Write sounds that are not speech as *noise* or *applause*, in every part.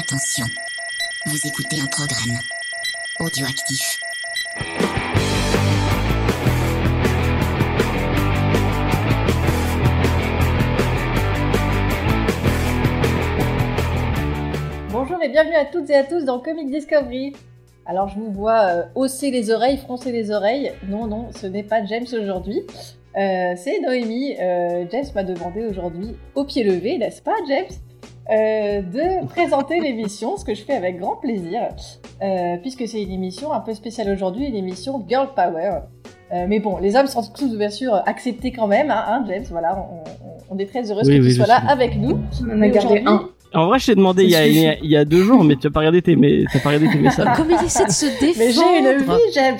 Attention, vous écoutez un programme audioactif. Bonjour et bienvenue à toutes et à tous dans Comic Discovery. Alors je vous vois euh, hausser les oreilles, froncer les oreilles. Non, non, ce n'est pas James aujourd'hui. Euh, c'est Noémie. Euh, James m'a demandé aujourd'hui, au pied levé, n'est-ce pas James? Euh, de présenter l'émission, ce que je fais avec grand plaisir, euh, puisque c'est une émission un peu spéciale aujourd'hui, une émission Girl Power. Euh, mais bon, les hommes sont tous bien sûr acceptés quand même, hein, hein, James. Voilà, on, on- on est très heureuse Oui, que oui, tu sois là suis. avec nous. On a gardé un. En vrai, je t'ai demandé il y, a, il y a- il y a deux jours, mais tu as pas regardé tes, mais, t'as pas regardé tes messages. Comme il essaie de se défendre. *laughs* Mais j'ai une vie, James.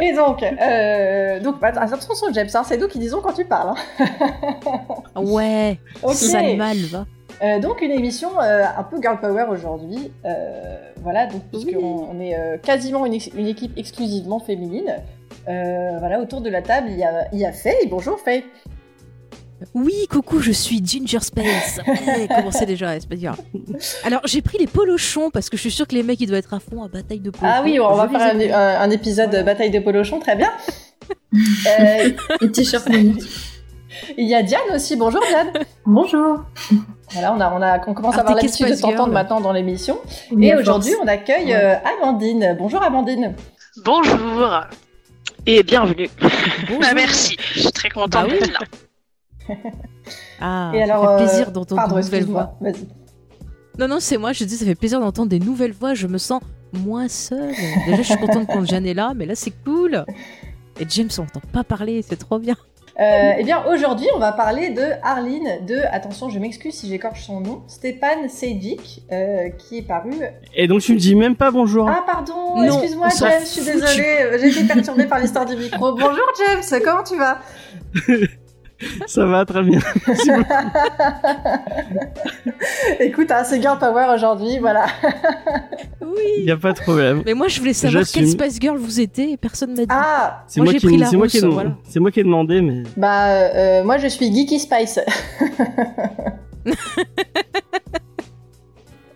Et donc, euh, donc, bah, attention, James, hein, c'est nous qui disons quand tu parles. hein. *laughs* Ouais, Ok. sale mal, va. Euh, donc une émission euh, un peu girl power aujourd'hui, Euh, voilà, donc puisqu'on on est euh, quasiment une, ex- une équipe exclusivement féminine. Euh, voilà, autour de la table, il y a, il y a Faye. Bonjour Faye. Oui, coucou, je suis Ginger Space. Ouais, *laughs* comment c'est déjà, c'est pas dire. Alors, j'ai pris les polochons parce que je suis sûre que les mecs ils doivent être à fond à bataille de polochons. Ah oui, on va faire un, épisode de bataille de polochon, très bien. *laughs* Euh, Et t-shirt. Il y a Diane aussi. Bonjour Diane. *laughs* Bonjour. Voilà, on a, on a, on commence à Ah, avoir l'habitude de t'entendre maintenant dans l'émission. Et aujourd'hui, on accueille euh, Amandine. Bonjour Amandine. Bonjour et bienvenue. Bonjour. Bah, merci, je suis très contente Bah oui. d'être là. *laughs* Ah, Et alors, ça fait euh, plaisir d'entendre Pardon, de nouvelles voix. Non, non, c'est moi, je dis, ça fait plaisir d'entendre des nouvelles voix, je me sens moins seule. Déjà, je suis contente quand Jeanne est là, mais là, c'est cool. Et James, on n'entend pas parler, c'est trop bien. Euh, eh bien, aujourd'hui, on va parler de Arline, de, attention, je m'excuse si j'écorche son nom, Stepan Sejic, euh, qui est paru. Et donc, tu me dis même pas bonjour. Ah, pardon, excuse-moi, James, je suis désolée, j'ai été perturbée par l'histoire du micro. *laughs* Bonjour, James, comment tu vas? *laughs* Ça va très bien. *laughs* Écoute, hein, c'est Girl Power aujourd'hui, voilà. Il Oui. y a pas de problème. Mais moi, je voulais savoir quelle Spice Girl vous étiez et personne m'a dit. Ah, C'est Moi, qui, pris la c'est moi qui ai demandé- voilà. c'est moi qui ai demandé, mais bah, euh, moi, je suis Geeky Spice. *laughs*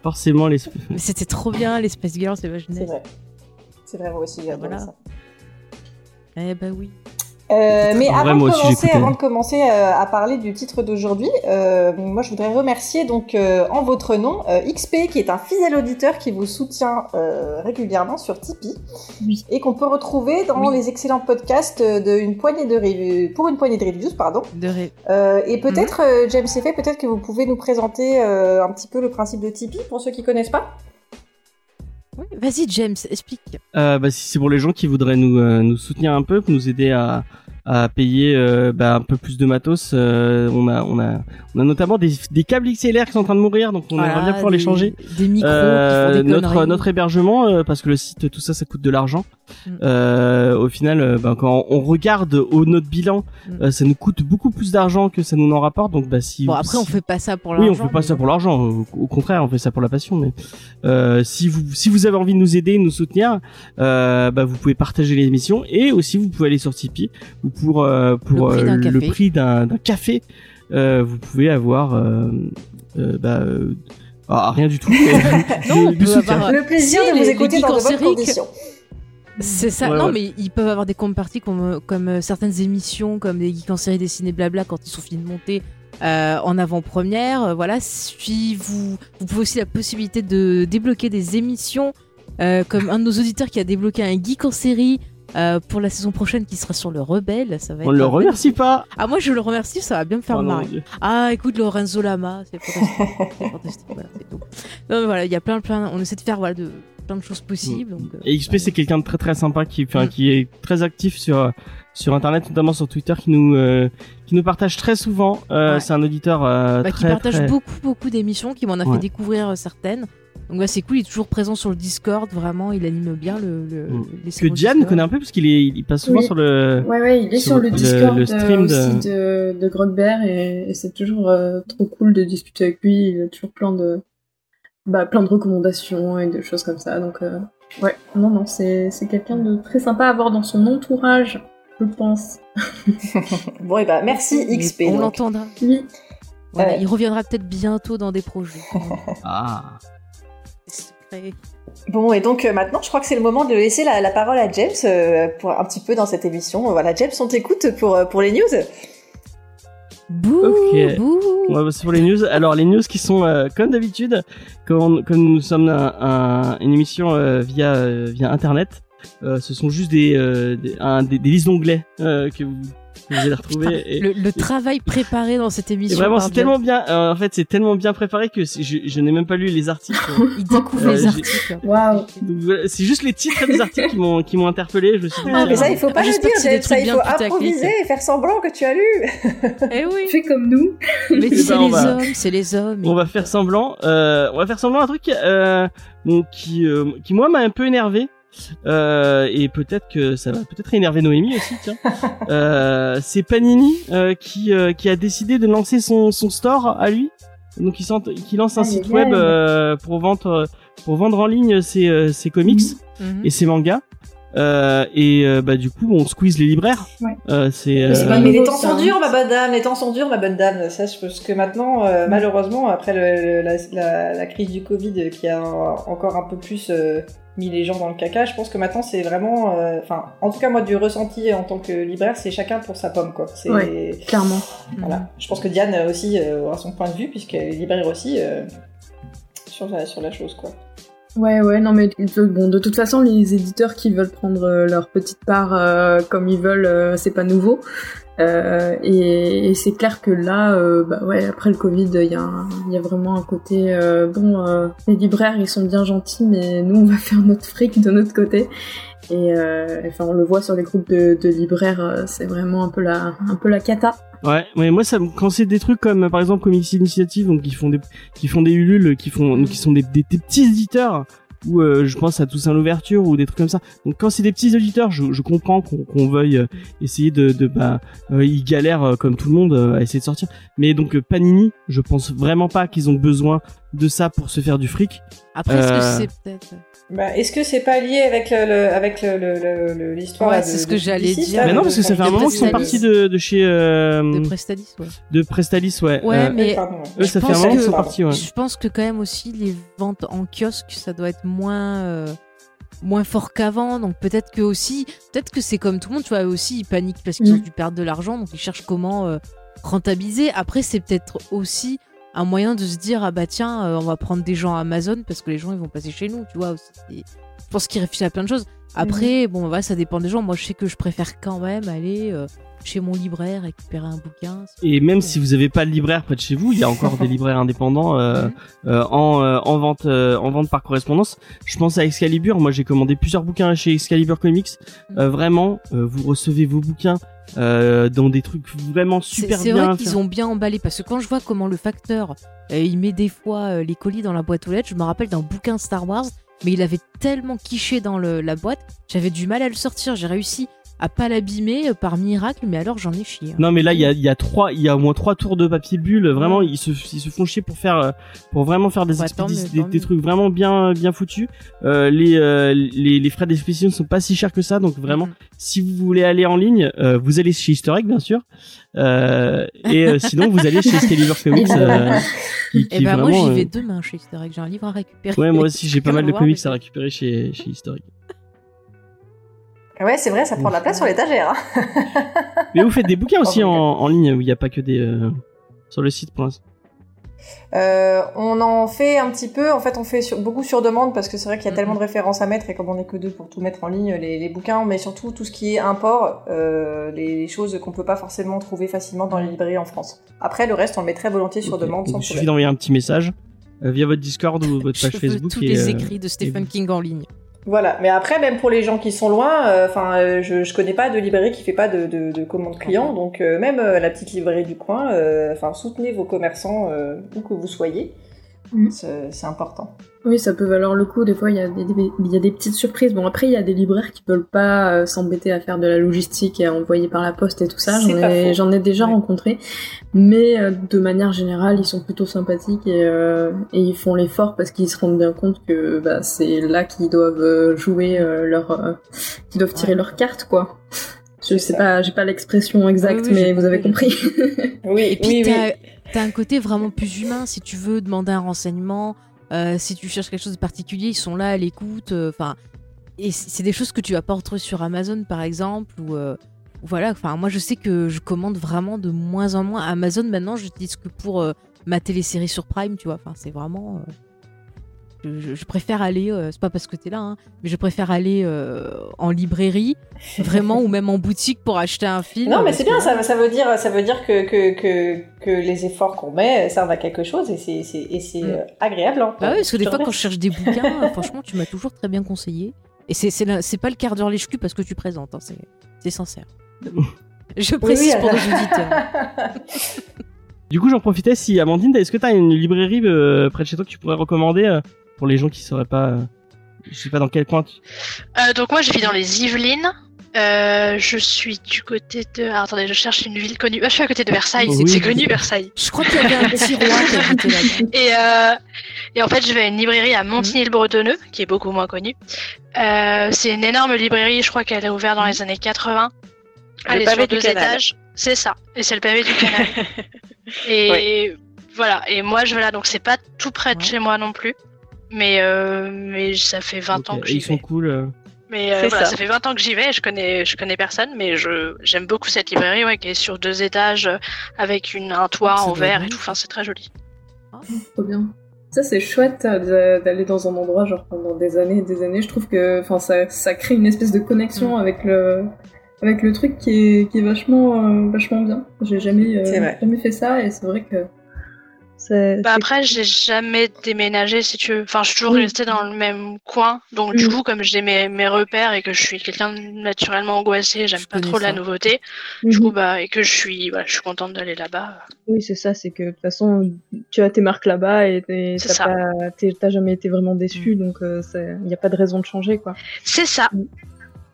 forcément les. Mais c'était trop bien, les Spice Girls, c'est ma C'est vrai. C'est vrai, moi aussi, j'adore Voilà. ça. Eh bah oui. Euh, mais vrai, avant, de aussi, commencer, avant de commencer euh, à parler du titre d'aujourd'hui, euh, moi je voudrais remercier donc euh, en votre nom euh, XP qui est un fidèle auditeur qui vous soutient euh, régulièrement sur Tipeee Oui. et qu'on peut retrouver dans Oui. les excellents podcasts de une poignée de reviews, pour une poignée de reviews pardon. De ré- Euh, et peut-être euh, James Effet, peut-être que vous pouvez nous présenter euh, un petit peu le principe de Tipeee pour ceux qui connaissent pas. Oui, Vas-y, James, explique. Euh, bah, si c'est pour les gens qui voudraient nous, euh, nous soutenir un peu, nous aider à, à payer euh, bah, un peu plus de matos, euh, on a on a on a notamment des, des câbles XLR qui sont en train de mourir, donc on Voilà, aimerait bien pouvoir les changer. Des micros Euh, qui font des notre notre hébergement euh, parce que le site tout ça ça coûte de l'argent Mm. euh, au final euh, bah, quand on regarde au notre bilan Mm. euh, ça nous coûte beaucoup plus d'argent que ça nous en rapporte donc bah si Bon, après, on si- fait pas ça pour oui l'argent. on fait pas mais ça pour l'argent au, au contraire on fait ça pour la passion mais euh, si vous si vous avez envie de nous aider de nous soutenir euh, bah vous pouvez partager l'émission et aussi vous pouvez aller sur Tipeee pour euh, pour Le prix euh, d'un le café. euh, vous pouvez avoir euh, euh, bah euh, ah, rien du tout *laughs* Non, on du, du peut soutien. avoir- Le plaisir si, de vous les- écouter geeks dans de bonnes conditions. C'est ça. Ouais, non, ouais. mais ils peuvent avoir des comptes parties comme, comme euh, certaines émissions, comme des geeks en série dessinée blabla, quand ils sont finis de monter euh, en avant-première. euh, voilà. Si vous, vous pouvez aussi la possibilité de débloquer des émissions, euh, comme un de nos auditeurs qui a débloqué un geek en série. Euh, pour la saison prochaine qui sera sur le rebelle, ça va on être le remercie pas Ah moi je le remercie, ça va bien me faire Oh, marrer. Ah, écoute, Lorenzo Lama, c'est fantastique. *laughs* fantastique, voilà, c'est tout. Non, mais voilà, il y a plein, plein, on essaie de faire voilà, de, plein de choses possibles. donc, euh, Et XP c'est quelqu'un de très très sympa qui enfin Mm. qui est très actif sur sur internet notamment sur Twitter qui nous euh, qui nous partage très souvent euh, Ouais. c'est un auditeur bah, très qui partage très- beaucoup, beaucoup d'émissions, qui m'en a Ouais. fait découvrir certaines. Donc bah, c'est cool, il est toujours présent sur le Discord, vraiment, il anime bien le, le Mm. les que Diane connaît un peu parce qu'il est il passe souvent Oui. sur le Ouais, ouais, il est Sur sur, le le- Discord le euh, stream de- aussi de, de Grogbear et, et c'est toujours euh, trop cool de discuter avec lui. Il a toujours plein de, bah, plein de recommandations et de choses comme ça. Donc, euh, ouais, non, non, c'est c'est quelqu'un de très sympa à avoir dans son entourage, je pense. *laughs* Bon, et bah merci XP. On donc. l'entendra. Oui, Voilà, Euh, Il reviendra peut-être bientôt dans des projets. ah Bon, et donc euh, maintenant, je crois que c'est le moment de laisser la, la parole à James euh, pour un petit peu dans cette émission. Voilà, James, on t'écoute pour, euh, pour les news. Bouh, Ok. bouh. On va passer pour les news. Alors les news qui sont euh, comme d'habitude, comme, comme nous sommes un, un- une émission euh, via euh, via internet, euh, ce sont juste des euh, des, un- des- des listes d'onglets euh, que, vous, que vous allez retrouver. et, Le, le travail préparé dans cette et émission. vraiment c'est tellement bien. euh, en fait c'est tellement bien préparé que je, je n'ai même pas lu les articles. *laughs* Il découvre Euh, les articles. Waouh. C'est juste les titres des articles qui m'ont qui m'ont interpellé. Je me suis dit. Ah, mais ça, il faut pas le dire, ça, trucs il bien faut improviser et faire semblant que tu as lu. Eh oui. *laughs* Fais comme nous. Mais Eh c'est ben, les va- hommes, c'est les hommes. On va faire semblant. Euh, on va faire semblant un truc euh, bon, qui, euh, qui moi m'a un peu énervé. Euh, et peut-être que ça va peut-être énerver Noémie aussi. Tiens. *laughs* Euh, c'est Panini euh, qui euh, qui a décidé de lancer son son store à lui. Donc il, sent, qui lance un Aïe, site web euh, pour vendre pour vendre en ligne ses euh, ses comics Mhm. et ses mangas. Euh, et euh, bah du coup on squeeze les libraires. Ouais. Euh, c'est Mais euh, les temps sont durs, ma bonne dame, les temps sont durs, ma bonne dame. Ça, je pense que maintenant, euh, malheureusement, après le- le- la, la- la crise du Covid qui a encore un peu plus euh, mis les gens dans le caca, je pense que maintenant, c'est vraiment, euh, enfin, en tout cas, moi, du ressenti en tant que libraire, c'est chacun pour sa pomme, quoi. C'est Ouais. Clairement. voilà. Je pense que Diane aussi euh, aura son point de vue puisqu'elle est libraire aussi euh, sur la sur la chose, quoi. Ouais, ouais, non, mais de, bon, de toute façon, les éditeurs qui veulent prendre leur petite part euh, comme ils veulent, euh, c'est pas nouveau. Euh, et c'est clair que là, euh, bah ouais, après le Covid, il y, a vraiment un côté euh, bon. les libraires, ils sont bien gentils, mais nous, on va *laughs* faire notre fric de notre côté. Et enfin, on le voit sur les groupes de, libraires, c'est vraiment un peu la, un peu la cata. Ouais, mais moi quand c'est des trucs comme par exemple Comics Initiative donc qui font des qui font des Ulule qui font qui sont des petits éditeurs ou euh, je pense à Toussaint l'ouverture ou des trucs comme ça. Donc quand c'est des petits éditeurs, je, comprends qu'on veuille euh, essayer de de bah euh, ils galèrent euh, comme tout le monde à essayer de sortir. Mais donc Panini, je pense vraiment pas qu'ils ont besoin de ça pour se faire du fric. Après, est-ce que Euh, c'est peut-être. Bah, est-ce que c'est pas lié avec le, le- avec le- le- le- le- l'histoire Ouais, de- c'est ce que j'allais dire. mais non parce que ça fait un moment qu'ils sont Prestalis. partis de de chez euh, De Prestalis, ouais. de Prestalis ouais. Ouais, Euh, mais- Pardon, ouais. eux ça Je fait un pense moment qu'ils que- sont partis ouais. Je pense que quand même aussi les ventes en kiosque, ça doit être moins euh, moins fort qu'avant. Donc peut-être que aussi, peut-être que c'est comme tout le monde, tu vois, eux aussi ils paniquent parce qu'ils Mm. ont dû perdre de l'argent, donc ils cherchent comment euh, rentabiliser. Après, c'est peut-être aussi un moyen de se dire ah bah tiens, euh, on va prendre des gens à Amazon parce que les gens ils vont passer chez nous, tu vois. aussi. Je pense qu'ils réfléchissent à plein de choses. Après, bon, voilà, ça dépend des gens. Moi, je sais que je préfère quand même aller euh, chez mon libraire récupérer un bouquin. Et même si vous n'avez pas de libraire près de chez vous, il y a encore *laughs* des libraires indépendants euh, euh, en, euh, en vente euh, en vente par correspondance. Je pense à Excalibur. Moi, j'ai commandé plusieurs bouquins chez Excalibur Comics. Euh, vraiment, euh, vous recevez vos bouquins euh, dans des trucs vraiment C'est super c'est bien. vrai qu'ils ont bien emballé parce que quand je vois comment le facteur euh, il met des fois euh, les colis dans la boîte aux lettres, je me rappelle d'un bouquin Star Wars, mais il avait tellement quiché dans le- la boîte, j'avais du mal à le sortir. J'ai réussi à pas l'abîmer euh, par miracle, mais alors j'en ai chié. hein. Non, mais là, il y a, il y a trois, il y a au moins trois tours de papier bulle. Vraiment, ils se, ils se font chier pour faire, euh, pour vraiment faire des Ouais, tant expéditions, mieux, des, tant des mieux. trucs vraiment bien, bien foutus. Euh, les, euh, les, les frais d'expédition ne sont pas si chers que ça, donc vraiment, si vous voulez aller en ligne, euh, vous allez chez Egg, bien sûr. Euh, et euh, *laughs* sinon, vous allez chez Excalibur Comics, euh, qui, qui Et ben moi j'y euh, vais demain chez Egg, j'ai un livre à récupérer. Ouais, moi aussi, j'ai *laughs* pas mal de Voir, comics mais- à récupérer chez, chez Egg. Ouais, c'est vrai, ça prend de la place sur l'étagère. hein. *laughs* Mais vous faites des bouquins aussi en, ligne, où il n'y a pas que des, euh, sur le site pour l'instant? Euh, on en fait un petit peu, en fait on fait sur- beaucoup sur demande parce que c'est vrai qu'il y a Mhm. tellement de références à mettre et comme on est que deux pour tout mettre en ligne, les, les bouquins, mais surtout tout ce qui est import, euh, les choses qu'on peut pas forcément trouver facilement dans les librairies en France. Après le reste on le met très volontiers sur demande sans il suffit d'envoyer un petit message euh, via votre Discord ou votre Je page veux Facebook. tous et, les écrits de Stephen King en ligne. Voilà, mais après même pour les gens qui sont loin, euh, enfin euh, je, je connais pas de librairie qui fait pas de, de, de commandes clients, donc euh, même euh, la petite librairie du coin, euh, enfin soutenez vos commerçants euh, où que vous soyez, Mhm. c'est important. Oui, ça peut valoir le coup. Des fois, il y, a des, y a des petites surprises. Bon, après, il y a des libraires qui veulent pas euh, s'embêter à faire de la logistique et à envoyer par la poste et tout ça. C'est J'en pas ai, faux. j'en ai déjà Ouais. rencontré. Mais euh, de manière générale, ils sont plutôt sympathiques et, euh, et ils font l'effort parce qu'ils se rendent bien compte que bah, c'est là qu'ils doivent jouer euh, leur... euh, qu'ils doivent tirer Ouais. leur carte, quoi. Je sais ça. pas, j'ai pas l'expression exacte, Oui, oui, mais vous avez compris. Oui, Et puis oui, oui. T'as un côté vraiment plus humain si tu veux demander un renseignement Euh, si tu cherches quelque chose de particulier, ils sont là à l'écoute. euh, Enfin, et c'est des choses que tu vas pas retrouver sur Amazon, par exemple, ou euh, voilà. Enfin, moi, je sais que je commande vraiment de moins en moins. Amazon, maintenant, j'utilise que pour ma télésérie sur Prime, tu vois. Enfin, c'est vraiment. Je, préfère aller, euh, c'est pas parce que t'es là, hein, mais je préfère aller euh, en librairie, *laughs* vraiment, ou même en boutique pour acheter un film. Non, mais c'est que- bien, ça, ça veut dire, ça veut dire que, que, que, que les efforts qu'on met servent à quelque chose et c'est, c'est, et c'est Mm. euh, agréable. hein. Bah oui, parce que des fois, quand je cherche des bouquins, *laughs* franchement, tu m'as toujours très bien conseillé. Et c'est c'est la- c'est pas le quart d'heure lèche-cul parce que tu présentes, hein, c'est c'est sincère. *laughs* Je précise oui, pour nos auditeurs. Du coup, j'en profitais si Amandine, est-ce que t'as une librairie euh, près de chez toi que tu pourrais recommander euh, pour les gens qui sauraient pas, euh, je sais pas dans quel coin. Tu... Euh, donc moi je vis dans les Yvelines. Euh, je suis du côté de. Ah, attendez, je cherche une ville connue. Ah, je suis à côté de Versailles. Oui. C'est connu Versailles. Je crois qu'il y avait un petit roi qui habitait là-bas. *laughs* Et, euh, et en fait, je vais à une librairie à Montigny-le-Bretonneux, qui est beaucoup moins connue. Euh, c'est une énorme librairie, je crois qu'elle est ouverte dans les années 80. Le Elle est pavé sur du deux canal. étages. C'est ça. Et c'est le pavé du canal. *laughs* et voilà. Et moi, je vais là, donc c'est pas tout près de Ouais. chez moi non plus. Mais, euh, mais ça fait 20 ans que j'y ils sont vais. cool. euh. Mais euh, voilà, ça. ça. fait 20 ans que j'y vais, je connais, je connais personne, mais je j'aime beaucoup cette librairie, ouais, qui est sur deux étages, avec une, un toit Ça en verre et tout. Enfin, c'est très joli. Trop bien. Ça, c'est chouette d'aller dans un endroit, genre pendant des années et des années. Je trouve que enfin, ça, ça crée une espèce de connexion Mm. avec, le, avec le truc qui est, qui est vachement, euh, vachement bien. J'ai jamais, euh, jamais fait ça et c'est vrai que. Bah après, j'ai jamais déménagé, si tu veux. Enfin, je suis toujours Oui. restée dans le même coin. Donc, du Mm. coup, comme j'ai mes, mes repères et que je suis quelqu'un de naturellement angoissé, j'aime pas trop la nouveauté. Du Mhm. coup, bah, et que je suis, voilà, je suis contente d'aller là-bas. Oui, c'est ça, c'est que de toute façon, tu as tes marques là-bas et t'as ça. pas- t'es- t'as jamais été vraiment déçu, donc il n'y a pas de raison de changer, quoi. C'est ça.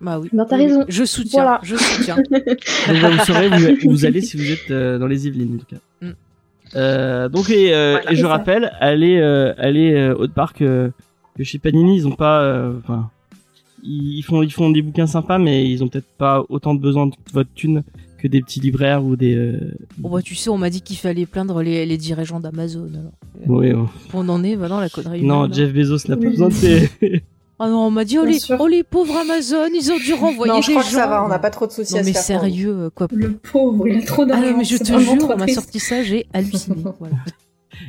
Bah oui. Ben, t'as raison. Je soutiens. Voilà. Je soutiens. *laughs* Donc bah, vous saurez où, où *laughs* vous allez si vous êtes euh, dans les Yvelines en tout cas. Euh, donc et, euh, Voilà. et je ça. rappelle, allez euh, allez euh, au parc euh, que chez Panini ils ont pas, euh, enfin ils font ils font des bouquins sympas mais ils ont peut-être pas autant de besoin de votre thune que des petits libraires ou des. euh, Bon bah tu sais, on m'a dit qu'il fallait plaindre les, les dirigeants d'Amazon. Alors. oui, ouais. On en est, voilà la connerie. Non, humaine, hein. Jeff Bezos n'a pas Oui. besoin de. *laughs* Ah non, on m'a dit oh les, oh les pauvres Amazon, ils ont dû renvoyer non, je des crois que ça va, on n'a pas trop de soucis Non à se mais faire sérieux, quoi. Le pauvre, il a trop Ah d'argent. non mais je te jure, on m'a sorti ça, j'ai *laughs* halluciné. voilà.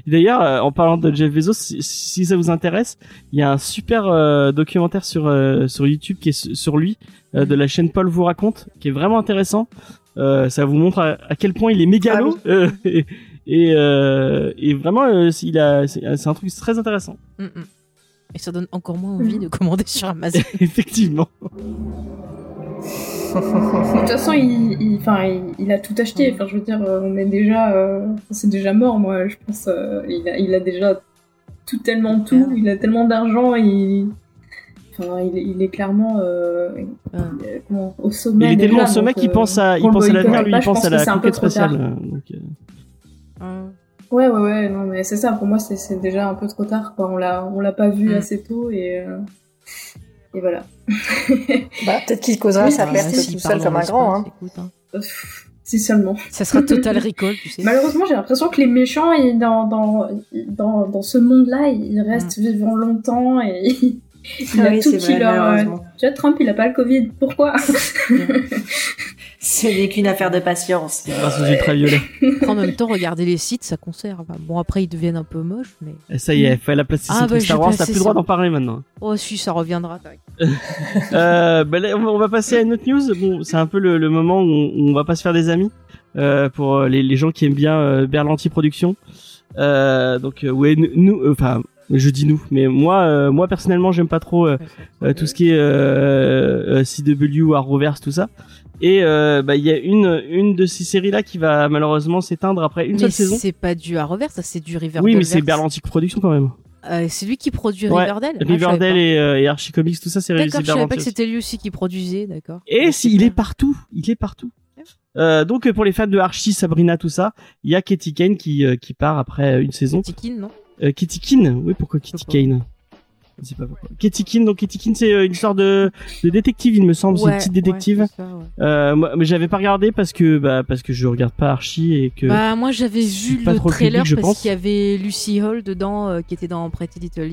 D'ailleurs, euh, en parlant de Jeff Bezos, si, si ça vous intéresse, il y a un super euh, documentaire sur euh, sur YouTube qui est su- sur lui euh, de la chaîne Paul vous raconte, qui est vraiment intéressant. Euh, ça vous montre à, à quel point il est mégalo Ah *laughs* euh, et et, euh, et vraiment, euh, il a c'est c'est un truc très intéressant. Mm, mm. Et ça donne encore moins envie de commander sur Amazon. *laughs* Effectivement. De toute façon, il, il, enfin, il, il a tout acheté. Enfin, je veux dire, euh, on est déjà, euh, c'est déjà mort. Moi, je pense, euh, il, a, il a déjà tout tellement tout. Il a tellement d'argent. Il, enfin, il, est- il est clairement euh, Ah. comment, au sommet. il est tellement déjà, ce mec donc, qui euh, pense à il pense à l'avenir, lui il pense à que la c'est un peu conquête spatiale. donc, euh, Ah. Ouais, ouais, ouais. Non, mais c'est ça. Pour moi, c'est déjà un peu trop tard. Quoi. On l'a, on l'a pas vu Mm. assez tôt et euh, et voilà. *laughs* Bah, peut-être qu'il causera Oui, sa bah, perte si, tout seul comme un grand. Hein. écoute, hein. Pff, Si seulement. Ça sera total *laughs* recall, tu sais. Malheureusement, j'ai l'impression que les méchants, ils- dans, dans, dans, dans ce monde-là, ils restent vivants longtemps et *laughs* il Ah a oui, tout qui vrai, leur. euh. Tu vois, Trump, il a pas le Covid. Pourquoi? Ce n'est qu'une affaire de patience. grâce aux ultraviolets. En même temps, regarder les sites, ça conserve. Bon, après, ils deviennent un peu moches, mais. Et ça y est, elle a placé Ah, son bah, Star Wars, t'as plus le droit ça. d'en parler maintenant. Oh, si, ça reviendra. *laughs* euh, bah là, on va- passer à une autre news. Bon, c'est un peu le, le moment où on, où on va pas se faire des amis euh, pour les, les gens qui aiment bien euh, Berlanti Productions. Euh, donc euh, ouais, nous- euh, enfin, je dis nous, mais moi, euh, moi personnellement, j'aime pas trop euh, euh, tout ce qui est euh, euh, CW, Arrowverse, tout ça. Et euh, bah il y a une une de ces séries là qui va malheureusement s'éteindre après une Mais seule saison. c'est pas du Arrowverse, ça c'est du Riverdale. Oui, mais c'est verse. Berlanti Productions quand même. Euh, c'est lui qui produit Ouais, Riverdale Ah, Riverdale et, euh, et Archie Comics, tout ça, c'est D'accord, c'est je savais pas que c'était lui aussi qui produisait, d'accord. Et si, il est partout, il est partout. Euh, donc pour les fans de Archie, Sabrina, tout ça, il y a Katie Kane qui qui part après une saison. Tikin, non? Euh, Kitty Kane, oui pourquoi Kitty Kane? Je sais pas pourquoi. Ketikin, donc Ketikin, c'est euh, une histoire de, de détective, il me semble, c'est une Ouais, petite ouais, détective. c'est ça, ouais. Euh, moi, mais j'avais pas regardé parce que bah parce que je regarde pas Archie et que Bah moi j'avais je vu le trailer public, je parce pense. qu'il y avait Lucy Hall dedans euh, qui était dans Pretty Little.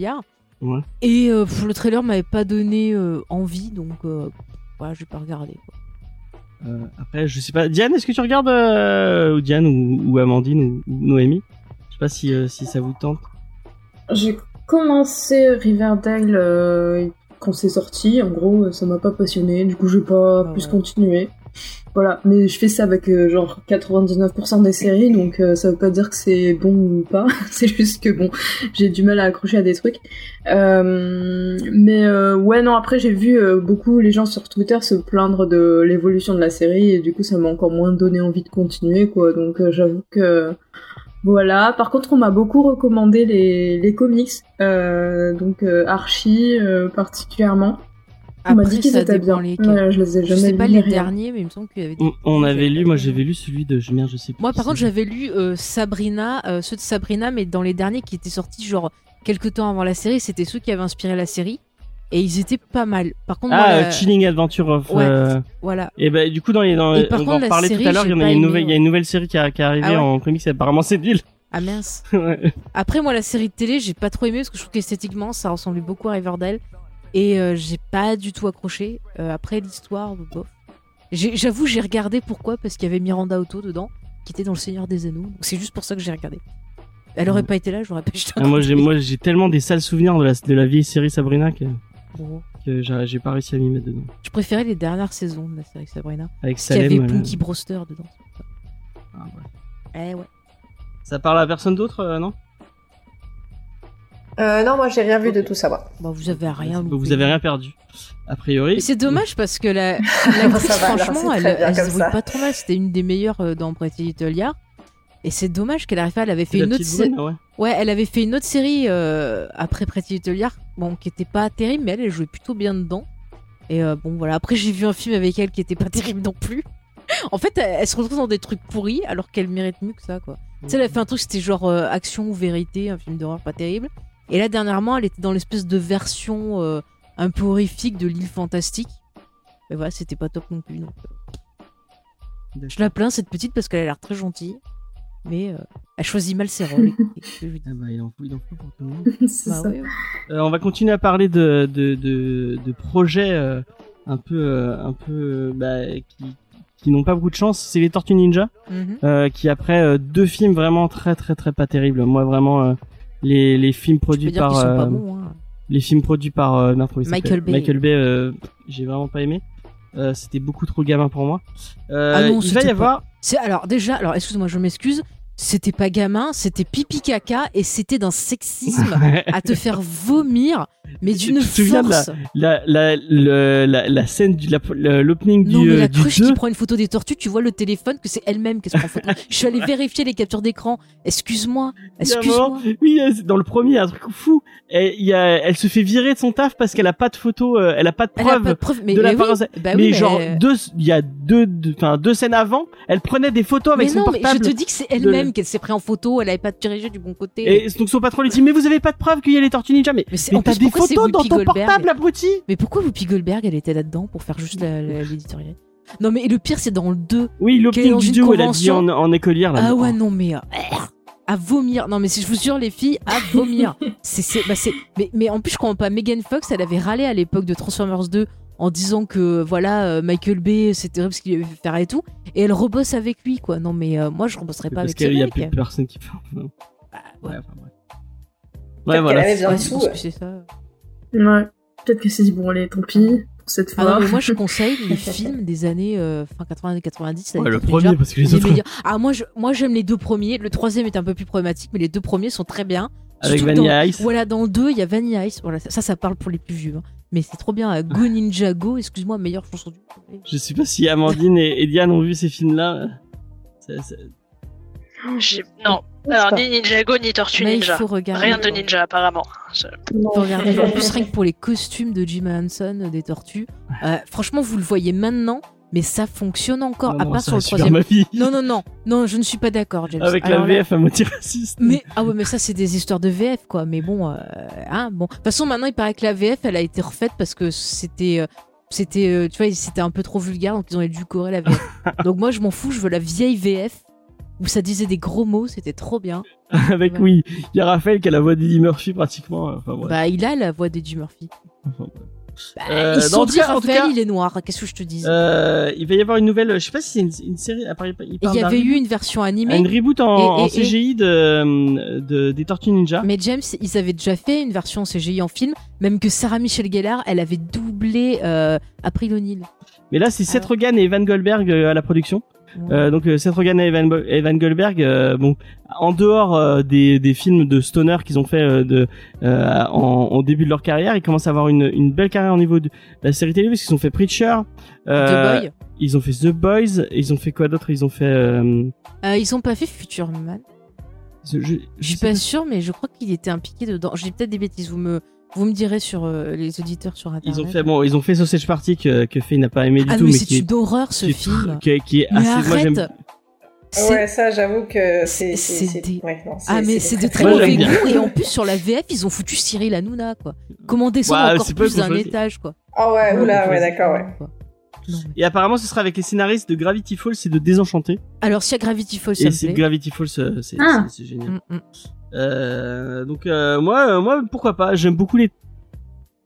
Ouais. Et euh, pff, le trailer m'avait pas donné euh, envie donc euh, voilà, j'ai pas regardé. quoi. euh, après je sais pas. Diane, est-ce que tu regardes euh, ou Diane ou, ou Amandine ou, ou Noémie? Je sais pas si euh, si ça vous tente. J'ai commencé Riverdale euh, quand c'est sorti. En gros, ça m'a pas passionné. Du coup, je vais pas Ah plus ouais. continuer. Voilà, mais je fais ça avec euh, genre 99% des séries, donc euh, ça veut pas dire que c'est bon ou pas. *laughs* c'est juste que bon, j'ai du mal à accrocher à des trucs. Euh, mais euh, ouais, non, après j'ai vu euh, beaucoup les gens sur Twitter se plaindre de l'évolution de la série et du coup ça m'a encore moins donné envie de continuer quoi. Donc euh, j'avoue que voilà. Par contre, on m'a beaucoup recommandé les, les comics, euh, donc euh, Archie euh, particulièrement. On m'a dit qu'ils étaient bien. Ouais, je les ai Je jamais sais lus pas les rien. derniers mais il me semble qu'il y avait des... On, on avait lu, moi j'avais lu celui de je merde, je sais plus. Moi par contre j'avais lu euh, Sabrina, euh, ceux de Sabrina mais dans les derniers qui étaient sortis genre quelques temps avant la série, c'était ceux qui avaient inspiré la série et ils étaient pas mal. Par contre ah la- Chilling Adventure of. Ouais. euh, voilà. Et bah du coup dans les dans Et on va contre, en la parler série, tout à l'heure. Il y en a pas une nouvelle, il y a ouais. une nouvelle série qui, a, qui est arrivée Ah ouais en comics. Apparemment c'est nul. *laughs* Ah mince. Ouais. Après, moi, la série de télé, j'ai pas trop aimé parce que je trouve qu'esthétiquement, ça ressemblait beaucoup à Riverdale. Et euh, j'ai pas du tout accroché. Euh, après, l'histoire, bof. J'avoue, j'ai regardé pourquoi Parce qu'il y avait Miranda Otto dedans, qui était dans Le Seigneur des Anneaux. Donc c'est juste pour ça que j'ai regardé. Elle aurait Ouais. pas été là, j'aurais pas jeté un Ah, moi j'ai moi j'ai tellement des sales souvenirs de la de la vieille série Sabrina que, Que j'ai pas réussi à m'y mettre dedans. Je préférais les dernières saisons de la série Sabrina. Avec Parce qu'il y Salem. avait euh, Punky Brewster dedans. ah, ouais. Eh ouais. Ça parle à personne d'autre, euh, non? Euh, non, moi j'ai rien vu de tout ça. moi. Bon, vous avez rien. Vous loupé. avez rien perdu. A priori. C'est dommage parce que la, *laughs* va, alors, franchement, elle, elle se débrouille pas trop mal. C'était une des meilleures euh, dans Pretty Little Liars. Et c'est dommage qu'elle arrive pas. Elle avait fait une autre brune, ouais. Ouais, elle avait fait une autre série euh, après Pretty Little Liars, bon, qui était pas terrible, mais elle, elle jouait plutôt bien dedans. Et euh, bon, voilà. Après, j'ai vu un film avec elle qui était pas *laughs* terrible non plus. en fait, elle, elle se retrouve dans des trucs pourris alors qu'elle mérite mieux que ça, quoi. Tu sais, elle a fait un truc, c'était genre euh, action ou vérité, un film d'horreur pas terrible. Et là, dernièrement, elle était dans l'espèce de version un peu horrifique de l'île fantastique. Mais voilà, c'était pas top non plus. Donc, je la plains, cette petite, parce qu'elle a l'air très gentille. Mais euh, elle choisit mal ses rôles. *laughs* Ah bah, il en faut, il en faut pour tout le monde. *laughs* Bah ça. ouais, ouais. Euh, on va continuer à parler de, de, de, de projets euh, un peu, euh, un peu bah, qui, qui n'ont pas beaucoup de chance. C'est les Tortues Ninja, Mhm. euh, qui après euh, deux films vraiment très très très pas terribles. Moi vraiment euh, les, les films produits par bons. Hein. les films produits par euh, Michael Bay. Michael Bay, euh, j'ai vraiment pas aimé. Euh, C'était beaucoup trop gamin pour moi. Euh, Ah non, il va y avoir. C'est alors déjà, alors excuse-moi, je m'excuse. C'était pas gamin, c'était pipi caca et c'était d'un sexisme *laughs* à te faire vomir, mais Tu d'une te souviens de force. la, la, la, la scène la- le- l'opening du, Non mais euh, la du cruche 2. qui prend une photo des tortues, tu vois le téléphone que c'est elle-même qui se prend en photo. je suis allée vérifier les captures d'écran. Excuse-moi, excuse-moi. Oui, euh, dans le premier, un truc fou. Y a, elle se fait virer de son taf parce qu'elle a pas de photo, euh, elle a pas de Elle a preuve. pas de preuve, mais, de mais oui, bah mais oui, genre mais- deux, il y a deux, deux- enfin deux scènes avant, elle prenait des photos avec mais son non, mais je portable. te dis que c'est de- elle-même qu'elle s'est pris en photo, elle avait pas dirigé du bon côté. Et donc son patron lui dit mais vous avez pas de preuve qu'il y a les tortues ninja mais, Mais c'est- mais t'as des photos dans ton portable abruti? Mais pourquoi Whoopi Goldberg, elle était là-dedans pour faire juste l'éditorial? Non mais le pire c'est dans le 2. Oui dans du une duo elle a dit en, en écolière là. Ah ouais, non, mais. euh, à vomir. Non, mais si je vous jure, les filles, à vomir. *laughs* c'est, c'est, bah, c'est... Mais, mais en plus, je comprends pas. Megan Fox, elle avait râlé à l'époque de Transformers 2 en disant que voilà, euh, Michael Bay, c'est terrible ce qu'il avait fait faire et tout. Et elle rebosse avec lui, quoi. Non, mais euh, moi, je rebosserais pas parce avec ce qu'il y a plus personne qui fait. Bah, Ouais, ouais. enfin, Ouais, voilà. Ouais, que c'est ça. Ouais. Peut-être que c'est dit, bon, allez, tant pis, pour cette Ah fois. non, mais moi, je *laughs* conseille les films des années euh, fin 80 et 90. Ouais, avec le premier parce que les Les autres meilleurs. Ah, moi, je, moi, j'aime les deux premiers. Le troisième est un peu plus problématique, mais les deux premiers sont très bien. avec Surtout dans- Vanilla Ice. Voilà, dans le 2, il y a Vanilla Ice. Voilà, ça, ça, ça parle pour les plus vieux. hein. Mais c'est trop bien. euh, Go Ninja Go, excuse-moi, meilleure chanson du monde. Je sais pas si Amandine et, et Diane ont vu ces films-là. Ça- ça- J'ai- Non. Alors, ni Ninjago, ni Tortue Mais il Ninja. faut regarder. Rien de ninja, apparemment. Je- Il faut regarder. *laughs* En plus, rien que pour les costumes de Jim Henson, euh, des tortues. Euh, franchement, vous le voyez maintenant, mais ça fonctionne encore, Non, à non, part sur le troisième. ma vie. Non, non, non, non, je ne suis pas d'accord, James. Avec Alors la VF à moitié raciste. Mais ah ouais, mais ça c'est des histoires de VF quoi. Mais bon, euh, hein, bon. De toute façon, maintenant il paraît que la VF elle a été refaite parce que c'était, euh, c'était, euh, tu vois, c'était un peu trop vulgaire donc ils ont édulcoré la VF. *laughs* donc moi je m'en fous, je veux la vieille VF où ça disait des gros mots, c'était trop bien. *laughs* Avec, Ouais. oui, il y a Raphaël qui a la voix d'Eddie Murphy pratiquement. euh, Enfin. Bah il a la voix d'Eddie Murphy. Enfin. Bah, Euh, ils se sont dit cas- Raphaël cas- il est noir. Qu'est-ce que je te dis Euh, il va y avoir une nouvelle, je sais pas si c'est une, une série, à Paris, il y avait eu une version animée. une reboot en, Et- et- en et- CGI de, de, des Tortues Ninja. Mais James, ils avaient déjà fait une version CGI en film, même que Sarah Michelle Gellar, elle avait doublé euh, April O'Neil. Mais là, c'est Seth. Rogen et Evan Goldberg à la production. Euh, donc euh, Seth Rogen et Evan, Goldberg, euh, bon, en dehors euh, des, des films de stoner qu'ils ont fait de, en, début de leur carrière, ils commencent à avoir une, une belle carrière au niveau de la série télé parce qu'ils ont fait Preacher, The Boy. ils ont fait The Boys, ils ont fait quoi d'autre? Ils ont fait. Ils ont pas fait Future Man. je, je, Je suis sais pas sûre, mais je crois qu'il était impliqué dedans. J'ai peut-être des bêtises. Vous me, vous me direz sur euh, les auditeurs sur internet. Ils ont fait bon, ils ont fait Sausage Party que, que Faye n'a pas aimé du Ah tout, mais mais c'est une horreur ce qui film. qui est, qui est Mais assez. Moi j'aime. arrête. C'est- Ouais, ça, j'avoue que c'est. Des- ouais, Ah mais c'est de très Moi, mauvais goût et en plus sur la VF ils ont foutu Cyril Hanouna quoi. Comment descendre Ouais, encore c'est pas plus d'un étage quoi. Ah ouais, oula, Ouais, d'accord, ouais. Quoi. Et apparemment, ce sera avec les scénaristes de Gravity Falls et de Désenchanté. Alors s'il y a Gravity Falls ça Et me c'est. Gravity Falls, euh, c'est Ah. c'est génial. Mm, mm. Euh, donc euh, moi, euh, moi, pourquoi pas J'aime beaucoup les,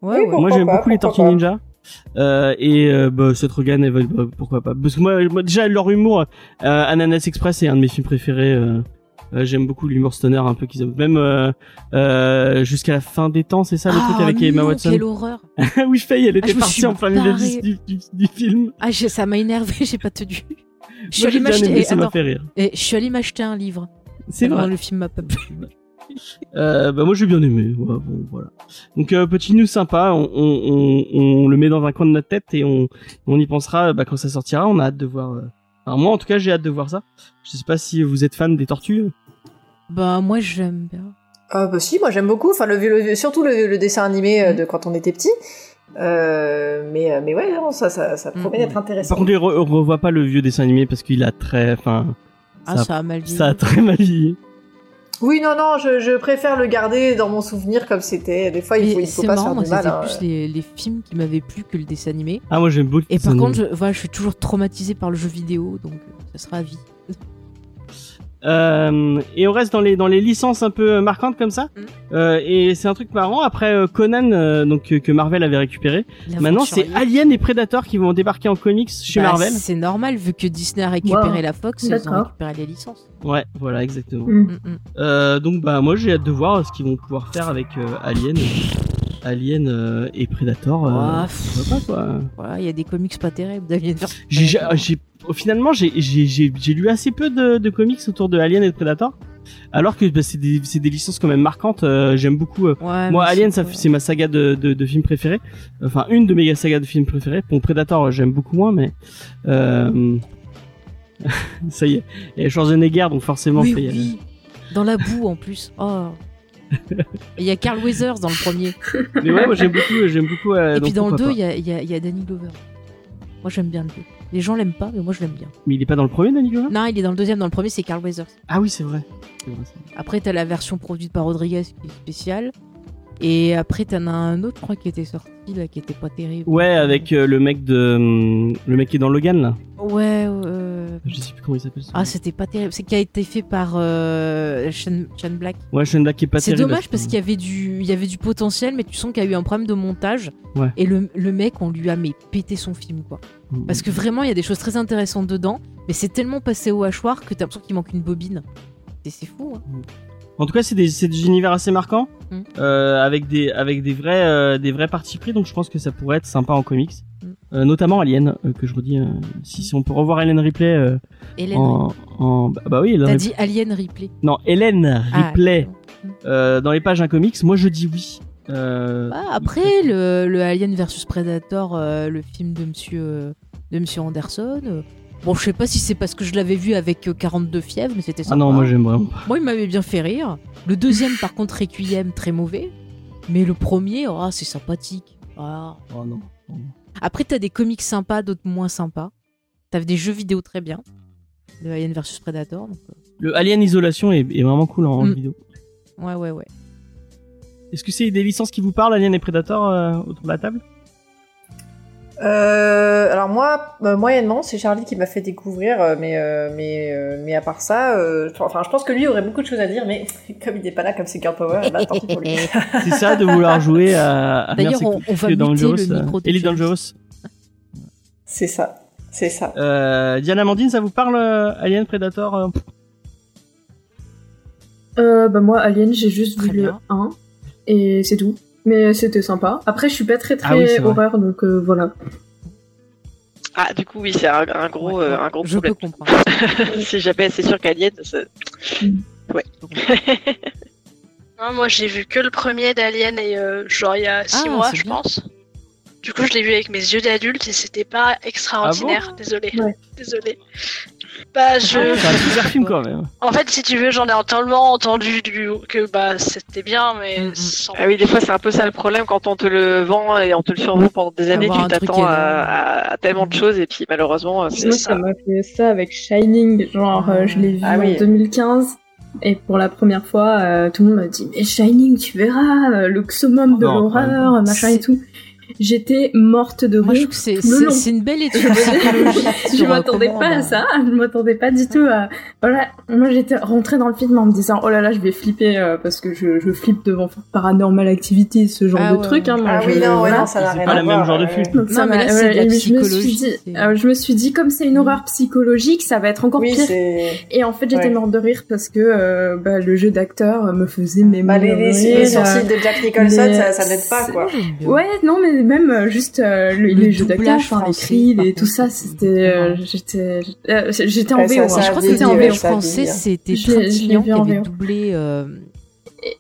Ouais, Oui, moi j'aime beaucoup les Tortues. Ninja. Euh, et euh, bah, Seth Rogen, et, bah, pourquoi pas Parce que moi, moi, déjà leur humour, euh, Ananas Express est un de mes films préférés. euh, euh, J'aime beaucoup l'humour stoner un peu qu'ils ont. Même euh, euh, jusqu'à la fin des temps, c'est ça le Ah, truc avec Emma non, Watson. Quelle horreur. *laughs* oui, Faye, elle était je me partie suis en plein milieu du, du, du film. Ah ça m'a énervé, *laughs* j'ai pas tenu. Je suis allée m'acheter eh, ça m'a attends, fait rire. eh, je suis allée m'acheter un livre. C'est vrai. Le film m'a pas plu. Euh, bah moi j'ai bien aimé. Ouais, bon voilà. Donc euh, petit news sympa, on, on, on, on le met dans un coin de notre tête et on, on y pensera bah, quand ça sortira. On a hâte de voir. euh, Enfin, moi en tout cas j'ai hâte de voir ça. Je sais pas si vous êtes fan des tortues. Bah moi j'aime bien. Ah bah si, moi j'aime beaucoup. Enfin, le, le- surtout le, le dessin animé Mm. euh, de quand on était petit. Euh, mais, mais ouais, non, ça, ça, ça promet Mm. d'être intéressant. Par contre, on re- on revoit pas le vieux dessin animé parce qu'il a très, enfin, Ah Ça- ça, a mal vieilli. ça a très mal vieilli. Oui, non, non, je, je préfère le garder dans mon souvenir comme c'était. Des fois, il faut, il faut c'est pas marrant, se moi faire du mal. c'était hein. plus les, les films qui m'avaient plu que le dessin animé. Ah moi j'aime beaucoup. le Et par contre, je, voilà, je suis toujours traumatisée par le jeu vidéo, donc euh, ça sera à vie. Euh, et on reste dans les dans les licences un peu marquantes comme ça. Mm. Euh, et c'est un truc marrant. Après euh, Conan, euh, donc que Marvel avait récupéré. Maintenant c'est. Alien et Predator qui vont débarquer en comics chez Bah, Marvel. C'est normal, vu que Disney a récupéré Wow. la Fox, ils ont récupéré les licences. Ouais, voilà exactement. Mm. Mm, donc bah moi j'ai hâte de voir ce qu'ils vont pouvoir faire avec euh, Alien, Alien euh, et Predator. euh, Ouah, pourquoi pas quoi. Voilà, il y a des comics pas terribles. d'Alien J'ai, j'ai- finalement j'ai, lu assez peu de, de comics autour de Alien et de Predator. Alors que bah, c'est des licences quand même marquantes. euh, j'aime beaucoup. euh, Ouais, moi Alien c'est ma saga de, de, de films préférés. Enfin une de mes sagas de films préférés. Bon Predator j'aime beaucoup moins mais euh... *laughs* ça y est. Et Schwarzenegger donc forcément Oui, ça y est. oui. Dans la boue en plus. Oh. Il y a Carl Weathers dans le premier. Mais ouais moi j'aime beaucoup j'aime beaucoup. euh, Et donc puis dans le pourquoi 2, pas. il y a, il y, a, il y a Danny Glover. Moi j'aime bien le 2. Les gens l'aiment pas, mais moi je l'aime bien. Mais il est pas dans le premier Danny Glover? Non, il est dans le deuxième. Dans le premier, c'est Carl Weathers. Ah oui c'est vrai. Après, t'as la version produite par Rodriguez qui est spéciale. Et après, t'en as un autre, je crois, qui était sorti, là, qui était pas terrible. Ouais avec euh, le mec de hum, le mec qui est dans Logan là. Ouais, euh... Je sais plus comment il s'appelle. ce Ah, c'était pas terrible. C'est qui a été fait par euh, Black. Ouais Shane Black qui est pas C'est terrible. dommage parce qu'il y avait du, il y avait du potentiel, mais tu sens qu'il y a eu un problème de montage. Ouais. Et le, le mec, on lui a mais pété son film, quoi. Mm. Parce que vraiment, il y a des choses très intéressantes dedans, mais c'est tellement passé au hachoir que t'as l'impression qu'il manque une bobine. Et c'est fou. Hein. En tout cas, c'est des, univers assez marquants, Mm. euh, avec des, avec des vrais, euh, des vrais partis pris. Donc, je pense que ça pourrait être sympa en comics, Mm. Euh, notamment Alien, euh, que je redis. si, si on peut revoir Hélène Ripley Hélène, en, en, bah, bah oui, t'as dit Alien Ripley. non, Hélène Ah, Ripley Mm. dans les pages un comics. Moi, je dis oui. Bah, après, le, le Alien versus Predator, le film de Monsieur, de Monsieur Anderson. Euh, bon, je sais pas si c'est parce que je l'avais vu avec euh, 42 fièvres, mais c'était ah sympa. non, moi j'aime vraiment. pas. Moi, il m'avait bien fait rire. Le deuxième, par contre, Requiem, très mauvais. Mais le premier, oh, c'est sympathique. Oh non. Après, t'as des comics sympas, d'autres moins sympas. T'avais des jeux vidéo très bien. Le Alien vs Predator. Donc, euh, Le Alien Isolation est, est vraiment cool en Mm. vidéo. ouais, ouais, ouais. Est-ce que c'est des licences qui vous parlent, Alien et Predator, euh, autour de la table? Euh, alors moi, euh, moyennement, c'est Charlie qui m'a fait découvrir, euh, mais euh, mais euh, mais à part ça, euh, enfin, je pense que lui aurait beaucoup de choses à dire, mais *laughs* comme il n'est pas là, comme c'est Girl Power, bah, tant pis pour lui. *laughs* C'est ça de vouloir jouer à, à D'ailleurs, on- on va muter le micro Ellie. Dangerous. c'est ça, c'est ça. Euh, Diana Amandine, ça vous parle Alien Predator bah moi, Alien, j'ai juste Très vu le bien. 1 et c'est tout. Mais c'était sympa. Après, je suis pas très très Ah oui, vrai. horreur, donc euh, voilà. Ah, du coup, oui, c'est un, un gros, Ouais, euh, un gros Je peux problème. comprendre. *laughs* si jamais c'est sûr qu'Alien, ça- *laughs* Non, moi j'ai vu que le premier d'Alien et euh, genre il y a 6 Ah, mois, je bien. pense. Du coup, je l'ai vu avec mes yeux d'adulte et c'était pas extraordinaire. Désolée. Ouais. Désolée. Bah, je. C'est un super film quand même. En fait, si tu veux, j'en ai tellement entendu du... que bah c'était bien, mais Mm, mm. sans- Ah oui, des fois, c'est un peu ça le problème quand on te le vend et on te le survend pendant des années, tu t'attends à, énorme. à- à tellement de choses et puis malheureusement, euh, c'est Moi, ça. m'a fait ça avec Shining. Genre, euh, je l'ai vu Ah oui. en 2015. Et pour la première fois, euh, tout le monde m'a dit Mais Shining, tu verras, euh, le summum de l'horreur, machin et tout. J'étais morte de Moi, je rire. trouve que c'est, une belle étude psychologique. *laughs* je m'attendais pas à a- ça, je m'attendais pas du tout à... Voilà, moi j'étais rentrée dans le film en me disant, oh là là, je vais flipper, euh, parce que je, je flippe devant Paranormal Activity, ce genre Ah de ouais, truc. ouais. Hein, moi, Ah je- oui, non, ouais, voilà. non, ça n'a rien pas à le même voir, genre de euh, film. Donc, ça Non, mais là, c'est de la et je me suis psychologie, dit, euh, je me suis dit, comme c'est une horreur psychologique, ça va être encore Oui, pire. Et en fait, j'étais Ouais. morte de rire parce que euh, bah, le jeu d'acteur me faisait mes Bah, les, les, sourcils de Jack Nicholson, ça, ça n'aide pas, quoi. Ouais, non, mais même euh, juste euh, le, Le les jeux d'acteurs, enfin, les cris, et tout ça, c'était, euh, j'étais, euh, j'étais en VO. hein. a Je crois que c'était en VO français, vieilli. c'était Trintignant qui vu en avait doublé. euh,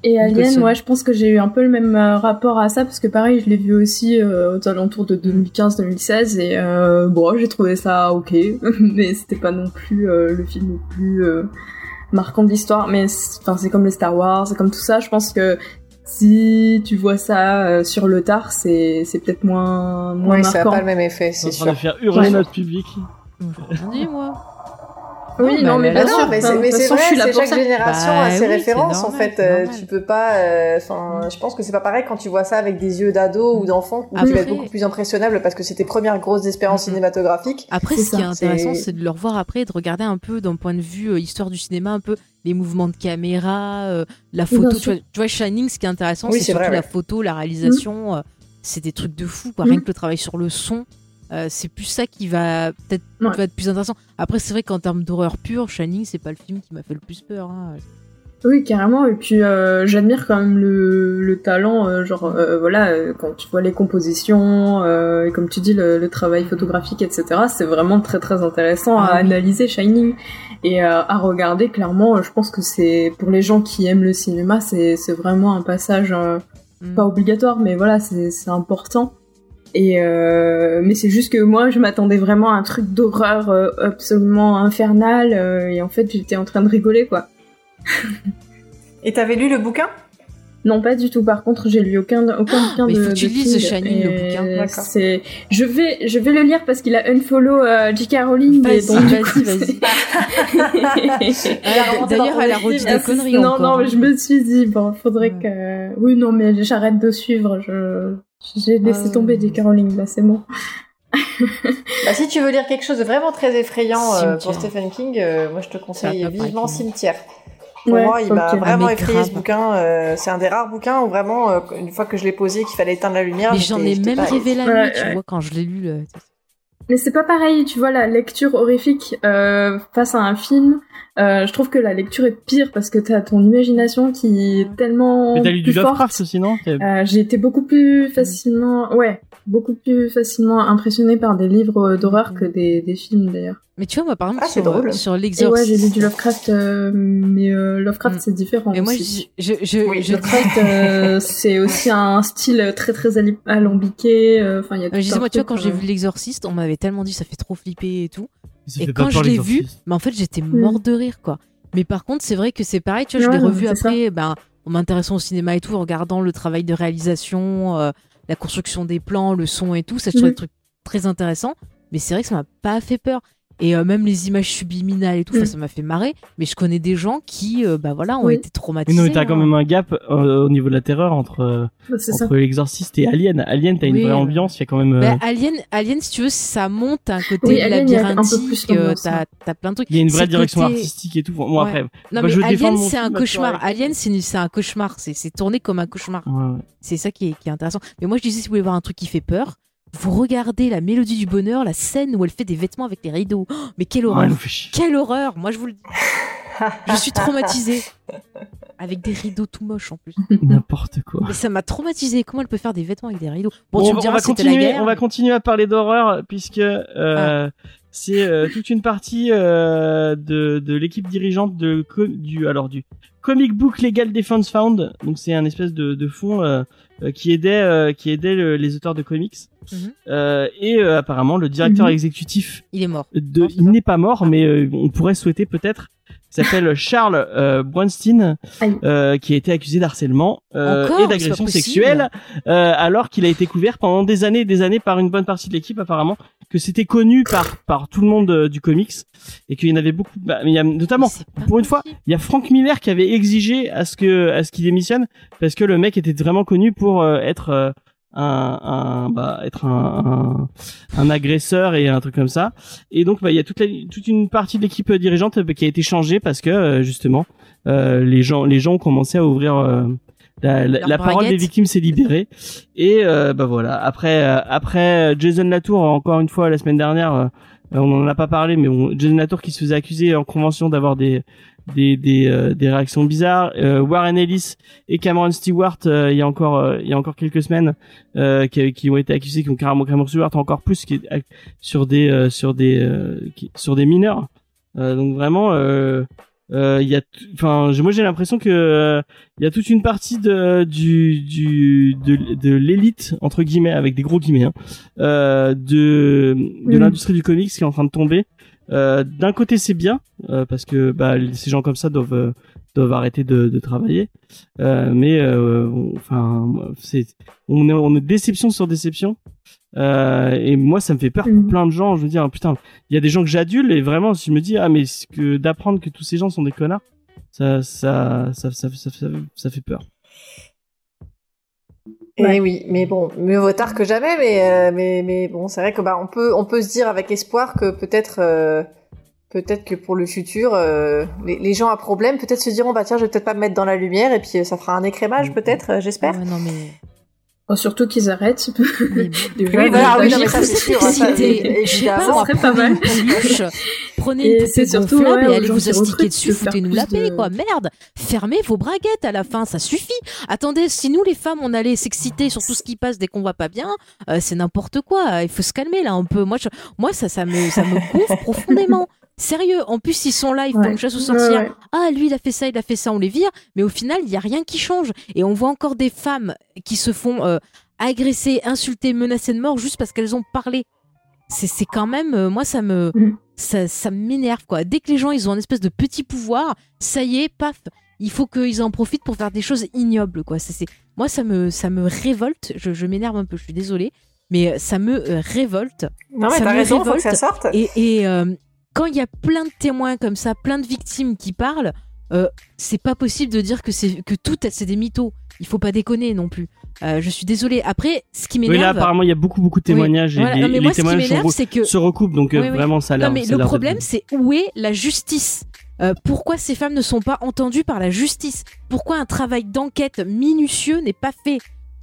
Et, Alien, ouais, je pense que j'ai eu un peu le même rapport à ça parce que pareil, je l'ai vu aussi euh, aux alentours de 2015-2016 et euh, bon, j'ai trouvé ça ok, *laughs* mais c'était pas non plus euh, le film le plus euh, marquant de l'histoire. Mais enfin, c'est comme les Star Wars, c'est comme tout ça. Je pense que si tu vois ça euh, sur le tard, c'est c'est peut-être moins moins Oui, ça n'a pas le même effet, C'est en c'est train de sûr. faire hurler Ouais. notre public. j'ai rien dit, moi. Oui, Non, mais mais elle bien sûr. non, mais c'est de mais toute c'est façon, vrai, c'est chaque ça. génération Bah a ses oui, références en fait. euh, tu peux pas. euh, Enfin, je pense que c'est pas pareil quand tu vois ça avec des yeux d'ado ou d'enfant, où tu vas être beaucoup plus impressionnable parce que c'est tes premières grosses expériences Mhm. cinématographiques. Après, C'est ce qui est intéressant, c'est- c'est de le revoir après et de regarder un peu d'un point de vue euh, histoire du cinéma, un peu les mouvements de caméra, euh, la photo. Tu vois, tu vois, Shining, ce qui est intéressant, Oui, c'est surtout vrai, la ouais. photo, la réalisation. euh, c'est des trucs de fou, quoi. Mhm. Rien que le travail sur le son. euh, c'est plus ça qui va peut-être Ouais. va être plus intéressant. Après, c'est vrai qu'en termes d'horreur pure, Shining, c'est pas le film qui m'a fait le plus peur. hein. Oui, carrément. Et puis j'admire quand même le, le talent, genre voilà, quand tu vois les compositions, et comme tu dis le, le travail photographique, etc. C'est vraiment très très intéressant à Ah oui. analyser Shining et euh, à regarder. Clairement, euh, je pense que c'est pour les gens qui aiment le cinéma, c'est vraiment un passage euh, Mm. pas obligatoire, mais voilà, c'est important. Et euh, mais c'est juste que moi, je m'attendais vraiment à un truc d'horreur absolument infernal, et en fait, j'étais en train de rigoler, quoi. Et t'avais lu le bouquin? Non, pas du tout. Par contre, j'ai lu aucun aucun *gasps* bouquin mais il de. faut que tu de lises King, Shining, le bouquin. D'accord. C'est, je vais, je vais le lire parce qu'il a unfollow euh, J.K. Rowling. Vas-y, vas-y, D'ailleurs, *laughs* elle a redit des conneries non, encore. non, hein. mais je me suis dit, bon, faudrait Ouais. que. Oui, non, mais j'arrête de suivre. Je, j'ai laissé tomber J.K. Rowling. Là, c'est bon. *laughs* Bah, si tu veux lire quelque chose de vraiment très effrayant euh, pour. Stephen King, euh, moi je te conseille vivement Cimetière. Pour Ouais, moi, il m'a vraiment Ah, effrayé ce grave. bouquin. euh, c'est un des rares bouquins où vraiment, euh, une fois que je l'ai posé, qu'il fallait éteindre la lumière. Mais j'en ai même rêvé la nuit, tu vois, quand je l'ai lu. le- Mais c'est pas pareil, tu vois, la lecture horrifique euh, face à un film. euh, je trouve que la lecture est pire parce que t'as ton imagination qui est tellement Mais t'as lu du plus forte. Lovecraft aussi, non? Euh, j'ai été beaucoup plus facilement, ouais, beaucoup plus facilement impressionnée par des livres d'horreur que des, des films d'ailleurs. Mais tu vois, moi, par exemple, Ah, sur, drôle. sur l'exorciste. ouais, j'ai lu du Lovecraft, euh, mais euh, Lovecraft Mm. c'est différent Mais moi, aussi. je, je, je, Oui, je Lovecraft, euh, *laughs* c'est aussi un style très très alambiqué. euh, Enfin, il y a tout je disais, moi, tu vois, quand j'ai euh, vu l'exorciste, on m'avait tellement dit ça fait trop flipper et tout. Et quand je l'ai vu, mais en fait, j'étais morte de rire, quoi. Mais par contre, c'est vrai que c'est pareil, tu vois, je Ouais, l'ai non, revu après, ben, en m'intéressant au cinéma et tout, en regardant le travail de réalisation, euh, la construction des plans, le son et tout, ça, je trouvais Mhm. le truc très intéressant. Mais c'est vrai que ça m'a pas fait peur. Et euh, même les images subliminales et tout, Mm. enfin, ça m'a fait marrer. Mais je connais des gens qui, euh, bah voilà, ont Oui. été Mais traumatisés. non, mais t'as quand hein. même un gap euh, au niveau de la terreur entre, euh, Bah, entre l'exorciste et Alien. Alien, t'as une Oui, vraie ouais. ambiance, il y a quand même. euh, Bah, Alien, Alien, si tu veux, ça monte un côté Oui, labyrinthique. euh, T'as t'as plein de trucs. il y a une vraie direction côté- artistique et tout. Bon, Ouais. après. Non, Bah, mais je Alien, c'est un cauchemar. Alien, c'est un cauchemar. C'est tourné comme un cauchemar. C'est ça qui est, qui est intéressant. Mais moi, je disais, si vous voulez voir un truc qui fait peur, vous regardez la mélodie du bonheur, la scène où elle fait des vêtements avec les rideaux. Oh, mais quelle horreur! Quelle horreur! Moi, je vous le dis. Je suis *laughs* traumatisée. Avec des rideaux tout moches en plus. N'importe quoi. Mais ça m'a traumatisée. Comment elle peut faire des vêtements avec des rideaux? Bon, Bon, tu on me va- diras, on va c'était la continuer, guerre. on va continuer à parler d'horreur puisque euh, c'est euh, toute une partie euh, de, de l'équipe dirigeante de du alors du Comic Book Legal Defense Fund. Donc c'est un espèce de, de fonds euh, euh, qui aidait euh, qui aidait le- les auteurs de comics. Mhm. Euh, et euh, apparemment le directeur Mhm. exécutif Il est mort. de, Non, c'est il n'est pas mort, mais euh, on pourrait souhaiter peut-être. Il s'appelle Charles euh, Bronstein, euh, qui a été accusé d'harcèlement euh, Encore? Et d'agression sexuelle, euh, alors qu'il a été couvert pendant des années et des années par une bonne partie de l'équipe apparemment, que c'était connu par par tout le monde euh, du comics et qu'il y en avait beaucoup. Bah, mais il y a notamment pour une fois, il y a Frank Miller qui avait exigé à ce que à ce qu'il démissionne parce que le mec était vraiment connu pour euh, être euh, un, un bah être un, un un agresseur et un truc comme ça. Et donc bah il y a toute la, toute une partie de l'équipe dirigeante euh, qui a été changée parce que euh, justement euh, les gens les gens ont commencé à ouvrir euh, la, la, Leur la parole des victimes s'est libérée. Et euh, bah voilà. Après euh, après Jason Latour encore une fois la semaine dernière euh, on en a pas parlé mais Jason Latour qui se faisait accuser en convention d'avoir des des des, euh, des réactions bizarres. Euh, Warren Ellis et Cameron Stewart euh, il y a encore euh, il y a encore quelques semaines euh, qui, qui ont été accusés qui ont carrément Cameron Stewart encore plus qui est sur des euh, sur des euh, qui- sur des mineurs. Euh, donc vraiment euh, euh, il y a enfin moi j'ai l'impression que euh, il y a toute une partie de du du de, de l'élite entre guillemets avec des gros guillemets hein, euh, de de l'industrie du comics qui est en train de tomber euh, d'un côté c'est bien euh, parce que bah, ces gens comme ça doivent euh, doivent arrêter de, de travailler. Mais on- enfin c'est on est on est déception sur déception. Et moi ça me fait peur pour Mhm. plein de gens. Je veux dire putain il y a des gens que j'adule et vraiment je me dis ah mais que d'apprendre que tous ces gens sont des connards ça ça ça, ça, ça, ça fait peur Et Ouais. oui, mais bon, mieux vaut tard que jamais, mais euh, mais mais bon, c'est vrai que bah on peut on peut se dire avec espoir que peut-être euh, peut-être que pour le futur, euh, les, les gens à problème peut-être se diront bah tiens je vais peut-être pas me mettre dans la lumière et puis euh, ça fera un écrémage peut-être, euh, j'espère. Ouais, non, mais. Oh, surtout qu'ils arrêtent. Oui, *laughs* voilà, oui, non, mais ça, c'est sûr, ça, *laughs* Excité. Je sais pas, évidemment. serait pas mal. peluche, prenez Et une poupée surtout, gonflable ouais, et allez vous astiquer dessus, foutez-nous la paix, de- quoi. Merde, fermez vos braguettes à la fin, ça suffit. Attendez, si nous les femmes on allait s'exciter sur tout ce qui passe dès qu'on va pas bien, euh, c'est n'importe quoi. Il faut se calmer là un peu. Moi, je- moi ça, ça me, ça me gonfle profondément. Sérieux, en plus ils sont là, ils font Ouais. une chasse aux Ouais, sorcières. ouais. Ah, lui il a fait ça, il a fait ça, on les vire. Mais au final, il y a rien qui change. Et on voit encore des femmes qui se font euh, agresser, insulter, menacer de mort juste parce qu'elles ont parlé. C'est quand même, euh, moi ça me, Mhm. ça, ça m'énerve quoi. Dès que les gens ils ont un espèce de petit pouvoir, ça y est, paf, il faut qu'ils en profitent pour faire des choses ignobles quoi. C'est, moi ça me, ça me révolte. Je, je m'énerve un peu, je suis désolée, mais euh, ça me euh, révolte. Non mais Ça t'as me raison, faut que ça révolte. sorte. Et, et, euh, quand il y a plein de témoins comme ça, plein de victimes qui parlent, euh, c'est pas possible de dire que c'est que tout c'est des mythos. Il faut pas déconner non plus. Euh, je suis désolée. Après, ce qui oui là m'énerve, apparemment il y a beaucoup beaucoup de Oui, témoignages et voilà. Non, mais les moi, ce qui témoignages m'énerve, se, c'est que se recoupent donc euh, Oui, vraiment ça a l'air non mais le problème c'est où est la justice? Euh, Pourquoi ces femmes ne sont pas entendues par la justice? Pourquoi un travail d'enquête minutieux n'est pas fait?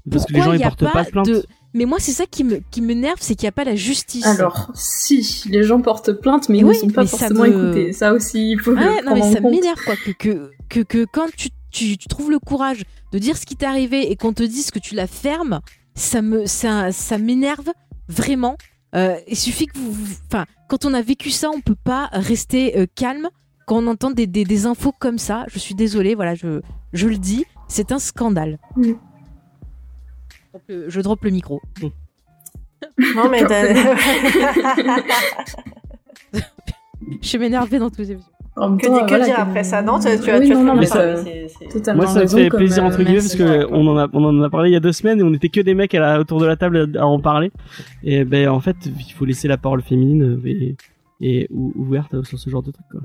Parce que les Pourquoi gens y a portent pas de plainte de- Mais moi c'est ça qui me qui m'énerve, c'est qu'il n'y a pas la justice. Alors, si, les gens portent plainte, mais ils Oui, ne sont pas ça forcément me- écoutés. Ça aussi, il faut Ah, le non prendre mais en ça m'énerve quoi que, que que que quand tu, tu tu trouves le courage de dire ce qui t'est arrivé et qu'on te dise que tu la fermes, ça me ça ça m'énerve vraiment. Euh, il suffit que vous, enfin, quand on a vécu ça, on peut pas rester euh, calme quand on entend des, des, des infos comme ça. Je suis désolée, voilà, je je le dis, c'est un scandale. Mm. Euh, Je drop le micro. Non mais t'as- *laughs* Je suis m'énerver dans tous les que, que voilà, dire après ça? Non, tu, tu as Oui, tu as non, très non, bien mais ça- c'est- c'est- totalement Moi, ça me fait plaisir euh, entre guillemets parce merci. que on en a on en a parlé il y a deux semaines et on était que des mecs à la, autour de la table à en parler. Et ben en fait, il faut laisser la parole féminine. Et et ou- ouverte sur ce genre de truc quoi.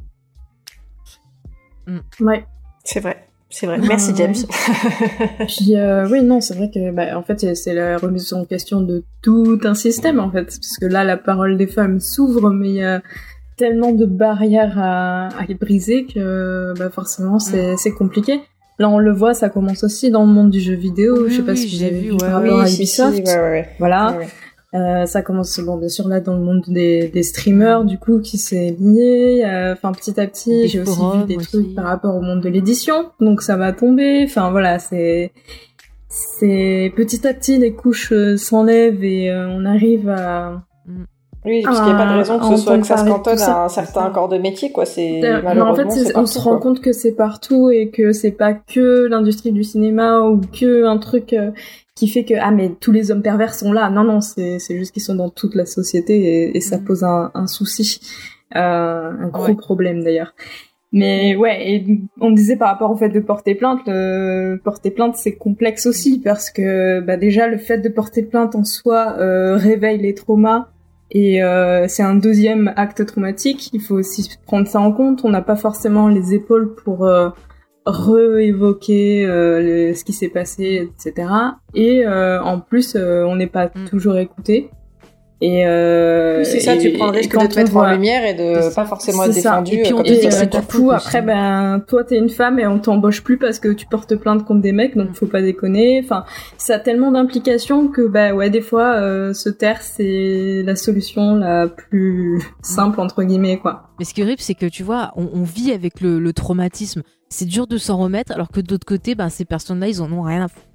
Ouais. C'est vrai. C'est vrai. Ah, Merci ouais. James. *laughs* Puis euh, oui, non, c'est vrai que bah, en fait c'est- la remise en question de tout un système en fait, parce que là la parole des femmes s'ouvre, mais il y a tellement de barrières à, à briser que bah, forcément Mm. c'est compliqué. Là on le voit, ça commence aussi dans le monde du jeu vidéo. Oui, je sais pas oui, si j'ai vu, vu ouais, par ouais. rapport à si, si, Ubisoft. ouais, ouais. Voilà. Euh, ça commence bon bien sûr là dans le monde des, des streamers du coup qui s'est lié euh, enfin petit à petit j'ai aussi vu des aussi. trucs par rapport au monde de l'édition donc ça va tomber enfin voilà c'est c'est petit à petit les couches euh, s'enlèvent et euh, on arrive à Oui, parce qu'il n'y a pas de raison que ce soit que ça se cantonne ça. à un certain corps de métier, quoi. C'est Euh, mais en malheureusement, fait, c'est- c'est on partout, se rend quoi. compte que c'est partout et que c'est pas que l'industrie du cinéma ou que un truc euh, qui fait que ah mais tous les hommes pervers sont là. Non non, c'est c'est juste qu'ils sont dans toute la société et, et ça Mhm. pose un, un souci, euh, un gros Ouais. problème d'ailleurs. Mais ouais, et on disait par rapport au fait de porter plainte, le porter plainte c'est complexe aussi parce que bah déjà le fait de porter plainte en soi euh, réveille les traumas et euh, c'est un deuxième acte traumatique. Il faut aussi prendre ça en compte. On n'a pas forcément les épaules pour euh, réévoquer euh, ce qui s'est passé, etc. Et euh, en plus, euh, on n'est pas Mm. toujours écouté. Et euh, c'est ça, et- tu prends le risque de te mettre voit- en lumière et de pas forcément être défendu Et puis euh, on te dit que c'est coup, après, ben, toi, t'es une femme et on t'embauche plus parce que tu portes plainte contre des mecs, donc faut pas déconner. Enfin, ça a tellement d'implications que, bah, ouais, des fois, euh, se taire, c'est la solution la plus simple, entre guillemets, quoi. Mais ce qui est horrible, c'est que tu vois, on, on vit avec le, le traumatisme. C'est dur de s'en remettre, alors que de l'autre côté, ben, ces personnes-là, ils en ont rien à foutre.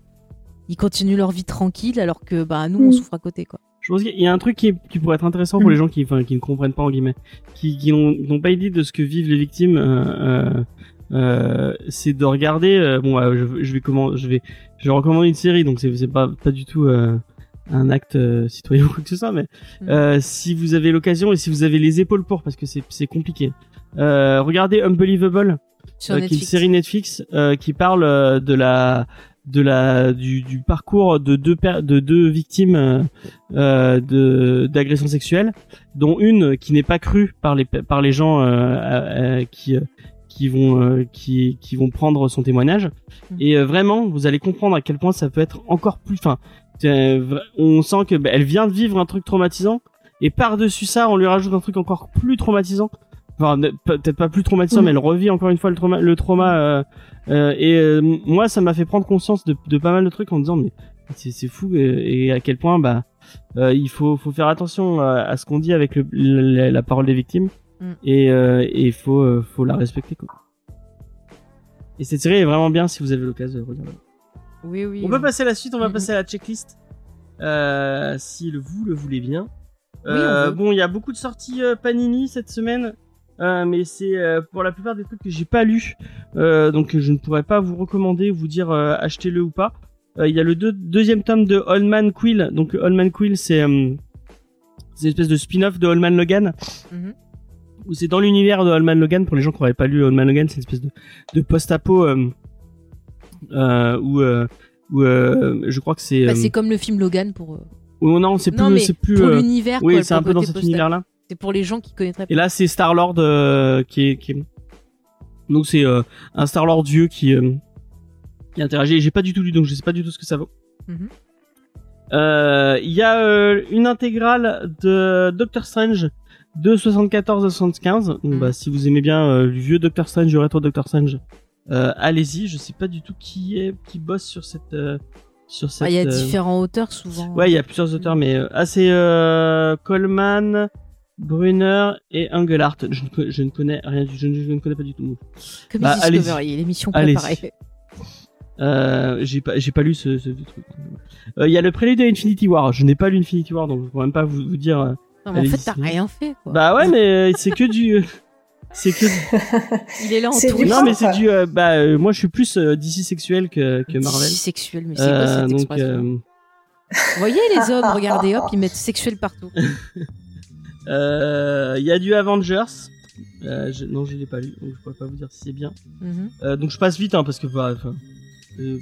Ils continuent leur vie tranquille, alors que bah, nous, on Mm. souffre à côté. quoi. Je pense qu'il y a un truc qui, est- qui pourrait être intéressant pour Mm. les gens qui, enfin, qui ne comprennent pas en guillemets, qui, qui n'ont pas idée de ce que vivent les victimes. euh, euh, euh, c'est de regarder. euh, bon, euh, je, je vais comment, je vais, je vais recommander une série, donc c'est pas pas du tout euh, un acte euh, citoyen ou quoi que ce soit, mais Mm. euh, si vous avez l'occasion et si vous avez les épaules pour, parce que c'est compliqué. Euh, regardez Unbelievable, qui est une Netflix. série Netflix euh, qui parle de la de la du, du parcours de deux de deux victimes euh, de d'agressions sexuelles dont une qui n'est pas crue par les par les gens euh, qui euh, qui vont euh, qui qui vont prendre son témoignage Mhm. et euh, vraiment vous allez comprendre à quel point ça peut être encore plus enfin vra- on sent que bah, elle vient de vivre un truc traumatisant et par dessus ça on lui rajoute un truc encore plus traumatisant enfin peut-être pas plus traumatisant mais elle revit encore une fois le trauma le trauma euh, euh, et euh, moi ça m'a fait prendre conscience de, de pas mal de trucs en me disant mais c'est c'est fou et, et à quel point bah euh, il faut faut faire attention à, à ce qu'on dit avec le, la, la parole des victimes Mm. et euh, et il faut euh, faut la respecter quoi. Et cette série est vraiment bien si vous avez l'occasion de regarder. Oui, oui. On peut passer à la suite, on va Mhm. passer à la checklist. Euh, si le vous le voulez bien. Oui, Euh, bon, il y a beaucoup de sorties euh, Panini cette semaine, euh, mais c'est euh, pour la plupart des trucs que j'ai pas lus, euh, donc je ne pourrais pas vous recommander, vous dire achetez-le ou pas. Il y a le deux- deuxième tome de Old Man Quill. Donc Old Man Quill, c'est une espèce de spin-off de Old Man Logan. Mhm. Où c'est dans l'univers de Old Man Logan. Pour les gens qui n'auraient pas lu Old Man Logan, c'est une espèce de, de post-apo où, où je crois que c'est. Bah, c'est comme le film Logan pour. où non, c'est non, plus, mais c'est plus. pour l'univers. oui, c'est un peu dans cet univers-là. C'est pour les gens qui connaîtraient pas. Et là, c'est Star Lord euh, qui est, qui est- donc c'est euh, un Star Lord dieu qui euh, qui interagit. J'ai pas du tout lu, donc je sais pas du tout ce que ça vaut. Mhm. Euh, Il y a une intégrale de Doctor Strange de 74 à 75. Donc, Mhm. bah, si vous aimez bien le vieux Doctor Strange, le rétro Doctor Strange, allez-y. Je sais pas du tout qui est qui bosse sur cette sur cette. Ah, Il y a différents auteurs souvent. Ouais, il y a plusieurs auteurs, mais euh, ah, c'est euh, Coleman, Brunner et Engelhardt. Je ne, je ne connais rien du, je ne, je ne connais pas du tout. Comme Bah. Discovery, l'émission préparée. Euh, j'ai pas, j'ai pas lu ce, ce truc. Euh, Il y a le prélude à Infinity War. Je n'ai pas lu Infinity War, donc je pourrais même pas vous, vous dire. euh, Non, mais en fait, t'as rien fait. Quoi. Bah ouais, mais c'est que du, c'est que. du- *laughs* il est là en c'est tout. Non, mais c'est du. euh, bah euh, moi, je suis plus euh, DC sexuel que, que Marvel. Sexuel, mais c'est quoi cette donc, expression euh, Vous voyez les hommes, regardez, hop, *laughs* ils mettent sexuel partout. *laughs* euh, il y a du Avengers. Euh, je- non, je l'ai pas lu, donc je pourrais pas vous dire si c'est bien. Mhm. Euh, donc je passe vite hein, parce que bah, il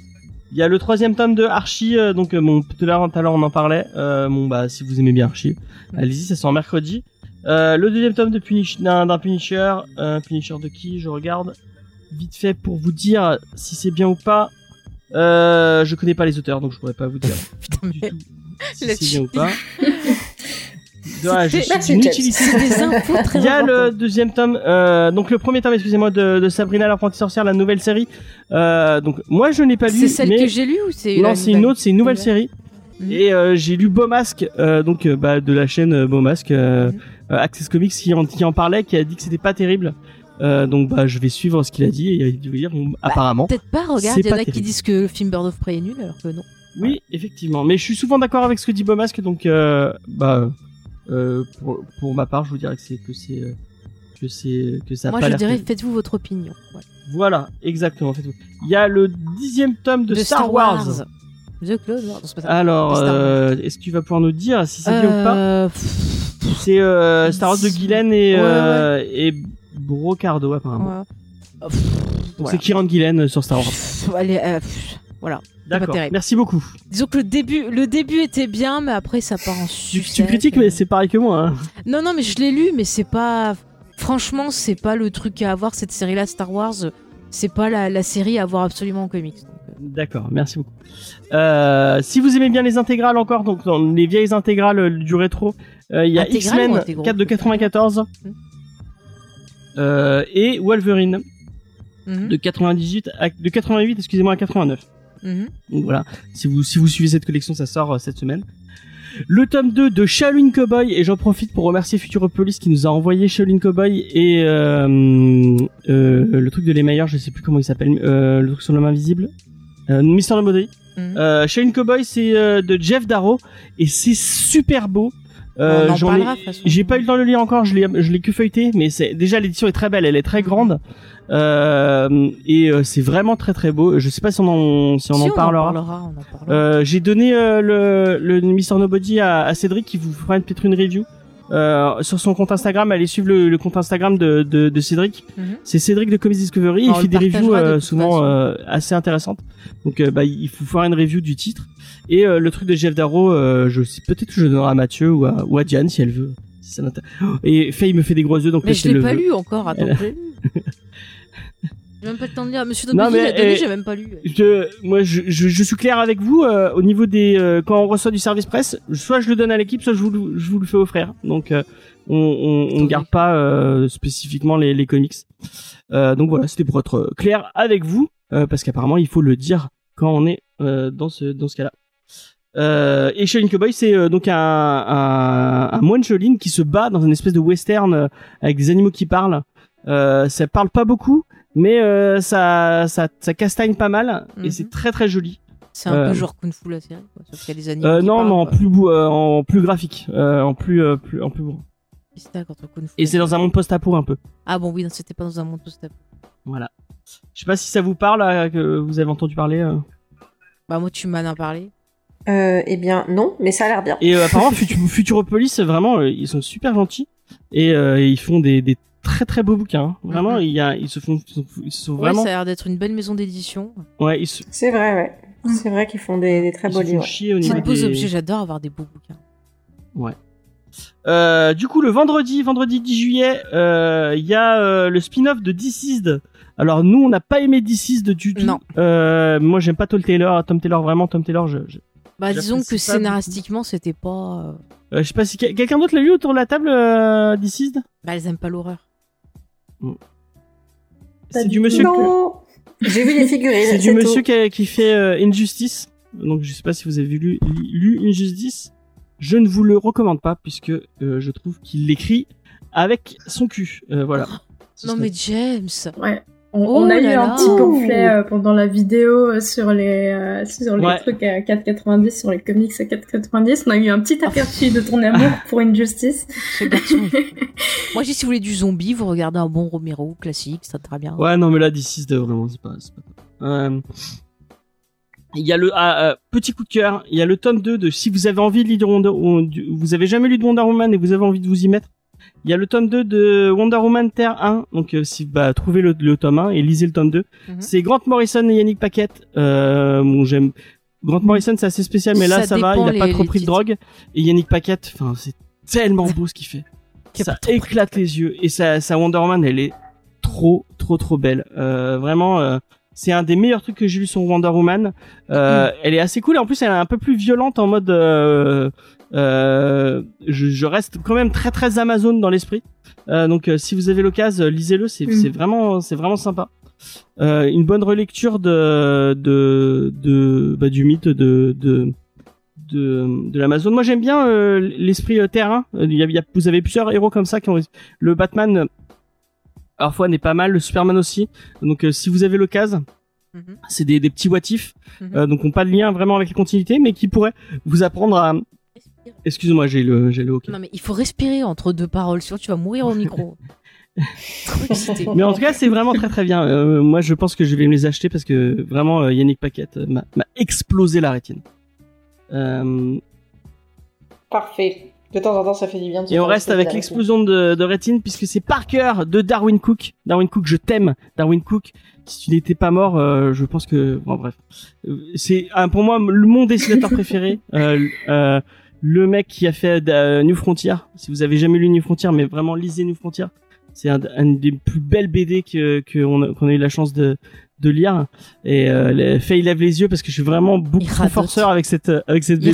y a le troisième tome de Archie euh, donc euh, bon tout à l'heure on en parlait euh, bon bah si vous aimez bien Archie allez-y ça sort mercredi le deuxième tome de Punish- d'un Punisher. Un Punisher de qui Je regarde vite fait pour vous dire si c'est bien ou pas. Je connais pas les auteurs, donc je pourrais pas vous dire *laughs* Putain, du mais tout si c'est bien ou pas. *laughs* Ouais, je C'est- suis *laughs* Il y a le deuxième tome, euh, donc le premier tome, excusez-moi, de, de Sabrina l'apprentie sorcière, la nouvelle série. Euh, donc moi je n'ai pas lu, C'est celle mais que j'ai lue ou c'est non c'est une autre, c'est une nouvelle série. Mhm. Et euh, j'ai lu Beaumasque, euh, donc bah, de la chaîne Beaumasque, euh, Mhm. euh, Access Comics qui en, qui en parlait, qui a dit que c'était pas terrible. Euh, donc bah je vais suivre ce qu'il a dit et il va dire bon, apparemment. Peut-être pas, regarde, C'est il y en pas a qui disent que le film Bird of Prey est nul alors que non. Oui, effectivement. Mais je suis souvent d'accord avec ce que dit Beaumasque, donc euh, bah pour, pour ma part, je vous dirais que c'est que c'est euh, que c'est que ça a Moi pas je dirais faites-vous votre opinion. Ouais. Voilà, exactement. faites-vous. Il y a le dixième tome de, Star, Wars. The Clone Wars. Alors, euh, est-ce que tu vas pouvoir nous dire si c'est bien ou pas Euh, C'est euh, Star Wars de Gillen et Ouais, euh, et Brocardo apparemment. ouais. Pff, Donc voilà. c'est Kieran Gillen euh, sur Star Wars. Pff, allez, euh, pff, voilà. D'accord. Merci beaucoup. Disons que le début, le début était bien, mais après ça part en sucette. tu critiques, mais c'est pareil que moi. Hein. Non, non, mais je l'ai lu, mais c'est pas. Franchement, c'est pas le truc à avoir cette série-là, Star Wars. C'est pas la, la série à avoir absolument en comics. euh. D'accord, merci beaucoup. Euh, si vous aimez bien les intégrales encore, donc dans les vieilles intégrales euh, du rétro, euh, il y a X-Men intégraux 4 de 94 Hmm. euh, et Wolverine Mhm, de 98 à, de 88 excusez-moi à 89. Mhm. Donc voilà, si vous si vous suivez cette collection, ça sort euh, cette semaine. Le tome 2 de Shaolin Cowboy et j'en profite pour remercier Futuropolis qui nous a envoyé Shaolin Cowboy et euh, euh, le truc de les meilleurs, je sais plus comment il s'appelle, euh, le truc sur l'homme invisible, Mister Nobody. Shaolin Cowboy c'est de Jeff Darrow et c'est super beau. Euh, j'en ai- j'ai pas eu le temps de le lire encore, je l'ai, je l'ai que feuilleté, mais c'est déjà l'édition est très belle, elle est très grande euh, et euh, c'est vraiment très très beau. Je sais pas si on en, si on Si, en parlera. on en parlera. Euh, j'ai donné euh, le, le Mister Nobody à, à Cédric qui vous fera peut-être une review euh, sur son compte Instagram. Allez suivre le, le compte Instagram de, de, de Cédric. Mhm. C'est Cédric de Comics Discovery. Il fait des reviews de euh, souvent euh, assez intéressantes. Donc euh, bah, il faut faire une review du titre. Et euh, le truc de Jeff Darrow, euh, je peut-être que je donnerai à Mathieu ou à, ou à Diane si elle veut. Si ça Et Faye me fait des gros yeux donc Mais je l'ai pas lu encore. Attends, Elle-. *laughs* J'ai même pas le temps de lire. Monsieur donné, eh, j'ai même pas lu. je, moi, je, je, je suis clair avec vous euh, au niveau des euh, quand on reçoit du service presse, soit je le donne à l'équipe, soit je vous, le- je vous le fais offrir. Donc, euh, on, on, on garde pas spécifiquement les, les comics. Donc voilà, c'était pour être clair avec vous, parce qu'apparemment il faut le dire quand on est dans ce dans ce cas-là. Euh, et Shaolin Cowboy, c'est euh, donc un, un, un moine Shaolin qui se bat dans une espèce de western euh, avec des animaux qui parlent. Euh, ça parle pas beaucoup, mais euh, ça, ça, ça castagne pas mal et Mhm. c'est très très joli. C'est un euh, peu genre Kung Fu la série, quoi. Sauf qu'il y a des animaux. Euh, non, parlent, mais en plus beau, euh, en plus graphique, euh, en plus, euh, plus, en plus Et c'est dans un monde post-apo un peu. Ah bon, oui, non, c'était pas dans un monde post Voilà. Je sais pas si ça vous parle, que vous avez entendu parler. euh. Bah, moi, tu m'en as parlé. Euh, eh bien, non, mais ça a l'air bien. Et euh, apparemment, *laughs* Futu- Futuropolis, vraiment, euh, ils sont super gentils et euh, ils font des, des très très beaux bouquins. hein. Vraiment, Mhm. il y a, ils se font, ils sont, ils sont Ouais, vraiment, ça a l'air d'être une belle maison d'édition. ouais, ils se, C'est vrai, ouais. C'est vrai qu'ils font des, des très ils beaux se font livres. chier au C'est niveau de beaux des- objets, j'adore avoir des beaux bouquins. Euh, du coup, le vendredi, vendredi 10 juillet, euh, il y a euh, le spin-off de Deceased. Alors nous, on n'a pas aimé Deceased du tout. Non. Euh, moi, j'aime pas Tom Taylor. Tom Taylor, vraiment, Tom Taylor. Je, je, Bah, disons que pas scénaristiquement, c'était pas. euh, je sais pas si quel- quelqu'un d'autre l'a lu autour de la table, euh, Deceased. Bah, elles aiment pas l'horreur. C'est du monsieur. que- J'ai vu les figurines, C'est du monsieur qui, qui fait euh, Injustice. Donc je sais pas si vous avez lu, lu Injustice. Je ne vous le recommande pas puisque euh, je trouve qu'il l'écrit avec son cul. Euh, voilà. Non, serait- mais James Ouais. On, Oh on a eu un là. petit pamphlet euh, pendant la vidéo sur les, euh, sur les Ouais. trucs à 4,90, sur les comics à 4,90. On a eu un petit aperçu de ton amour *laughs* pour Injustice. ce garçon. il- Moi, j'ai si vous voulez du zombie, vous regardez un bon Romero classique, ça très bien. Ouais, non, mais là, Deceased, euh, vraiment, c'est pas. Euh, Il y a le ah, euh, petit coup de cœur. Il y a le tome 2 de si vous avez envie de lire Wonder, ou du- vous avez jamais lu de Wonder Woman et vous avez envie de vous y mettre. Il y a le tome 2 de Wonder Woman Terre 1. Donc euh, si bah trouvez le, le tome 1 et lisez le tome 2. Mhm. C'est Grant Morrison et Yannick Paquette. Euh, bon, j'aime Grant Morrison, c'est assez spécial mais là Ça ça, va, il a pas trop pris de drogue et Yannick Paquette, enfin c'est tellement beau ce qu'il fait. ça éclate les yeux et sa, sa Wonder Woman elle est trop trop trop belle. Euh, vraiment, euh, c'est un des meilleurs trucs que j'ai vu sur Wonder Woman. Euh, Elle est assez cool et en plus elle est un peu plus violente en mode. Euh, je, je reste quand même très très Amazon dans l'esprit. Euh, donc euh, si vous avez l'occasion, lisez-le, c'est Mm. vraiment c'est vraiment sympa. Une bonne relecture de de de bah, du mythe de de de, de l'Amazon. Moi j'aime bien l'esprit terrain. Il y a, il y a- vous avez plusieurs héros comme ça qui ont le Batman parfois n'est pas mal, le Superman aussi. Donc si vous avez l'occasion, Mhm. c'est des, des petits what if, Mhm. euh, donc ont pas de lien vraiment avec les continuités, mais qui pourraient vous apprendre à. Excuse-moi, j'ai le j'ai le hockey. Non mais il faut respirer entre deux paroles, sinon tu vas mourir au micro. *laughs* Mais en tout cas, c'est vraiment très très bien. Euh, moi, je pense que je vais me les acheter parce que vraiment, euh, Yannick Paquette euh, m'a m'a explosé la rétine. Euh, Parfait. De temps en temps, ça fait du bien. de et on reste avec l'explosion de, de rétine puisque c'est Parker de Darwin Cook. Darwin Cook, je t'aime. Darwin Cook, si tu n'étais pas mort, euh, je pense que bon bref, c'est ah, pour moi le mon dessinateur préféré. Euh, euh, le mec qui a fait euh, New Frontier. Si vous avez jamais lu New Frontier, mais vraiment lisez New Frontier. C'est un, un des plus belles BD que qu'on a, a eu la chance de de lire. Et euh, Faye lève les yeux parce que je suis vraiment beaucoup trop forceur avec cette avec cette BD.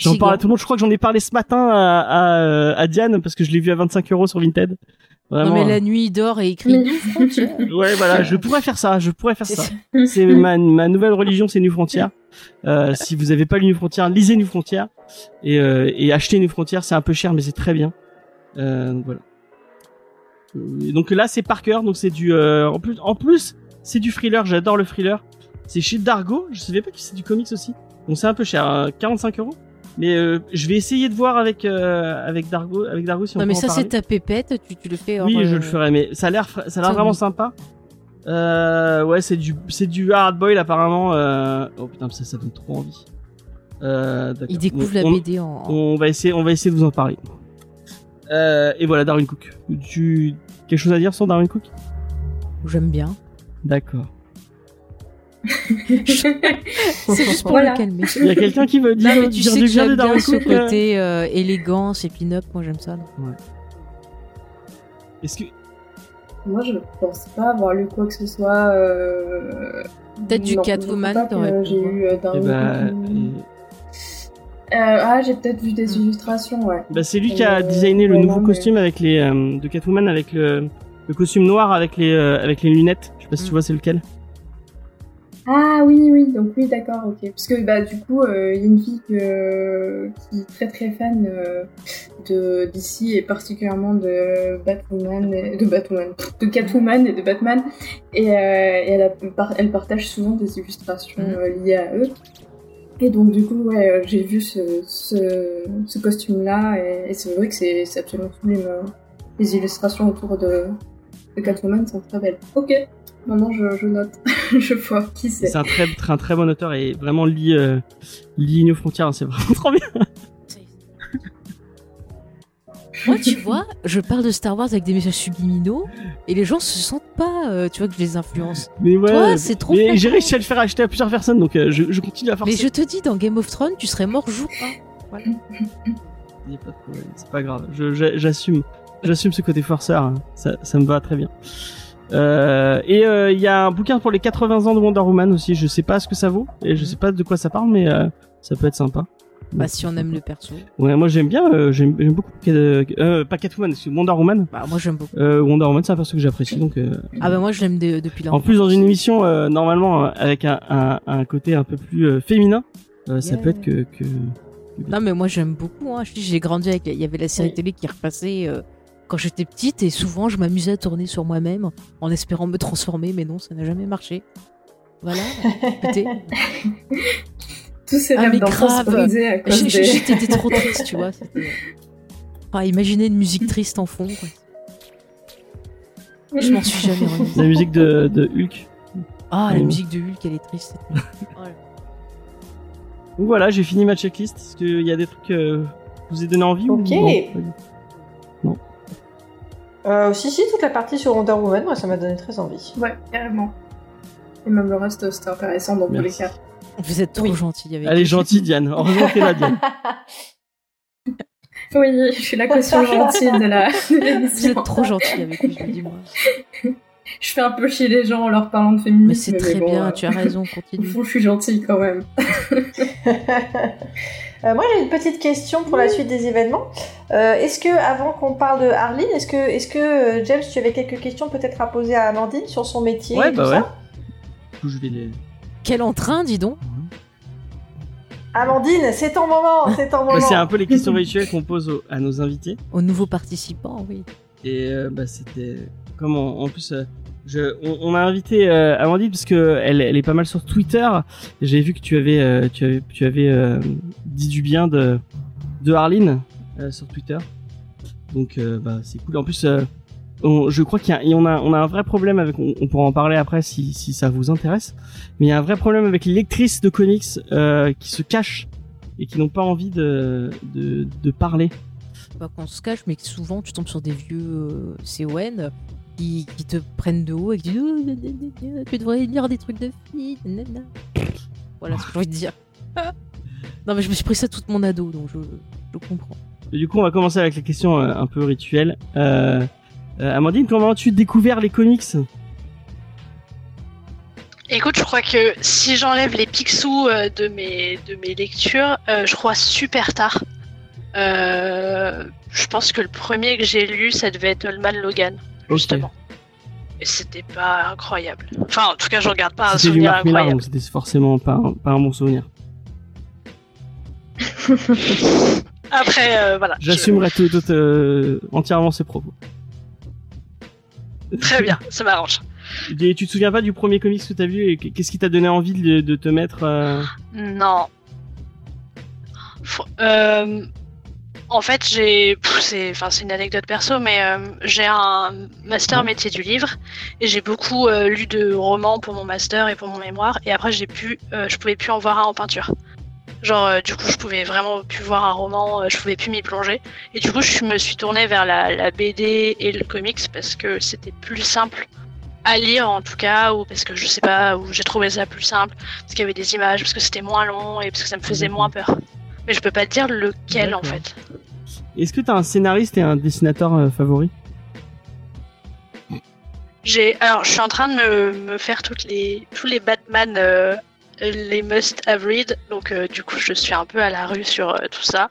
J'en parle à tout le monde. Je crois que j'en ai parlé ce matin à, à, à Diane parce que je l'ai vu à 25 euros sur Vinted. Vraiment. Non mais la nuit il dort et il crie New *laughs* Frontier. Ouais, voilà, je *laughs* pourrais faire ça. Je pourrais faire ça. C'est *laughs* ma, ma nouvelle religion, c'est New Frontier. Euh, si vous avez pas lu New Frontier, lisez New Frontier et, euh, et achetez New Frontier. C'est un peu cher, mais c'est très bien. Euh, donc voilà. Euh, et donc là, c'est Parker. Donc c'est du. euh, en plus, en plus, c'est du thriller. J'adore le thriller. C'est chez Dargo. Je savais pas que c'est du comics aussi. Donc c'est un peu cher, hein, 45 euros. Mais euh, je vais essayer de voir avec euh, avec Dargo, avec Dargo si on Non peut mais en ça parler. c'est ta pépette, tu, tu le fais. Oui, hors, je euh, le ferai, mais ça a l'air, fra- ça a l'air Ça, vraiment oui. sympa. Euh, ouais, c'est du, c'est du hard boil apparemment. Euh... Oh putain, ça, ça donne trop envie. Euh, d'accord. Il découvre la on, BD en. en- On va essayer, on va essayer de vous en parler. Euh, et voilà, Darwin Cook. Tu quelque chose à dire sur Darwin Cook? J'aime bien. D'accord. *laughs* C'est juste pour Voilà. le calmer. Il y a quelqu'un qui veut dire, Non mais tu dire sais du que bien de j'aime bien Darwin ce Cook côté euh, élégance et pin-up, moi j'aime ça. Est-ce que Moi, je pense pas avoir lu quoi que ce soit. Euh... Peut-être du Catwoman, J'ai eu euh, eh Darwin ben, euh, Euh, ah, j'ai peut-être vu des Mm. illustrations, ouais. bah, c'est lui qui a Euh, designé le nouveau non, mais- costume avec les euh, de Catwoman avec le, le costume noir avec les euh, avec les lunettes. Je sais pas si tu Mm. vois c'est lequel. Ah oui, oui, donc oui, d'accord, ok. Parce que bah, du coup, euh, il y a une fille que- qui est très très fan euh, de d'ici et particulièrement de Batwoman, et- de Batwoman, de Catwoman et de Batman. Et, euh, et elle, a- elle partage souvent des illustrations euh, liées à eux. Et donc du coup, ouais, euh, j'ai vu ce, ce, ce costume-là et, et c'est vrai que c'est absolument sublime. euh. Les illustrations autour de, de Catwoman sont très belles. Ok, maintenant je, je note, *laughs* je vois qui c'est. C'est un très, très, un très bon auteur et vraiment lit, euh, lit New Frontier, hein, c'est vraiment *laughs* trop bien. Moi, tu vois, je parle de Star Wars avec des messages subliminaux et les gens se sentent pas, euh, tu vois, que je les influence. Mais ouais, Toi, c'est trop mais j'ai réussi à le faire acheter à plusieurs personnes, donc euh, je, je continue à faire Mais ça. je te dis, dans Game of Thrones, tu serais mort jour 1. *laughs* Y a pas de problème, C'est pas grave, j'assume. J'assume ce côté forceur, hein. ça, ça me va très bien. Euh, et euh, il y a un bouquin pour les 80 ans de Wonder Woman aussi, je sais pas ce que ça vaut, et je sais pas de quoi ça parle, mais euh, ça peut être sympa. Bah, si on aime le perso. Ouais, moi j'aime bien, j'aime beaucoup, pas Catwoman, Wonder Woman. Bah, moi, j'aime beaucoup. Wonder Woman, c'est un perso que j'apprécie, donc... Ah, bah, moi, je l'aime de- depuis longtemps. En plus, dans une émission normalement avec un, un, un côté un peu plus féminin, ça peut être que, que... Non, mais moi, j'aime beaucoup. Hein. Je dis, j'ai grandi avec. Il y avait la série télé qui repassait quand j'étais petite et souvent, je m'amusais à tourner sur moi-même en espérant me transformer, mais non, ça n'a jamais marché. Voilà, *laughs* écoutez. Tous ces Ah, rêves d'enfance brisés à cause des... J'étais trop *laughs* triste, tu vois. Enfin, imaginez une musique triste en fond. quoi. Je m'en suis jamais remise. la musique de, de Hulk. Ah, la musique de Hulk, elle est triste. *laughs* Donc voilà, j'ai fini ma checklist. Est-ce qu'il y a des trucs euh, qui vous ai donné envie ou Ok. non Pas du tout. Euh, si, si, toute la partie sur Wonder Woman, moi, ça m'a donné très envie. Ouais, carrément. Et même le reste, c'était intéressant dans tous les Merci. Vous êtes trop Oui. gentille avec Elle est gentille, Diane. Heureusement que t'es là, Diane. *laughs* Oui, je suis la caution gentille de la Vous êtes trop gentil avec lui, je me dis moi. *laughs* Je fais un peu chier les gens en leur parlant de féminisme. Mais c'est très bon, bien, euh, tu as raison, *laughs* Au continue. fond, je suis gentille quand même. Euh, moi, j'ai une petite question pour la suite des événements. Euh, est-ce que, avant qu'on parle de Arline, est-ce que, est-ce que euh, James, tu avais quelques questions peut-être à poser à Amandine sur son métier Ouais, et bah ça ouais. Je vais les. Quel entrain, dis donc Amandine, c'est ton moment, c'est ton *laughs* moment. c'est un peu les questions rituelles qu'on pose à nos invités. Aux nouveaux participants, oui. Et euh, bah, c'était. Comme en, en plus. euh, on, on a invité euh, Amandine parce que elle, est pas mal sur Twitter. J'ai vu que tu avais, euh, tu avais, tu avais euh, dit du bien de, de euh, sur Twitter. Donc bah, c'est cool. En plus, on- je crois qu'il y a, on a, on a un vrai problème avec. On, pourra en parler après si, si ça vous intéresse. Mais il y a un vrai problème avec les lectrices de comics qui se cachent et qui n'ont pas envie de, de, parler. Pas qu'on se cache, mais souvent tu tombes sur des vieux CON qui, qui te prennent de haut et qui disent Oh, Tu devrais lire des trucs de filles. Voilà ce que j'ai envie de dire. *laughs* non, mais je me suis pris ça toute mon ado, donc je, je comprends. Du coup, on va commencer avec les questions euh, un peu rituelles. Euh, euh, Amandine, comment as-tu découvert les comics? Écoute, je crois que si j'enlève les euh, de mes de mes lectures, euh, je crois super tard. Euh, je pense que le premier que j'ai lu, ça devait être Old Man Logan, justement. Et c'était pas incroyable. Enfin, en tout cas, je regarde pas un C'était du souvenir Mark Millar, incroyable. donc c'était forcément pas un, pas un bon souvenir. *laughs* Après, euh, voilà. je- J'assumerai tout, tout, euh, entièrement ces propos. Très bien, ça m'arrange. Et tu te souviens pas du premier comics que t'as vu et qu'est-ce qui t'a donné envie de, de te mettre euh, Non. Faut- euh, en fait, j'ai, c'est, enfin, c'est une anecdote perso, mais euh, j'ai un master métier du livre et j'ai beaucoup euh, lu de romans pour mon master et pour mon mémoire. Et après, j'ai pu, euh, je pouvais plus en voir un en peinture. Genre, du coup, je pouvais vraiment plus voir un roman, je pouvais plus m'y plonger. Et du coup, je me suis tournée vers la, la BD et le comics parce que c'était plus simple à lire en tout cas, ou parce que je sais pas, ou j'ai trouvé ça plus simple parce qu'il y avait des images, parce que c'était moins long et parce que ça me faisait moins peur. Mais je peux pas te dire lequel en fait. Est-ce que t'as un scénariste et un dessinateur euh, favori J'ai, alors je suis en train de me, me faire toutes les, tous les Batman, euh, les must have read, donc euh, du coup je suis un peu à la rue sur tout ça.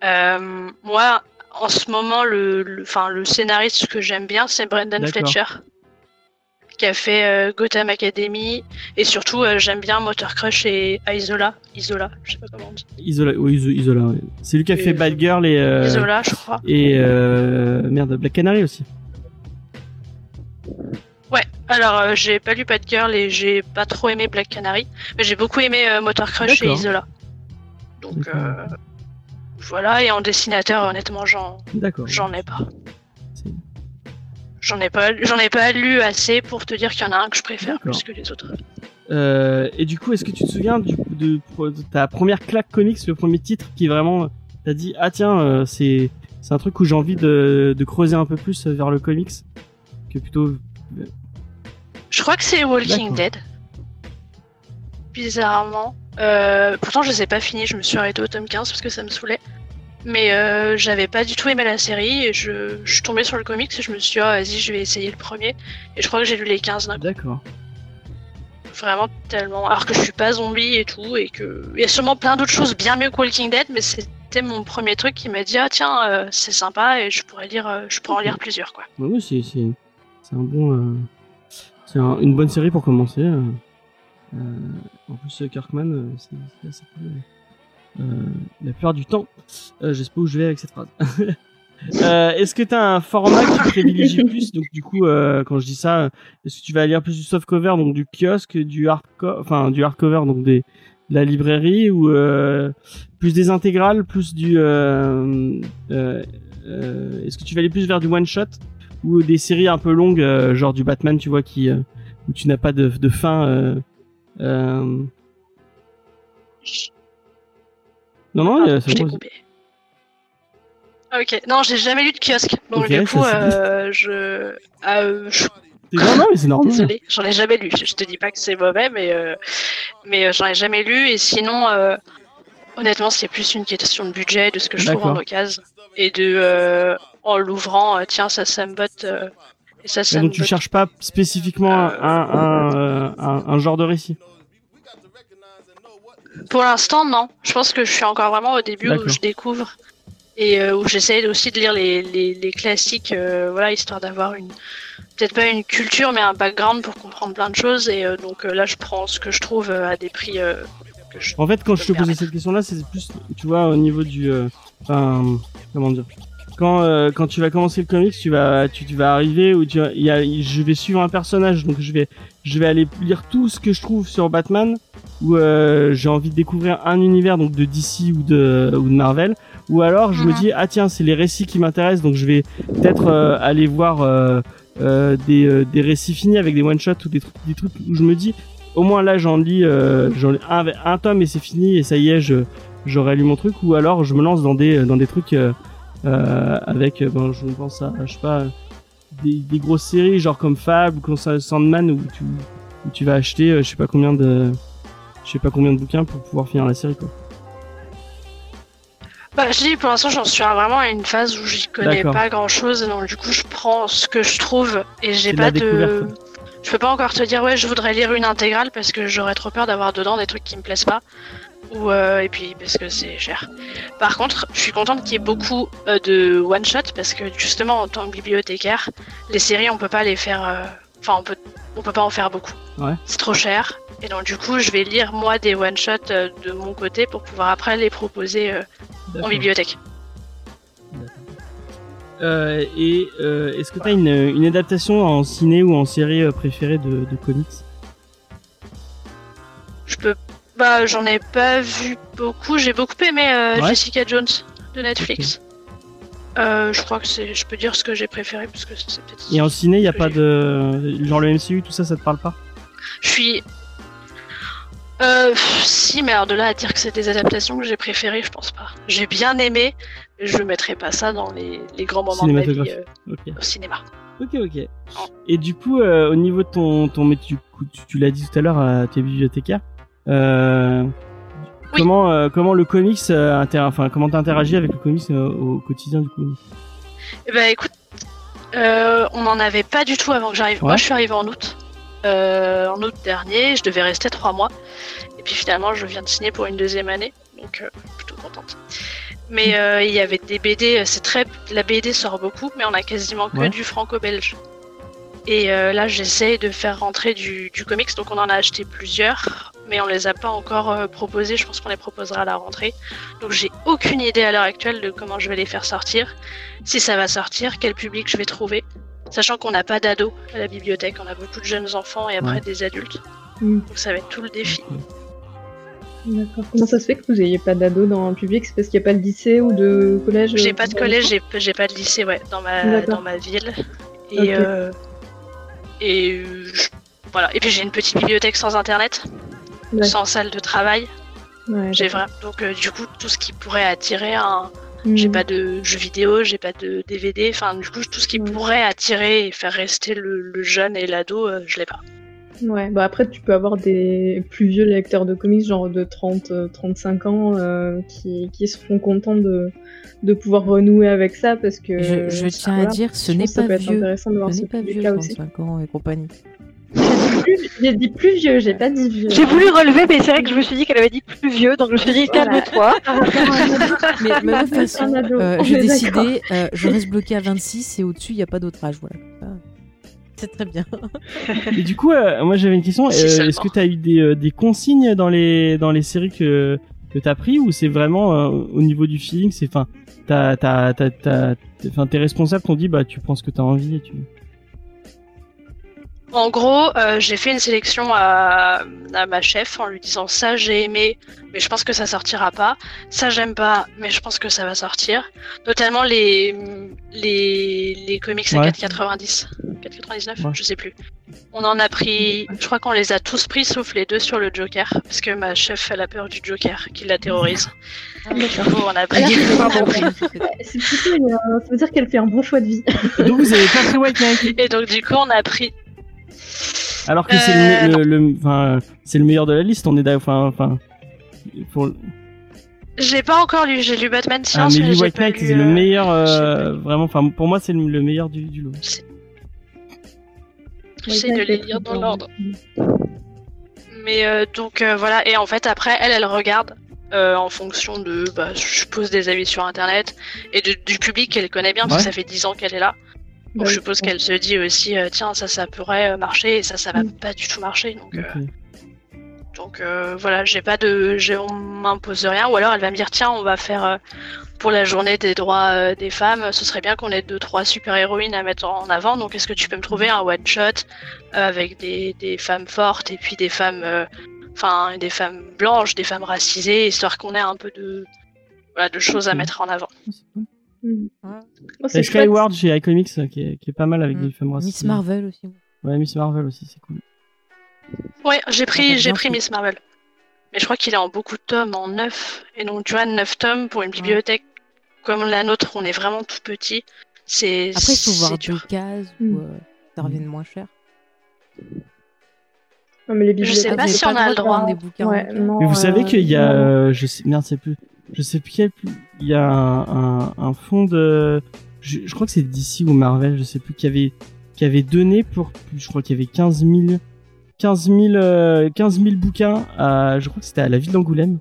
Moi, en ce moment, le, enfin, le scénariste que j'aime bien, c'est Brendan. Fletcher, qui a fait euh, Gotham Academy, et surtout euh, j'aime bien Motor Crush et Isola, Isola, je sais pas comment on dit. Isola, oui, Isola. ouais. C'est lui qui a fait Bad Girl et euh, Isola, je crois. et merde Black Canary aussi. Ouais, alors euh, j'ai pas lu Bad Girl et j'ai pas trop aimé Black Canary, mais j'ai beaucoup aimé euh, Motor Crush et. Isola. Donc euh, voilà, et en dessinateur, honnêtement, j'en j'en ai pas. J'en ai pas, j'en ai pas lu assez pour te dire qu'il y en a un que je préfère plus que les autres. Euh, et du coup, est-ce que tu te souviens du, de, de ta première claque comics, le premier titre qui vraiment t'as dit ah tiens euh, c'est c'est un truc où j'ai envie de, de creuser un peu plus vers le comics que plutôt Je crois que c'est Walking. Dead. Bizarrement. Euh, pourtant, je les ai pas finis, je me suis arrêtée au tome 15 parce que ça me saoulait. Mais euh, j'avais pas du tout aimé la série et je, je suis tombée sur le comics et je me suis dit, ah, vas-y, je vais essayer le premier. Et je crois que j'ai lu les 15 d'un coup. d'accord. Vraiment tellement. Alors que je suis pas zombie et tout et que. Il y a sûrement plein d'autres choses bien mieux que Walking Dead, mais c'était mon premier truc qui m'a dit, ah tiens, euh, c'est sympa et je pourrais lire, euh, je pourrais en lire plusieurs quoi. Ouais, ouais, c'est un bon euh, c'est un- une bonne série pour commencer. en plus Kirkman c'est c'est assez cool. Euh, la plupart du temps, euh, je sais pas où je vais avec cette phrase. *laughs* Euh, est-ce que t'as un format que tu privilégies *laughs* plus? Donc du coup, euh, quand je dis ça, est-ce que tu vas lire plus du softcover, donc du kiosque, du hardcover, enfin du hardcover, donc des de la librairie, ou euh, plus des intégrales, plus du Est-ce que tu vas aller plus vers du one shot ou des séries un peu longues, genre du Batman, tu vois, qui où tu n'as pas de, de fin. Non, non, Ah, ça je l'ai pose- coupé. Ok, non, j'ai jamais lu de kiosque. Donc Ok, du coup, euh, je... ah, euh, je- Non, non, mais c'est normal. Désolée, j'en ai jamais lu. Je te dis pas que c'est mauvais, mais, euh, mais euh, j'en ai jamais lu. Et sinon, honnêtement, c'est plus une question de budget, de ce que je trouve en occasion. Et de, en l'ouvrant, tiens, ça, ça me botte. et ça, ça me donc tu botte. cherches pas spécifiquement un, un, un, un genre de récit. Pour l'instant, non. Je pense que je suis encore vraiment au début où je découvre et euh, où j'essaie aussi de lire les, les, les classiques, euh, voilà, histoire d'avoir une peut-être pas une culture, mais un background pour comprendre plein de choses. Et euh, donc là, je prends ce que je trouve à des prix. euh, que je- En fait, quand je te posais cette question-là, c'est plus, tu vois, au niveau du, enfin, comment dire, quand euh, quand tu vas commencer le comics, tu vas tu, tu vas arriver où tu y a, je vais suivre un personnage, donc je vais je vais aller lire tout ce que je trouve sur Batman, où euh, j'ai envie de découvrir un univers donc de DC ou de ou de Marvel, ou alors je me Mhm. dis ah tiens c'est les récits qui m'intéressent, donc je vais peut-être euh, aller voir euh, euh, des euh, des récits finis avec des one shots ou des trucs des trucs où je me dis au moins là j'en lis, euh, j'en lis un, un tome et c'est fini et ça y est, je j'aurais lu mon truc ou alors je me lance dans des dans des trucs avec euh, ben je pense à je sais pas des, des grosses séries genre comme Fab ou comme Sa- Sandman où tu où tu vas acheter euh, je sais pas combien de je sais pas combien de bouquins pour pouvoir finir la série quoi. Bah, je dis pour l'instant, j'en suis vraiment à une phase où j'y connais pas grand chose. Donc du coup, je prends ce que je trouve et j'ai de pas de. Je peux pas encore te dire ouais, je voudrais lire une intégrale parce que j'aurais trop peur d'avoir dedans des trucs qui me plaisent pas. Ou euh, et puis parce que c'est cher. Par contre, je suis contente qu'il y ait beaucoup euh, de one shot parce que justement en tant que bibliothécaire, les séries on peut pas les faire. euh, Enfin, on peut on peut pas en faire beaucoup. Ouais. C'est trop cher. Et donc du coup, je vais lire moi des one shot de mon côté pour pouvoir après les proposer en bibliothèque. Et est-ce que t'as une une adaptation en ciné ou en série préférée de, de comics? Bah, j'en ai pas vu beaucoup. J'ai beaucoup aimé euh, Ouais. Jessica Jones de Netflix. Euh, je crois que c'est. Je peux dire ce que j'ai préféré parce que c'est peut-être. Et en ciné, il y a pas de genre le MCU tout ça ça te parle pas? Je suis. Euh, pff, si, mais alors de là à dire que c'est des adaptations que j'ai préférées, je pense pas. J'ai bien aimé, mais je mettrai pas ça dans les, les grands moments de ma vie euh, au cinéma. Ok, ok. Et du coup, euh, au niveau de ton, ton métier, tu, tu l'as dit tout à l'heure, tu es bibliothécaire. Euh, Oui. Comment, euh, comment le comics, euh, inter- enfin, comment t'interagis avec le comics au quotidien du coup? Eh ben écoute, on n'en avait pas du tout avant que j'arrive. Moi je suis arrivée en août. En août dernier, je devais rester trois mois. Et puis finalement je viens de signer pour une deuxième année. Donc plutôt contente. Mais il y avait des BD, c'est très. La BD sort beaucoup, mais on a quasiment que Ouais. du franco-belge. Et euh, là j'essaie de faire rentrer du, du comics, donc on en a acheté plusieurs, mais on les a pas encore euh, proposés, je pense qu'on les proposera à la rentrée. Donc j'ai aucune idée à l'heure actuelle de comment je vais les faire sortir si ça va sortir, quel public je vais trouver. Sachant qu'on n'a pas d'ados à la bibliothèque, on a beaucoup de jeunes enfants et après Ouais. des adultes. Mm. Donc ça va être tout le défi. D'accord. Comment ça se fait que vous n'ayez pas d'ados dans le public? C'est parce qu'il n'y a pas de lycée ou de collège J'ai euh, pas de collège, j'ai pas de lycée ouais, dans ma, D'accord. dans ma ville. Et, euh, et euh, je- voilà. Et puis j'ai une petite bibliothèque sans internet, Ouais. sans salle de travail. Ouais, J'ai vraiment donc euh, du coup tout ce qui pourrait attirer un. Mm. J'ai pas de jeux vidéo, j'ai pas de DVD. Enfin du coup tout ce qui pourrait attirer et faire rester le, le jeune et l'ado, euh, je l'ai pas. Ouais, bah après tu peux avoir des plus vieux lecteurs de comics, genre de 30, euh, 35 ans, euh, qui, qui seront contents de, de pouvoir renouer avec ça parce que. Je, je tiens à voilà, dire, ce je n'est pense pas vieux. intéressant de voir Ce n'est pas vieux, aussi. 35 ans et compagnie. J'ai dit plus vieux, j'ai pas dit vieux. J'ai voulu relever, mais c'est vrai que je me suis dit qu'elle avait dit plus vieux, donc je me suis dit Voilà. calme-toi. *laughs* Mais, mais de toute façon, euh, j'ai décidé, euh, je reste bloqué à 26 et au-dessus, il n'y a pas d'autre âge. Voilà. Ah, C'est très bien. *laughs* Et du coup, euh, moi j'avais une question. Euh. Est-ce que t'as eu des, euh, des consignes dans les dans les séries que que t'as pris ou c'est vraiment euh, au niveau du feeling, c'est enfin t'as t'as t'as tes responsables t'ont dit bah tu prends ce que t'as envie et tu En gros, euh, j'ai fait une sélection à, à ma chef en lui disant ça j'ai aimé, mais je pense que ça sortira pas. Ça j'aime pas, mais je pense que ça va sortir. Notamment les les, les comics à Ouais. 4,90, 4,99, Ouais. je sais plus. On en a pris, je crois qu'on les a tous pris sauf les deux sur le Joker, parce que ma chef elle a peur du Joker, qui la terrorise. Du coup, on a pris. *laughs* C'est plutôt une- euh, ça veut dire qu'elle fait un bon choix de vie. Donc vous avez pas pris White Knight Et donc du coup, on a pris. Alors que c'est Euh, le le- le enfin c'est le meilleur de la liste. On est d'accord. Enfin J'ai pas encore lu, j'ai lu Batman Ah, Science, mais mais j'ai White Knight, c'est le euh, meilleur, euh, vraiment, enfin, pour moi, c'est le, le meilleur du, du lot. J'essaie de les lire dans l'ordre. Mais euh, donc euh, voilà, et en fait après, elle, elle regarde euh, en fonction de, bah, je suppose, des avis sur Internet et de- du public qu'elle connaît bien, parce Ouais. que ça fait 10 ans qu'elle est là. Donc Bah je suppose qu'elle se dit aussi, euh, tiens, ça, ça pourrait euh, marcher, et ça, ça va Mm. pas du tout marcher. Donc, euh, donc voilà, j'ai pas de, on m'impose rien, ou alors elle va me dire, tiens, on va faire pour la journée des droits des femmes, ce serait bien qu'on ait deux trois super héroïnes à mettre en avant. Donc est-ce que tu peux me trouver un one shot avec des, des femmes fortes et puis des femmes, euh, enfin des femmes blanches, des femmes racisées, histoire qu'on ait un peu de, voilà, de choses à mettre en avant. Mm. Oh, c'est chouette. Skyward chez iComics euh, qui est, qui est pas mal avec Mm. des femmes. Miss Marvel aussi. Ouais, Miss Marvel aussi, c'est cool. Ouais, j'ai pris, j'ai pris. Miss Marvel. Mais je crois qu'il est en beaucoup de tomes, en 9. Et donc, tu vois, 9 tomes pour une bibliothèque comme la nôtre, on est vraiment tout petit. C'est Après, il faut c'est voir deux dur. cases Mm. où euh, ça revienne moins cher. Non, mais les Je sais pas si on a le droit des bouquins. Ouais, non, Mais vous savez euh, qu'il y a, euh, je sais, merde, c'est plus, je sais plus quel, il y a un, un, un fond de, je, je crois que c'est DC ou Marvel, je sais plus, qui avait, qui avait donné pour, je crois qu'il y avait 15 000, 15 000, euh, 15 000 bouquins à, je crois que c'était à la ville d'Angoulême,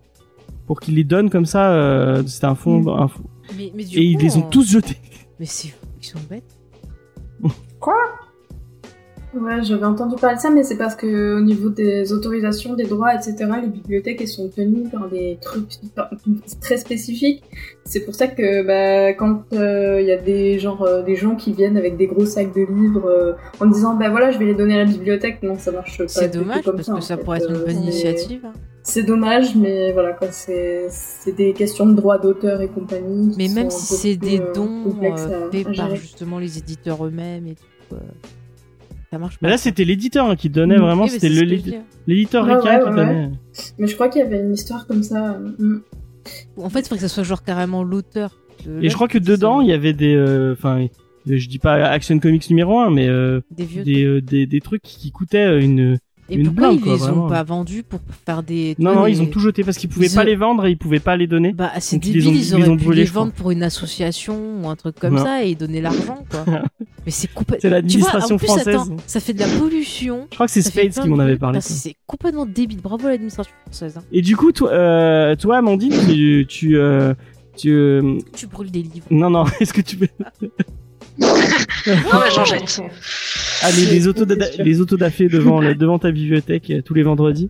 pour qu'ils les donnent comme ça, euh, c'était un fond, un fond- Mais, mais du et ils les ont on- tous jetés. Mais c'est ils sont bêtes. Ouais, j'avais entendu parler de ça, mais c'est parce que au niveau des autorisations, des droits, etc., les bibliothèques elles sont tenues par des trucs très spécifiques. C'est pour ça que bah, quand il y a des genre euh, des gens qui viennent avec des gros sacs de livres euh, en disant bah voilà je vais les donner à la bibliothèque, non ça marche pas. C'est dommage comme parce ça, que ça fait. pourrait être une Euh, bonne initiative. hein. C'est dommage, mais voilà quoi, c'est des questions de droits d'auteur et compagnie. Mais même si c'est des euh, dons euh, faits par justement les éditeurs eux-mêmes et tout, euh, ça marche pas. Mais là, c'était l'éditeur hein, qui donnait vraiment, Oui, c'était l'éditeur Ouais, Rika ouais, qui ouais, donnait. Mais je crois qu'il y avait une histoire comme ça. En fait, il faudrait que ça soit genre carrément l'auteur. de Et je crois que dedans, il y avait des, euh, enfin, euh, je dis pas Action Comics numéro 1, mais euh, des vieux. des, euh, des, des trucs qui coûtaient euh, une. Et une pourquoi blinde, ils quoi, les vraiment. ont pas vendus pour faire des. Non, non, des- ils ont tout jeté parce qu'ils pouvaient Ils pas les vendre et ils pouvaient pas les donner. Bah, c'est Donc, ils les débile, ont- ils ils les auraient ont pu les vendre pour une association ou un truc comme Non. ça et donner l'argent, quoi. *laughs* Mais c'est complètement. C'est l'administration française. attends, ça fait de la pollution. Je crois que c'est Spades qui m'en avait parlé. C'est c'est complètement débile. Bravo à l'administration française. hein. Et du coup, toi, euh, toi Amandine, tu, tu, euh, tu, euh, Tu brûles des livres. non, non, *laughs* est-ce que tu peux, Non, mais j'en jette. ah, les, les d'affaires devant, devant ta bibliothèque euh, tous les vendredis.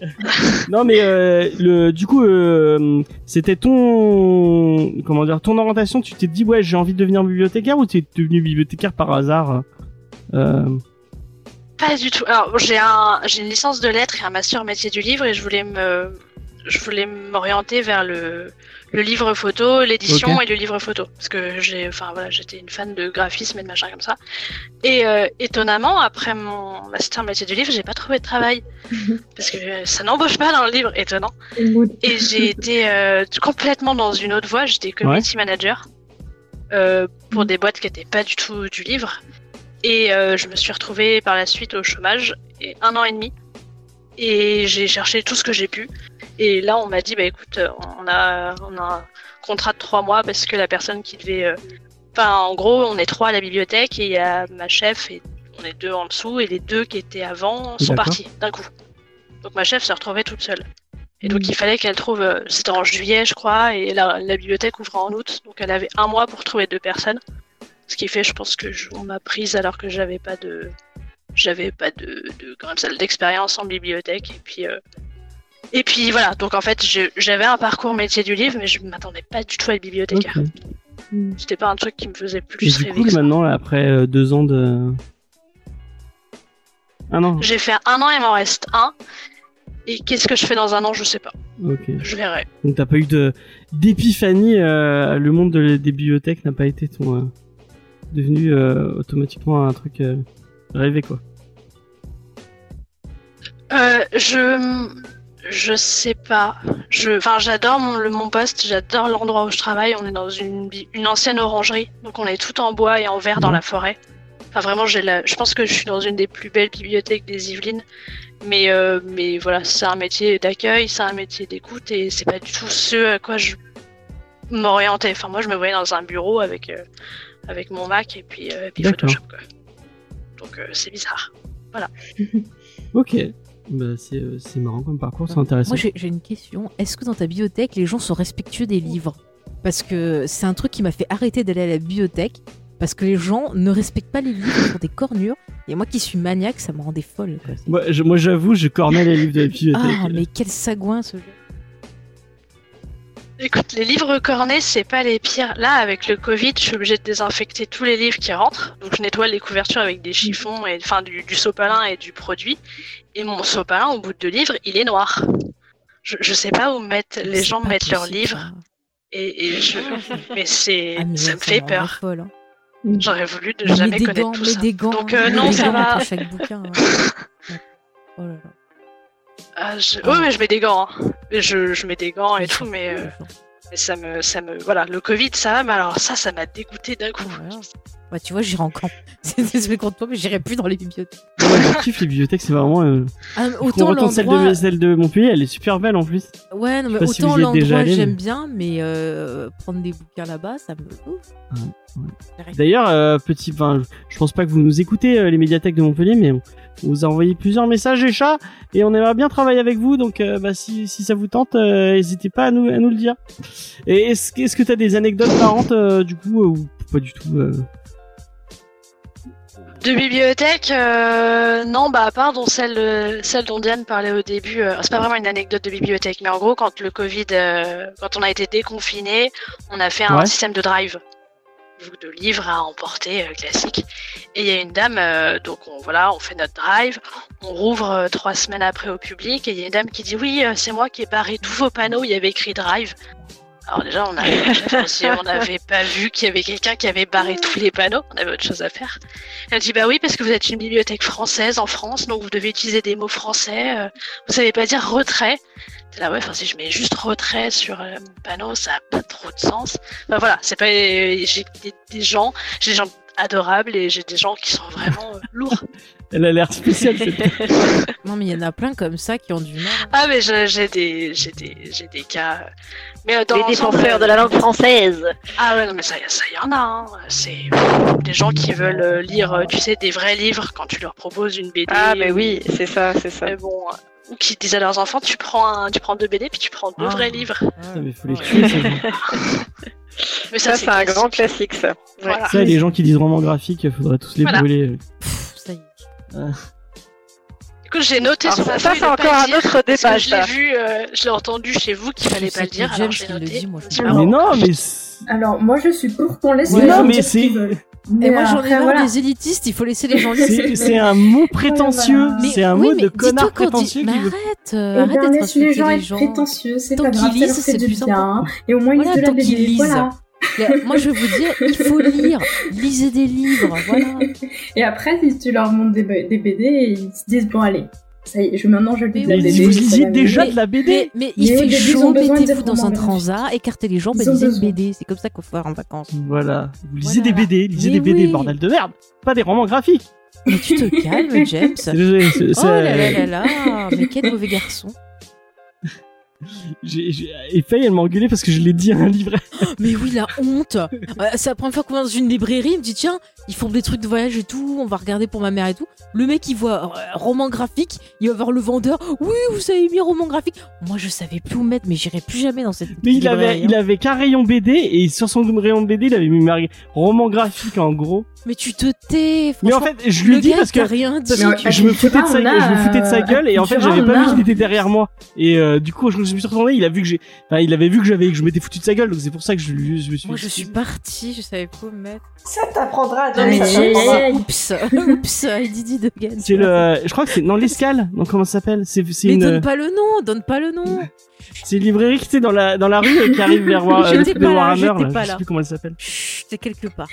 *laughs* non, mais euh, le, du coup, euh, c'était ton, comment dire, ton orientation. Tu t'es dit, ouais, j'ai envie de devenir bibliothécaire ou t'es devenu bibliothécaire par hasard euh, Pas du tout. Alors, j'ai un, j'ai une licence de lettres et un master métier du livre et je voulais me, je voulais m'orienter vers le, le livre photo, l'édition et le livre photo. Parce que j'ai, enfin voilà, j'étais une fan de graphisme et de machin comme ça. Et euh, étonnamment, après mon master métier du livre, j'ai pas trouvé de travail. *laughs* Parce que ça n'embauche pas dans le livre, étonnant. Et j'ai été euh, complètement dans une autre voie. J'étais community manager euh, pour des boîtes qui étaient pas du tout du livre. Et euh, je me suis retrouvée par la suite au chômage, et un an et demi. Et j'ai cherché tout ce que j'ai pu. Et là, on m'a dit, bah écoute, euh, on a, on a un contrat de trois mois parce que la personne qui devait. euh, Enfin, en gros, on est trois à la bibliothèque et il y a ma chef et on est deux en dessous et les deux qui étaient avant sont partis d'un coup. Donc ma chef se retrouvait toute seule. Et donc il fallait qu'elle trouve. euh, C'était en juillet, je crois, et la, la bibliothèque ouvrait en août. Donc elle avait un mois pour trouver deux personnes. Ce qui fait, je pense que je- on m'a prise alors que j'avais pas de, j'avais pas de, de ça, d'expérience en bibliothèque. Et puis, euh, et puis voilà. Donc en fait, j'avais un parcours métier du livre, mais je m'attendais pas du tout à être bibliothécaire. ok. C'était pas un truc qui me faisait Et plus du rêver. coup, que ça. maintenant, là, après euh, deux ans de, ah non, J'ai fait un an, il m'en reste un. Et qu'est-ce que je fais dans un an, je sais pas. ok. Je verrai. Donc t'as pas eu de d'épiphanie, euh, le monde de- des bibliothèques n'a pas été ton euh, devenu euh, automatiquement un truc rêvé quoi. Euh, je je sais pas. Je enfin j'adore mon, le- mon poste, j'adore l'endroit où je travaille. On est dans une une ancienne orangerie, donc on est tout en bois et en verre dans Mhm. la forêt. Enfin vraiment j'ai la je pense que je suis dans une des plus belles bibliothèques des Yvelines Mais, euh, mais voilà, c'est un métier d'accueil, c'est un métier d'écoute et c'est pas du tout ce à quoi je m'orientais. Enfin, moi, je me voyais dans un bureau avec, euh, avec mon Mac et puis, euh, et puis. Photoshop. Quoi. Donc, euh, c'est bizarre. *laughs* Ok. Bah, c'est euh, c'est marrant comme parcours, c'est intéressant. Moi, j'ai j'ai une question. Est-ce que dans ta bibliothèque, les gens sont respectueux des livres? Parce que c'est un truc qui m'a fait arrêter d'aller à la bibliothèque. Parce que les gens ne respectent pas les livres, ils font des cornures. Et moi qui suis maniaque, ça me rendait folle. quoi. Moi, je- moi, j'avoue, je cornais les livres de la bibliothèque. Ah, mais quel sagouin ce jeu. Écoute, les livres cornés, c'est pas les pires. Là, avec le Covid, je suis obligée de désinfecter tous les livres qui rentrent. Donc, je nettoie les couvertures avec des chiffons, et, enfin, du, du sopalin et du produit. Et mon sopalin, au bout de livre, il est noir. Je, je sais pas où mettre, les gens mettent leurs livres. Et, et je, mais c'est, Ah, ça me fait peur. folle, hein. J'aurais voulu de Mets jamais connaître gants, tout ça. des gants. Donc, euh, non, ça va. entre chaque bouquin. hein. *laughs* Oh là là. Ah, je- Oui, mais je mets des gants. hein. Je, je mets des gants et tout, mais, euh, *laughs* mais ça me, ça me, voilà, le Covid, ça mais alors ça, ça m'a dégoûté d'un coup. Voilà. Bah, tu vois, j'irai en camp. *laughs* C'est désolé contre toi, mais j'irai plus dans les bibliothèques. Moi, je kiffe les bibliothèques, c'est vraiment. Euh... Ah, Autant, celle, l'endroit. de, celle de Montpellier, elle est super belle en plus. Ouais, non, mais si autant déjà l'endroit j'aime mais- bien, mais euh, prendre des bouquins là-bas, ça me. D'ailleurs, euh, petit, enfin, je pense pas que vous nous écoutez euh, les médiathèques de Montpellier, mais on, vous a envoyé plusieurs messages les chats et on aimerait bien travailler avec vous. Donc, euh, bah, si, si ça vous tente, n'hésitez pas à nous, à nous le dire. Et est-ce, que- que t'as des anecdotes marrantes du coup ou pas du tout De bibliothèque, euh, non, bah à part dont celle, celle dont Diane parlait au début, euh, c'est pas vraiment une anecdote de bibliothèque, mais en gros, quand le Covid, euh, quand on a été déconfiné, on a fait un Ouais. système de drive, de livres à emporter classique. Et il y a une dame, donc on, voilà, on fait notre drive, on rouvre trois semaines après au public, et il y a une dame qui dit oui, c'est moi qui ai barré tous vos panneaux, il y avait écrit drive. Alors déjà, on avait, *laughs* on n'avait pas vu qu'il y avait quelqu'un qui avait barré tous les panneaux, on avait autre chose à faire. Elle dit bah oui parce que vous êtes une bibliothèque française en France donc vous devez utiliser des mots français. euh, vous savez pas dire retrait. C'est là ouais enfin si je mets juste retrait sur euh, mon panneau ça a pas trop de sens. Enfin voilà c'est pas j'ai des, des gens j'ai des gens adorables et j'ai des gens qui sont vraiment euh, *laughs* lourds. Elle a l'air spéciale. cette- *laughs* Non, mais il y en a plein comme ça qui ont du mal. Ah mais je- j'ai des j'ai des j'ai des cas. Mais euh, dans Les défenseurs de la langue française. Ah ouais, non, mais ça, ça y en a. Hein. C'est des gens qui veulent euh, lire, euh, tu sais, des vrais livres quand tu leur proposes une BD. Ah, mais ou- oui, c'est ça, c'est ça. Mais bon, ou qui disent à leurs enfants, tu prends, un, tu prends deux BD puis tu prends deux Ah. vrais livres. Putain, mais faut les tuer. *laughs* Mais Ça, c'est un classique. grand classique, ça. Ouais. Voilà. Ça, les gens qui disent roman graphique, faudrait tous les Voilà. brûler. Pff, ça y est. Écoute, j'ai noté Alors, sur ça, ma ça, feuille c'est encore un autre parce que débat, je l'ai vu, euh, je l'ai entendu chez vous qu'il fallait pas le dire, alors j'ai noté. dit, moi, je pas. Mais non, mais Alors, moi, je suis pour qu'on laisse Ouais, les non, gens mais c'est- Et moi, j'en ai marre voilà. des élitistes, il faut laisser les gens lire. c'est un mot prétentieux. voilà. Mais C'est un oui, mot de connard prétentieux qui veut. arrête, euh, Eh arrête d'être laisse les gens être prétentieux, c'est Tant pas grave, qu'ils ça leur lisent, fait c'est du plus bien. important. Et au moins, ils Voilà, lisent de la tant qu'ils BD. lisent. Voilà. Moi, je vais vous dire, il faut *laughs* lire. Lisez des livres, voilà. Et après, si tu leur montres des BD, ils se disent bon, allez, ça y est, je, maintenant je lis de la BD. vous la déjà de la BD Mais, mais il Mais fait chaud, mettez-vous dans un transat, écartez les jambes et lisez une. BD. C'est comme ça qu'il faut faire en vacances. Voilà. Vous lisez Voilà. des BD, lisez Mais des BD, oui. bordel de merde. Pas des romans graphiques. Mais tu te *laughs* calmes, James. Désolé, c'est- Oh là là là là, mais quel mauvais garçon. j'ai- Et Faye, elle m'a engueulé parce que je l'ai dit à un livret. Mais oui, la honte. Euh, C'est la première fois qu'on va dans une librairie, il me dit tiens, ils font des trucs de voyage et tout, on va regarder pour ma mère et tout. Le mec, il voit euh, roman graphique, il va voir le vendeur. Oui, vous avez mis roman graphique. Moi, je savais plus où mettre, mais j'irai plus jamais dans cette. Mais il avait, il hein. avait qu'un rayon BD et sur son rayon BD, il avait mis marqué roman graphique en gros. Mais tu te tais. Mais en fait, je lui le ai dit gars, parce que rien dit. parce que je me foutais de sa gueule, a, je me foutais de sa gueule et en fait j'avais pas a- vu qu'il était derrière moi et euh, du coup je me suis retourné, il a vu que j'ai, enfin, il avait vu que j'avais que je m'étais foutu de sa gueule donc c'est pour ça que je, lui- je me suis. Moi, je suis partie, je savais pas où me mettre. Ça t'apprendra, Oups, *laughs* oups, Didi de. C'est le, je crois que c'est non l'escale, donc comment ça s'appelle? C'est c'est Mais une, donne pas le nom, donne pas le nom. c'est une librairie qui était dans la dans la rue et qui arrive vers War- *laughs* J'étais de Warhammer là, pas je sais plus comment elle s'appelle. Chut, c'est quelque part.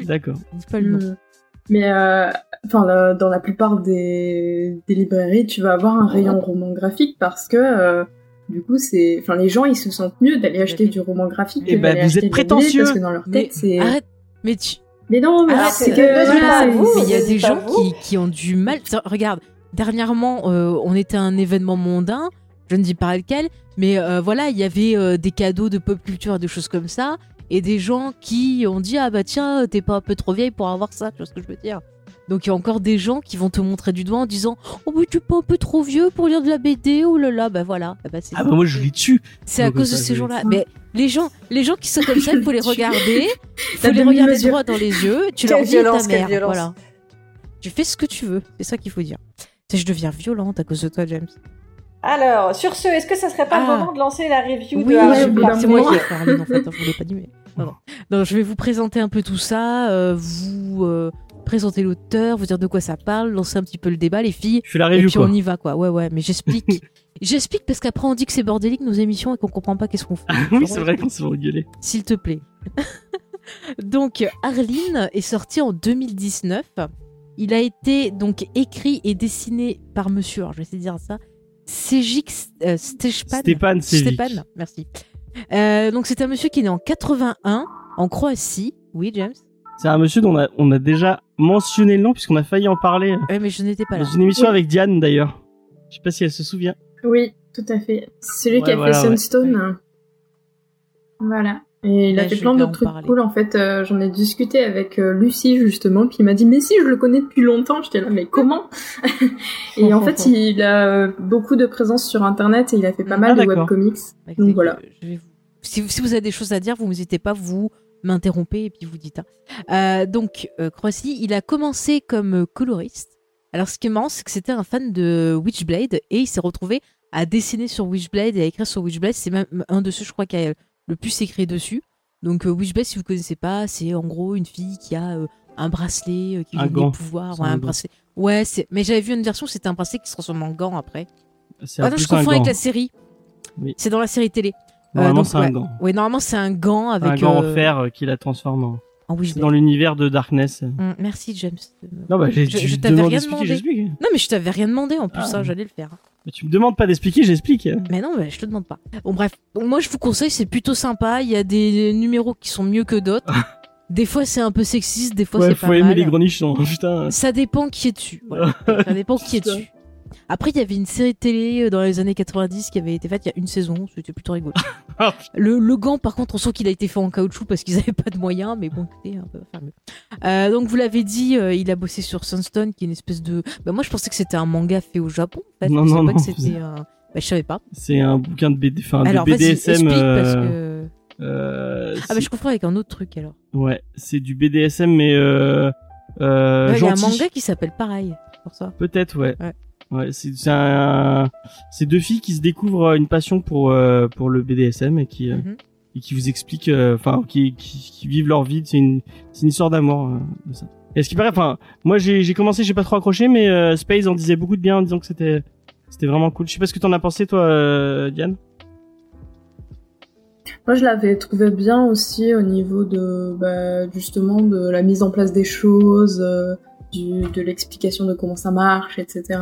D'accord. Dis pas le nom. Mm. Mais euh, enfin, dans la plupart des, des librairies, tu vas avoir un rayon roman graphique parce que euh, du coup, c'est, enfin, les gens ils se sentent mieux d'aller acheter du roman graphique Eh que ben, d'aller vous acheter êtes prétentieux. parce que dans leur Mais tête, c'est. arrête, mais tu. Mais non, mais c'est que voilà, vous. Mais il y a des gens qui, qui ont du mal. Tiens, Regarde, dernièrement, euh, on était à un événement mondain, je ne dis pas lequel, mais euh, voilà, il y avait euh, des cadeaux de pop culture et des choses comme ça, et des gens qui ont dit ah bah tiens, t'es pas un peu trop vieille pour avoir ça, tu vois ce que je veux dire. Donc il y a encore des gens qui vont te montrer du doigt en disant oh mais tu es pas un peu trop vieux pour lire de la BD oh là là bah voilà Ah bah, c'est Ah bah moi je lis dessus. c'est à cause de ces je- gens-là. Mais les gens, les gens qui sont comme ça, il faut les *laughs* regarder, il *laughs* faut les regarder droit dans les yeux. *laughs* Tu leur dis violence, ta mère, violence. voilà. Tu fais ce que tu veux, c'est ça qu'il faut dire. Tu sais, Je deviens violente à cause de toi, James. Alors, sur ce, est-ce que ça serait pas Ah. le moment de lancer la review Oui, de Harry d'un c'est moi qui ai fait Arline, en fait, hein, je vous l'ai pas dit, mais. Non, non. Je vais vous présenter un peu tout ça, euh, vous euh, présenter l'auteur, vous dire de quoi ça parle, lancer un petit peu le débat, les filles. Je fais la Et review puis quoi. on y va, quoi. Ouais, ouais, mais j'explique. *laughs* j'explique parce qu'après on dit que c'est bordélique nos émissions et qu'on comprend pas qu'est-ce qu'on fait. oui, c'est vrai qu'on s'est engueulé. S'il te plaît. *laughs* donc, Arline est sorti en 2019. Il a été donc écrit et dessiné par monsieur, alors je vais essayer de dire ça, Sejic euh. Stéphane. Stéphane, merci. Euh, donc, c'est un monsieur qui est né en 81 en Croatie. Oui, James C'est un monsieur dont on a, on a déjà mentionné le nom puisqu'on a failli en parler Ouais, mais je n'étais pas là. dans une émission Oui. avec Diane d'ailleurs. Je sais pas si elle se souvient. Oui, tout à fait. C'est celui qui a voilà, fait ouais. Sunstone. Voilà. Et il a fait plein d'autres trucs parler. cool. En fait, euh, j'en ai discuté avec euh, Lucie justement, qui m'a dit mais si je le connais depuis longtemps. J'étais là mais comment *laughs* Et en fait, il a euh, beaucoup de présence sur Internet et il a fait pas Ah, mal de d'accord. webcomics. Bah, Donc voilà. je vais vous- Si, vous- si vous avez des choses à dire, vous n'hésitez pas, vous m'interrompez et puis vous dites. hein. Euh, donc, Croatie, il a commencé comme coloriste. Alors, ce qui est marrant, c'est que c'était un fan de Witchblade et il s'est retrouvé à dessiner sur Witchblade et à écrire sur Witchblade. C'est même un de ceux, je crois, qui a le plus écrit dessus. Donc, euh, Witchblade, si vous connaissez pas, c'est en gros une fille qui a euh, un bracelet euh, qui Un gant. des pouvoirs. Ouais, un un gant. bracelet. Ouais, mais j'avais vu une version, c'était un bracelet qui se transforme en gant après. C'est Ah un non, je un confonds avec gant. la série. Oui. C'est dans la série télé. Normalement, c'est un ouais. gant. Oui, normalement, c'est un gant avec. un gant euh, en fer qui la transforme en... en Wishblade. dans l'univers de Darkness. Hum, merci, James. Non, bah, Je- t'avais rien demandé. Non, mais je t'avais rien demandé en plus, Ah. ça, j'allais le faire. Mais tu me demandes pas d'expliquer, j'explique. Mais non, mais je te demande pas. Bon, bref. Donc, moi, je vous conseille, c'est plutôt sympa. Il y a des numéros qui sont mieux que d'autres. des fois, c'est un peu sexiste, des fois, Ouais, c'est faut pas aimer mal. les gros nichons, *laughs* putain. Ça dépend qui est dessus. Voilà. *laughs* Ça dépend qui est dessus. Après, il y avait une série de télé euh, dans les années 90 qui avait été faite il y a une saison. C'était plutôt rigolo. *laughs* Le, le gant, par contre, on sent qu'il a été fait en caoutchouc parce qu'ils n'avaient pas de moyens. Mais bon, écoutez, un peu faire mieux. Euh, donc, vous l'avez dit, euh, il a bossé sur Sunstone, qui est une espèce de. Bah, moi, je pensais que c'était un manga fait au Japon. En fait. Non, je non, pas que non. c'était un. Bah, je savais pas. C'est un bouquin de, BD, enfin, Alors, de BDSM. parce euh, que. Ah, bah, je confonds avec un autre truc alors. Ouais, c'est du BDSM, mais euh, euh, Ouais, Il y a un manga qui s'appelle pareil. Pour ça. Peut-être, ouais. Ouais. Ouais, c'est c'est un, c'est deux filles qui se découvrent une passion pour euh, pour le BDSM et qui euh, Mhm. et qui vous expliquent, euh, enfin, qui, qui qui vivent leur vie. C'est une c'est une histoire d'amour euh, de ça. Et ce qui paraît, enfin, moi j'ai j'ai commencé, j'ai pas trop accroché, mais euh, Space en disait beaucoup de bien en disant que c'était c'était vraiment cool. Je sais pas ce que t'en as pensé toi, euh, Diane. Moi, je l'avais trouvé bien aussi au niveau de, bah, justement, de la mise en place des choses, euh, du, de l'explication de comment ça marche, etc.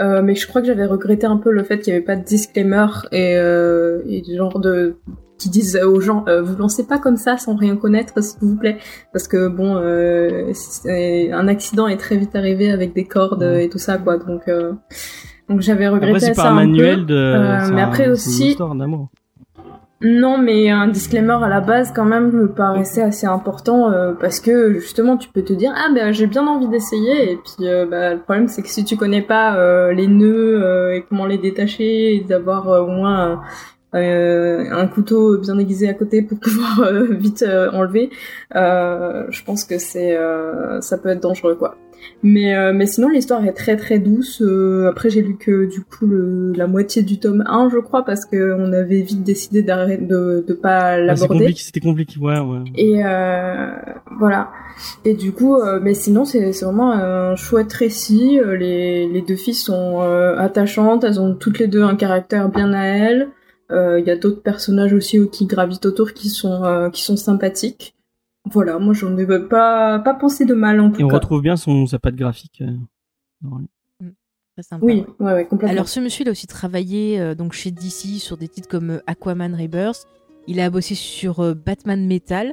Euh, mais je crois que j'avais regretté un peu le fait qu'il n'y avait pas de disclaimer et, euh, et du genre de qui disent aux gens euh, vous lancez pas comme ça sans rien connaître s'il vous plaît parce que bon euh, un accident est très vite arrivé avec des cordes et tout ça quoi donc euh, donc j'avais Après regretté c'est ça un un peu. manuel de. Euh, mais après aussi- une histoire d'amour. Non, mais un disclaimer à la base quand même me paraissait assez important euh, parce que justement tu peux te dire ah ben j'ai bien envie d'essayer et puis euh, bah, le problème c'est que si tu connais pas euh, les nœuds et comment les détacher et d'avoir au moins un couteau bien aiguisé à côté pour *laughs* pouvoir vite enlever, je pense que c'est ça peut être dangereux quoi. Mais, euh, mais sinon, l'histoire est très très douce. Euh, après, j'ai lu que du coup le, la moitié du tome 1, je crois, parce qu'on avait vite décidé de, de pas Ah, l'aborder. compliqué, c'était compliqué, ouais, ouais. Et euh, voilà. Et du coup, euh, mais sinon, c'est c'est vraiment un chouette récit. Euh, Les, les deux filles sont euh, attachantes. Elles ont toutes les deux un caractère bien à elles. Euh, Il y a d'autres personnages aussi qui gravitent autour qui sont euh, qui sont sympathiques. Voilà, moi j'en ai pas pas pensé de mal en tout Et on cas. retrouve bien son sa patte graphique. euh, Très sympa. Oui, ouais, ouais, complètement. Alors ce monsieur il a aussi travaillé euh, donc chez DC sur des titres comme euh, Aquaman Rebirth. Il a bossé sur euh, Batman Metal.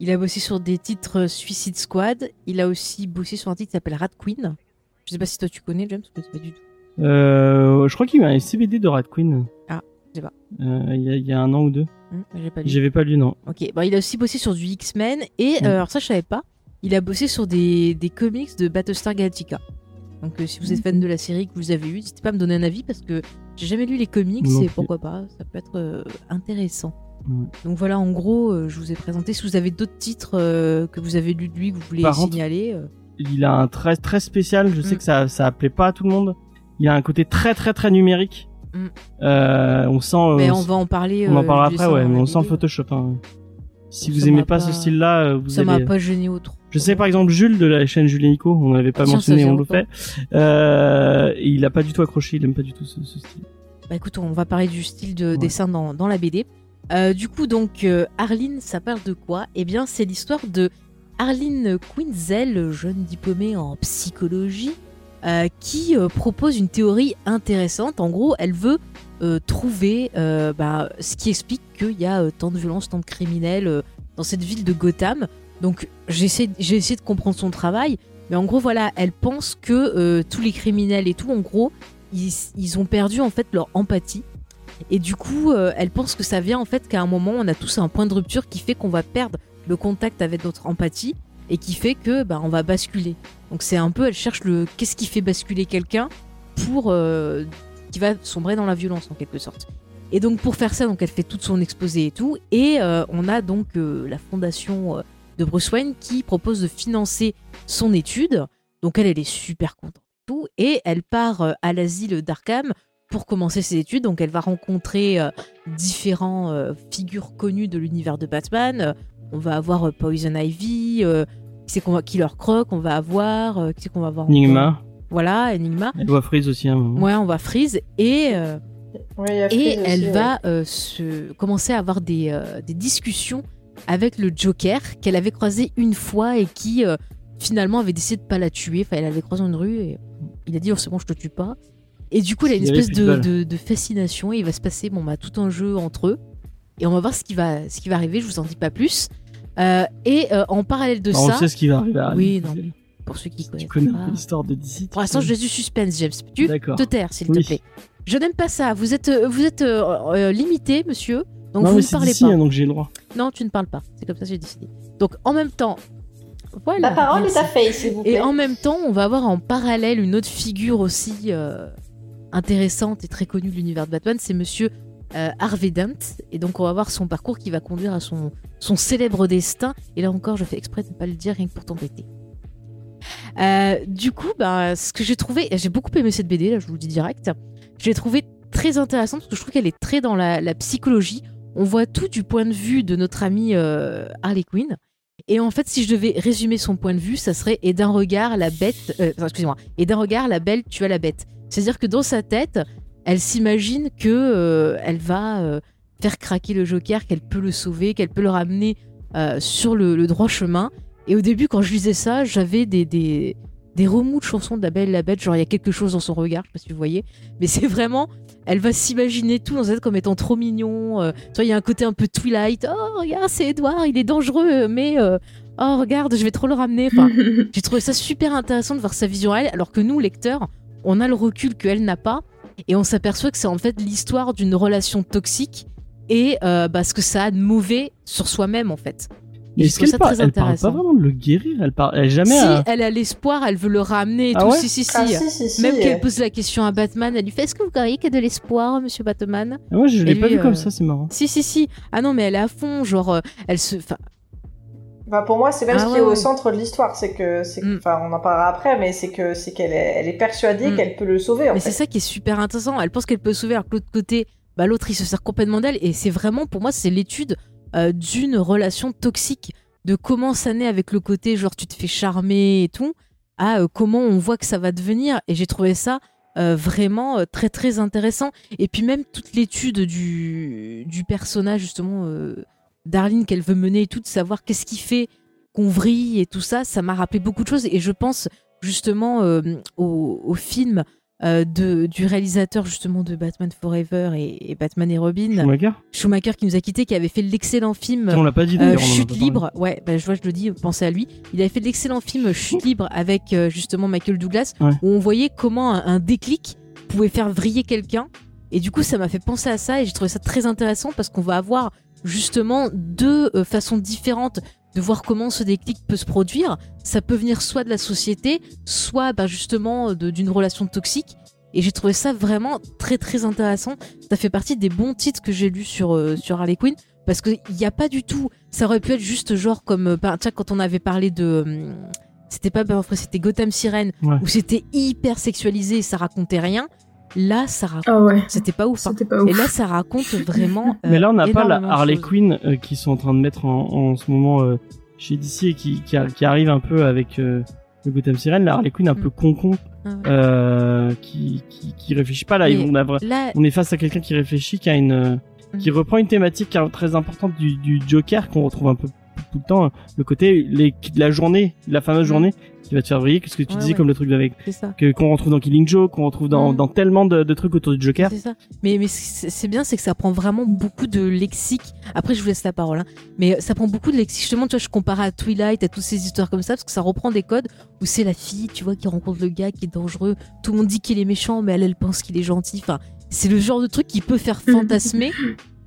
Il a bossé sur des titres euh, Suicide Squad. Il a aussi bossé sur un titre qui s'appelle Rat Queen. Je sais pas si toi tu connais, James, ou pas du tout. Euh, je crois qu'il y a eu un CBD de Red Queen. Ah, je sais pas. Euh, Il y, a- il y a un an ou deux. Hum, j'ai pas lu. J'avais pas lu, non. Ok, bon, il a aussi bossé sur du X-Men et Mm. euh, alors ça je savais pas. Il a bossé sur des, des comics de Battlestar Galactica. Donc euh, si vous êtes fan de la série que vous avez eu, n'hésitez pas à me donner un avis parce que j'ai jamais lu les comics Non et plus. pourquoi pas, ça peut être euh, intéressant. Ouais. Donc voilà, en gros, je vous ai présenté. Si vous avez d'autres titres que vous avez lus de lui que vous voulez Par signaler, Il a un très très spécial. Je sais que ça ça plaît pas à tout le monde. Il a un côté très très très numérique. Mm. Euh, on sent. mais euh, on va en parler. on en euh, parlera du après, ouais. Mais on sent. Photoshop. hein. Si Ça vous aimez m'a pas, pas- ce style-là, euh, vous Ça m'a allez. pas gêné au trop. Je sais par exemple Jules de la chaîne Jules et Nico, on l'avait pas tiens, mentionné, on le fait. Euh, il a pas du tout accroché, il aime pas du tout ce, ce style. Bah écoute, on va parler du style de Ouais. dessin dans, dans la BD. Euh, du coup, donc, euh, Arline, ça parle de quoi? Eh bien, c'est l'histoire de Arline Quinzel, jeune diplômée en psychologie, euh, qui euh, propose une théorie intéressante. En gros, elle veut euh, trouver bah, ce qui explique qu'il y a tant de violence, tant de criminels dans cette ville de Gotham. Donc, j'ai essayé, de comprendre son travail. Mais en gros, voilà, elle pense que tous les criminels et tout, en gros, ils, ils ont perdu en fait leur empathie. Et du coup, elle pense que ça vient en fait qu'à un moment, on a tous un point de rupture qui fait qu'on va perdre le contact avec notre empathie et qui fait que bah, on va basculer. Donc c'est un peu, elle cherche le qu'est-ce qui fait basculer quelqu'un pour euh, qui va sombrer dans la violence en quelque sorte. Et donc pour faire ça, donc elle fait tout son exposé et tout, et euh, on a donc euh, la fondation de Bruce Wayne qui propose de financer son étude. Donc elle, elle est super contente et tout, et elle part à l'asile d'Arkham pour commencer ses études. Donc elle va rencontrer différents figures connues de l'univers de Batman. On va avoir euh, Poison Ivy, euh, qui c'est qu'on va Killer Croc, on va avoir euh, qui c'est qu'on va avoir Enigma, Voilà, Enigma. elle voit Freeze aussi à un moment. Ouais, on va Freeze et euh, et Freeze elle aussi, va euh, se commencer à avoir des, euh, des discussions avec le Joker qu'elle avait croisé une fois et qui euh, finalement avait décidé de pas la tuer. Enfin, elle avait croisé dans une rue et il a dit oh, c'est bon, je te tue pas. Et du coup, elle a une espèce de de- de fascination et il va se passer bon, bah, tout un jeu entre eux. Et on va voir ce qui va, ce qui va arriver, je vous en dis pas plus. Euh, et euh, en parallèle de on ça, sait ce qui va arriver. à Oui, non, mais pour ceux qui Tu connaissent connais un pas- peu l'histoire de DC. pour l'instant, je laisse du suspense, James. Tu D'accord. te taire, s'il Oui. te plaît. Je n'aime pas ça. Vous êtes, euh, vous êtes euh, euh, limité, monsieur. Donc non, vous mais ne parlez DC, pas. hein, donc j'ai le droit. Non, tu ne parles pas. C'est comme ça que j'ai décidé. Donc en même temps, voilà. La parole merci. est à Faye, s'il vous plaît. Et en même temps, on va avoir en parallèle une autre figure aussi euh, intéressante et très connue de l'univers de Batman, c'est Monsieur euh, Harvey Dent. Et donc on va voir son parcours qui va conduire à son, son célèbre destin. Et là encore, je fais exprès de ne pas le dire rien que pour t'embêter. Euh, du coup, bah, ce que j'ai trouvé, j'ai beaucoup aimé cette BD, là, je vous le dis direct. Je l'ai trouvé très intéressante parce que je trouve qu'elle est très dans la, psychologie. On voit tout du point de vue de notre amie euh, Harley Quinn. Et en fait, si je devais résumer son point de vue, ça serait et d'un regard la bête, euh, excusez-moi, et d'un regard la belle tu as la bête. C'est-à-dire que dans sa tête, elle s'imagine que euh, elle va euh, faire craquer le Joker, qu'elle peut le sauver, qu'elle peut le ramener euh, sur le, le droit chemin. Et au début, quand je lisais ça, j'avais des, des, des remous de chansons de la Belle et la Bête, genre il y a quelque chose dans son regard, je sais pas si vous voyez, mais c'est vraiment, elle va s'imaginer tout dans sa tête comme étant trop mignon. tu vois, il y a un côté un peu Twilight. Oh, regarde, c'est Edouard, il est dangereux, mais oh, regarde, je vais trop le ramener. Enfin, *laughs* j'ai trouvé ça super intéressant de voir sa vision à elle, alors que nous, lecteurs, on a le recul qu'elle n'a pas, et on s'aperçoit que c'est en fait l'histoire d'une relation toxique et euh, bah, ce que ça a de mauvais sur soi-même en fait. Mais est-ce qu'elle ça parle, elle parle pas vraiment de le guérir Elle parle, elle jamais. Si à- elle a l'espoir, elle veut le ramener et Ah tout. ouais si, si, si. Ah, si, si, si. Même qu'elle pose la question à Batman, elle lui fait Est-ce que vous croyez qu'il y a de l'espoir, monsieur Batman? Ah, Moi, je l'ai Et pas lui, vu comme euh, ça, c'est marrant. Si, si, si. Ah non, mais elle est à fond. Genre, euh, elle se. Enfin, Bah, pour moi, c'est même Ah ce qui ouais, est au ouais. centre de l'histoire. C'est que, Mm. enfin, on en parlera après, mais c'est que, c'est qu'elle est, elle est persuadée Mm. qu'elle peut le sauver. En mais c'est ça qui est super intéressant. Elle pense qu'elle peut sauver, alors que l'autre côté, bah, l'autre, il se sert complètement d'elle. Et c'est vraiment, pour moi, c'est l'étude euh, d'une relation toxique. De comment ça naît avec le côté, genre, tu te fais charmer et tout, à euh, comment on voit que ça va devenir. Et j'ai trouvé ça. euh, vraiment euh, très très intéressant et puis même toute l'étude du, du personnage justement euh, Darlene qu'elle veut mener et tout de savoir qu'est-ce qui fait qu'on vrille et tout ça ça m'a rappelé beaucoup de choses et je pense justement euh, au, au film euh, de, du réalisateur justement de Batman Forever et, et Batman et Robin, Schumacher? Schumacher qui nous a quitté, qui avait fait l'excellent film On l'a pas dit euh, Chute libre. Ouais, bah, je vois, je le dis, pensez à lui. Il avait fait l'excellent film Chute libre avec euh, justement Michael Douglas, Ouais. où on voyait comment un, un déclic pouvait faire vriller quelqu'un. Et du coup, ça m'a fait penser à ça et j'ai trouvé ça très intéressant parce qu'on va avoir justement deux euh, façons différentes de voir comment ce déclic peut se produire. Ça peut venir soit de la société, soit bah, justement d'une relation toxique. Et j'ai trouvé ça vraiment très très intéressant. Ça fait partie des bons titres que j'ai lus sur, euh, sur Harley Quinn. Parce qu'il n'y a pas du tout. Ça aurait pu être juste genre comme. euh, bah, tiens, quand on avait parlé de. c'était pas Forever, c'était Gotham Sirène, Ouais. où c'était hyper sexualisé et ça racontait rien. Là, ça raconte. Ah ouais, C'était pas ouf. hein. Et là, ça raconte vraiment. euh, *laughs* Mais là, on n'a pas la Harley. Quinn euh, qui sont en train de mettre en, en ce moment euh, chez DC et qui, qui, a- qui arrive un peu avec euh, le Gotham Sirène. La Harley Quinn un Mm. peu con-con Ah ouais. euh, qui, qui, qui réfléchit pas. Là, on, a vra- Là, on est face à quelqu'un qui réfléchit, qui a une euh, qui Mm. reprend une thématique très importante du, du Joker qu'on retrouve un peu tout le temps. euh, Le côté les, la journée, la fameuse journée qui va te faire briller. Qu'est-ce que tu Ouais, disais ouais. comme le truc avec c'est ça. que qu'on retrouve dans Killing Joke, qu'on retrouve dans, dans tellement de, de trucs autour du Joker. C'est ça. Mais, mais c'est c'est bien, c'est que ça prend vraiment beaucoup de lexique. Après, je vous laisse la parole, hein. mais ça prend beaucoup de lexique. Justement, tu vois, je compare à Twilight, à toutes ces histoires comme ça, parce que ça reprend des codes où c'est la fille, tu vois, qui rencontre le gars qui est dangereux. Tout le monde dit qu'il est méchant, mais elle, elle pense qu'il est gentil. Enfin, c'est le genre de truc qui peut faire *laughs* fantasmer.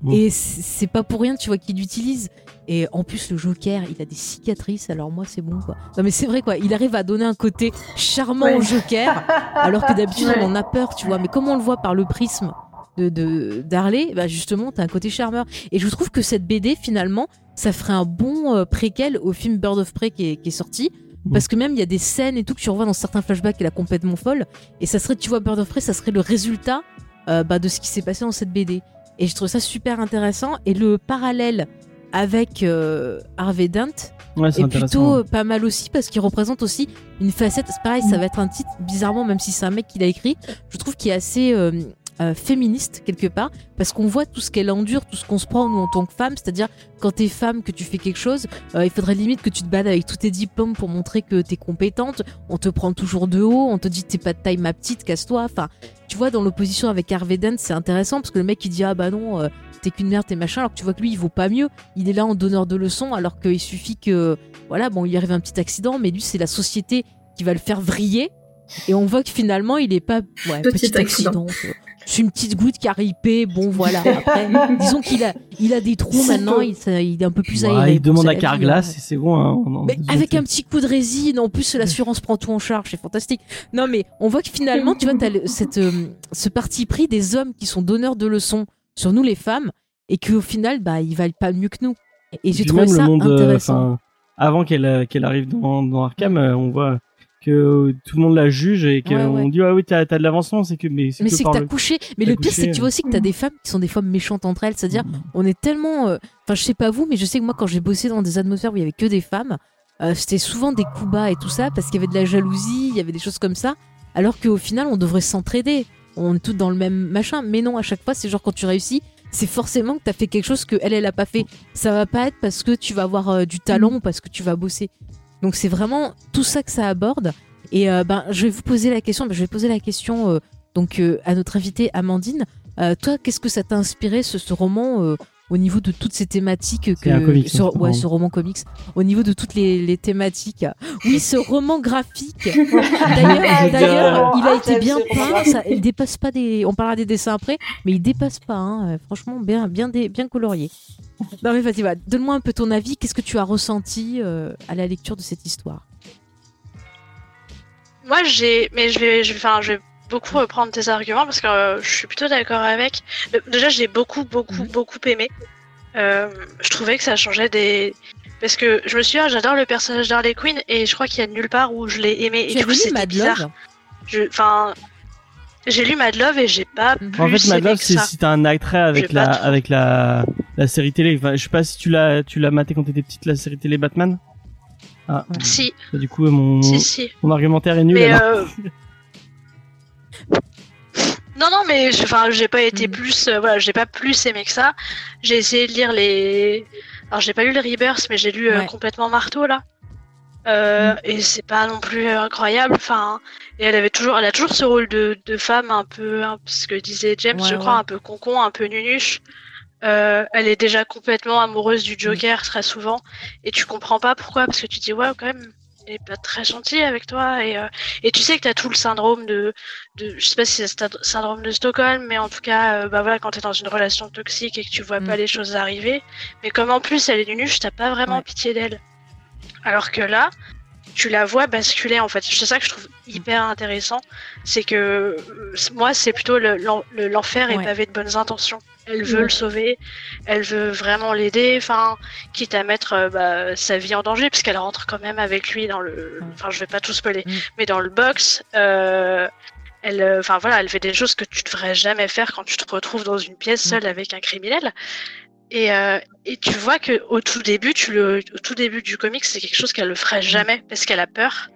Et c'est pas pour rien, tu vois, qu'il l'utilise. Et en plus, le Joker, il a des cicatrices, alors moi, c'est bon, quoi. Non, mais c'est vrai, quoi. Il arrive à donner un côté charmant Ouais. au Joker, alors que d'habitude, Ouais. on en a peur, tu vois. Mais comme on le voit par le prisme de, d'Harley, bah justement, t'as un côté charmeur. Et je trouve que cette BD, finalement, ça ferait un bon euh, préquel au film Bird of Prey qui est, qui est sorti. Parce que même il y a des scènes et tout que tu revois dans certains flashbacks, elle est complètement folle. Et ça serait, tu vois, Bird of Prey, ça serait le résultat euh, bah, de ce qui s'est passé dans cette BD. Et je trouve ça super intéressant. Et le parallèle avec euh, Harvey Dent, Ouais, intéressant. plutôt euh, pas mal aussi parce qu'il représente aussi une facette. C'est pareil, ça va être un titre bizarrement, même si c'est un mec qui l'a écrit, je trouve qu'il est assez euh, féministe quelque part parce qu'on voit tout ce qu'elle endure, tout ce qu'on se prend nous en tant que femme. C'est-à-dire quand t'es femme, que tu fais quelque chose, euh, il faudrait limite que tu te bades avec tous tes diplômes pour montrer que t'es compétente. On te prend toujours de haut, on te dit t'es pas de taille ma petite, casse-toi. Enfin, tu vois dans l'opposition avec Harvey Dent, c'est intéressant parce que le mec il dit ah bah non. euh, T'es qu'une merde, t'es machin, alors que tu vois que lui, il vaut pas mieux. Il est là en donneur de leçons, alors qu'il suffit que, voilà, bon, il arrive un petit accident, mais lui, c'est la société qui va le faire vriller. Et on voit que finalement, il est pas, ouais, Petit petit, accident. Quoi. C'est une petite goutte qui a ripé, bon, *laughs* voilà. Après, disons qu'il a, il a des trous maintenant, il, ça- il est un peu plus Ouais, aéré. il demande à Carglass hein. et c'est bon. Hein, on en- Mais avec un petit coup de résine, en plus l'assurance prend tout en charge, c'est fantastique. Non mais on voit que finalement, tu vois, t'as le- cette, euh, ce parti pris des hommes qui sont donneurs de leçons sur nous les femmes, et qu'au final, bah, ils valent pas mieux que nous. Et j'ai Puis trouvé même ça le monde, euh, intéressant. enfin, avant qu'elle euh, qu'elle arrive dans, dans Arkham, euh, on voit que tout le monde la juge et qu'on Ouais, ouais. dit ah oui t'as de l'avancement, c'est que mais c'est que t'as le- couché. Mais le pire, c'est que tu vois aussi que t'as des femmes qui sont des fois méchantes entre elles. C'est-à-dire, Mm. on est tellement. euh, Enfin, je sais pas vous, mais je sais que moi, quand j'ai bossé dans des atmosphères où il y avait que des femmes, euh, c'était souvent des coups bas et tout ça, parce qu'il y avait de la jalousie, il y avait des choses comme ça. Alors qu'au final, on devrait s'entraider. On est toutes dans le même machin. Mais non, à chaque fois, c'est genre quand tu réussis, c'est forcément que t'as fait quelque chose que elle, elle a pas fait. Ça va pas être parce que tu vas avoir euh, du talent ou parce que tu vas bosser. Donc c'est vraiment tout ça que ça aborde. Et euh, ben, je vais vous poser la question. ben, je vais la question euh, donc euh, à notre invitée Amandine. Toi, qu'est-ce que ça t'a inspiré ce, roman au niveau de toutes ces thématiques que un comics, ce, hein, ouais, roman. ce roman comics, au niveau de toutes les, les thématiques. Oui, ce roman graphique. *laughs* D'ailleurs, d'ailleurs, il a été bien peint. Ça, il dépasse pas des. On parlera des dessins après, mais il dépasse pas. hein. Franchement, bien, bien, dé- bien colorié. *laughs* Non mais vas-y, va. Donne-moi un peu ton avis. Qu'est-ce que tu as ressenti euh, à la lecture de cette histoire? Moi, j'ai, mais je vais, je vais, enfin, je vais beaucoup reprendre tes arguments parce que euh, je suis plutôt d'accord avec. Déjà, j'ai beaucoup, beaucoup, Mhm. beaucoup aimé. Euh, je trouvais que ça changeait des. Parce que je me suis dit, ah, j'adore le personnage d'Harley Quinn et je crois qu'il y a nulle part où je l'ai aimé. Et du coup, c'était Mad bizarre. Love? Je- Enfin, j'ai lu Mad Love et j'ai pas Mhm. plus En fait, Mad Love, c'est un attrait avec la avec la la série télé. Enfin, je sais pas si tu l'as tu l'as maté quand t'étais petite la série télé Batman? Ah, Si, bah, du coup mon si, si. mon argumentaire est nul. Mais alors. euh... *laughs* non, non, mais je- enfin, j'ai pas été Mhm. plus, euh, voilà, j'ai pas plus aimé que ça. J'ai essayé de lire les. Alors, j'ai pas lu le Rebirth, mais j'ai lu euh, complètement Marteau là. Euh, Et c'est pas non plus incroyable. Enfin, et elle avait toujours, elle a toujours ce rôle de, de femme un peu, un, ce que disait James, Ouais, je crois, ouais. un peu concon, un peu nunuche. Euh, elle est déjà complètement amoureuse du Joker très souvent, et tu comprends pas pourquoi, parce que tu dis ouais quand même, il est pas très gentil avec toi, et euh, et tu sais que t'as tout le syndrome de, de, je sais pas si c'est le syndrome de Stockholm, mais en tout cas, euh, bah voilà, quand t'es dans une relation toxique et que tu vois Mm. pas les choses arriver, mais comme en plus elle est nunuche, t'as pas vraiment Ouais. pitié d'elle. Alors que là, tu la vois basculer en fait. C'est ça que je trouve hyper intéressant, c'est que moi c'est plutôt le- l'en- le- l'enfer est Ouais. pavé de bonnes intentions. Elle veut Ouais. le sauver, elle veut vraiment l'aider, enfin quitte à mettre euh, bah, sa vie en danger puisqu'elle rentre quand même avec lui dans le, Ouais. enfin je vais pas tout spoiler, Mm. mais dans le box. euh, elle, euh, enfin voilà, elle fait des choses que tu devrais jamais faire quand tu te retrouves dans une pièce Mm. seule avec un criminel. Et, euh, et tu vois que au tout début, tu le, au tout début du comics, c'est quelque chose qu'elle ne ferait jamais parce qu'elle a peur.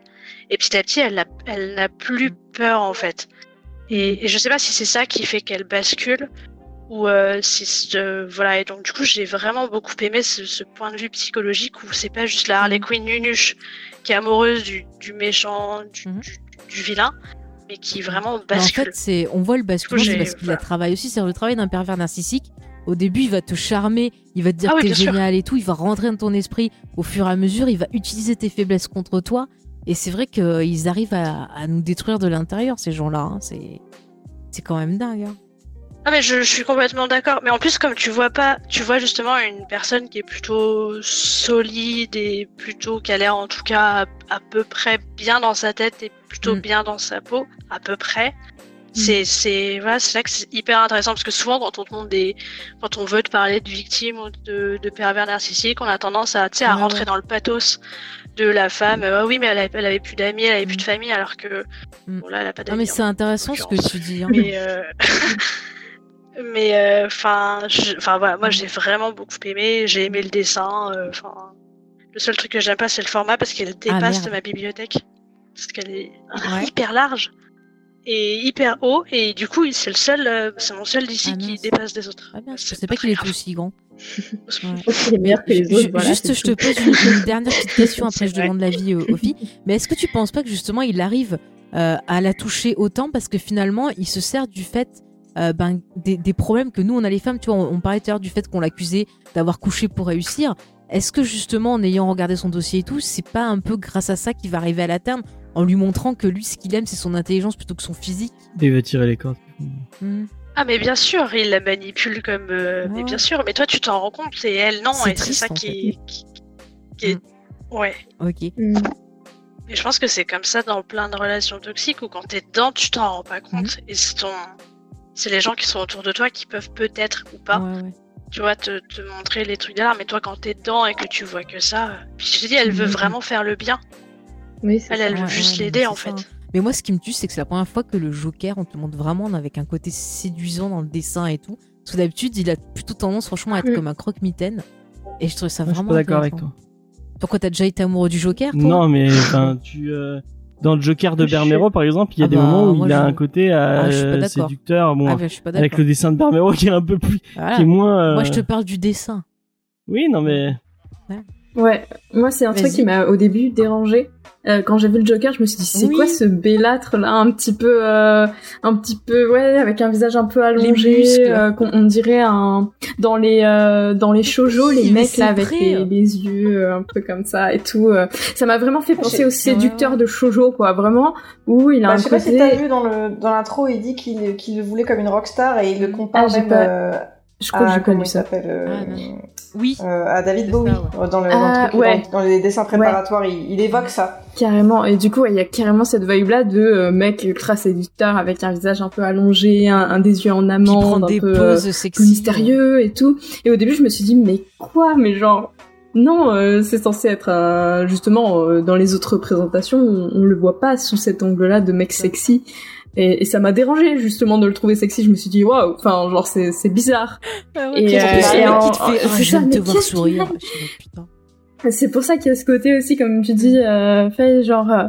Et petit à petit, elle n'a, elle n'a plus peur en fait. Et, et je sais pas si c'est ça qui fait qu'elle bascule ou euh, si ce- voilà. Et donc du coup, j'ai vraiment beaucoup aimé ce, ce point de vue psychologique où c'est pas juste la Harley Quinn nunuche qui est amoureuse du, du méchant, du, du, du vilain, mais qui vraiment Mais en bascule. fait, c'est, on voit le basculement, parce qu'il voilà. a travaillé aussi. C'est le travail d'un pervers narcissique. Au début, il va te charmer, il va te dire Ah oui, que t'es bien sûr. génial et tout. Il va rentrer dans ton esprit au fur et à mesure. Il va utiliser tes faiblesses contre toi. Et c'est vrai qu'ils arrivent à, à nous détruire de l'intérieur, ces gens-là. hein. C'est, c'est quand même dingue. hein. Ah mais je, je suis complètement d'accord. Mais en plus, comme tu vois pas, tu vois justement une personne qui est plutôt solide et plutôt qui a l'air en tout cas à, à peu près bien dans sa tête et plutôt Mm. bien dans sa peau, à peu près. C'est c'est voilà, c'est là que c'est hyper intéressant parce que souvent quand on te montre des, quand on veut te parler de victimes ou de, de pervers narcissiques, on a tendance à tu sais à rentrer dans le pathos de la femme. euh, Ah oui, mais elle avait, elle avait plus d'amis, elle avait plus Mm. de famille, alors que Mm. bon là, elle a pas Non, d'amis. mais c'est en intéressant ce que tu dis. hein. mais euh, *laughs* mais euh, enfin je- enfin voilà moi j'ai vraiment beaucoup aimé j'ai aimé le dessin euh, enfin le seul truc que j'aime pas c'est le format parce qu'elle dépasse merde. ma bibliothèque parce qu'elle est Ouais. hyper large et hyper haut et du coup c'est le seul euh, c'est mon seul d'ici Ah, qui dépasse des autres Ah, je C'est sais pas pas qu'il était aussi grand. *laughs* Ouais. Il est meilleur que les Ju- autres. ju- voilà, juste, je te pose une, une dernière petite *laughs* question. Après, je vrai. demande l'avis aux, aux filles. Mais est-ce que tu penses pas que justement il arrive euh, à la toucher autant? Parce que finalement il se sert du fait euh, ben, des, des problèmes que nous on a les femmes. Tu vois, on, on parlait tout à l'heure du fait qu'on l'accusait d'avoir couché pour réussir. Est-ce que justement en ayant regardé son dossier et tout, c'est pas un peu grâce à ça qu'il va arriver à la terme en lui montrant que lui ce qu'il aime c'est son intelligence plutôt que son physique? Il va tirer les cordes. Hmm. ah mais bien sûr il la manipule comme euh, mais Ouais. bien sûr mais toi tu t'en rends compte et elle non C'est et c'est ça en qui, qui, qui est ouais Ok. Mm. Et je pense que c'est comme ça dans plein de relations toxiques où quand t'es dedans, tu t'en rends pas compte. Et c'est ton... c'est les gens qui sont autour de toi qui peuvent peut-être ou pas, Ouais, ouais. Tu vois, te, te montrer les trucs d'alarme. Mais toi, quand t'es dedans et que tu vois que ça, puis je te dis, elle veut Mhm. vraiment faire le bien. Oui, Elle, ça. elle veut Ouais, juste ouais, l'aider en ça, fait. Mais moi, ce qui me tue, c'est que c'est la première fois que le Joker, on te le montre vraiment avec un côté séduisant dans le dessin et tout. Parce que d'habitude, il a plutôt tendance, franchement, à être Mm. comme un croque-mitaine. Et je trouve ça Moi, je suis vraiment. pas d'accord avec toi. Pourquoi t'as déjà été amoureux du Joker, toi? Non, mais enfin, tu euh, dans le Joker de Bermero, par exemple, il y a Ah des bah, moments où moi, il a je- un côté euh, Ah, séducteur, bon, Ah, bah, avec le dessin de Bermero qui est un peu plus, Voilà. qui est moins. euh, Moi, je te parle du dessin. Oui, non mais Ouais, moi c'est un truc qui m'a au début dérangé. Euh, quand j'ai vu le Joker, je me suis dit c'est Oui. quoi ce bellâtre là, un petit peu, euh, un petit peu, ouais, avec un visage un peu allongé, euh, qu'on on dirait un dans les euh, dans les shoujo, les mecs là avec les, les yeux euh, un peu comme ça et tout. euh. ça m'a vraiment fait penser au séducteur ouais. de shoujo quoi, vraiment où il a Bah, un je sais pas si t'as vu dans le dans l'intro, il dit qu'il qu'il le voulait comme une rockstar et il le compare Ah, même pas- euh, Je crois que j'ai comment connu ça. s'appelle euh, Ah. Oui. euh, à David Bowie ça, dans, le, Ah, dans, le truc- ouais. dans- dans les dessins préparatoires, il, il évoque ça. Carrément. Et du coup, ouais, il y a carrément cette vibe-là de euh, mec ultra séducteur avec un visage un peu allongé, un, un des yeux en amande, un des peu euh, poses sexy. plus mystérieux et tout. Et au début, je me suis dit, mais quoi? Mais genre, non, euh, c'est censé être un- justement euh, dans les autres représentations, on, on le voit pas sous cet angle-là de mec sexy. Et, et ça m'a dérangé justement de le trouver sexy. Je me suis dit, waouh, enfin, genre c'est c'est bizarre. Ah Et, Et, euh, en et en- qui te fait, en- ah, je te voir sourire. putain. C'est pour ça qu'il y a ce côté aussi, comme tu dis, euh, fait genre, euh,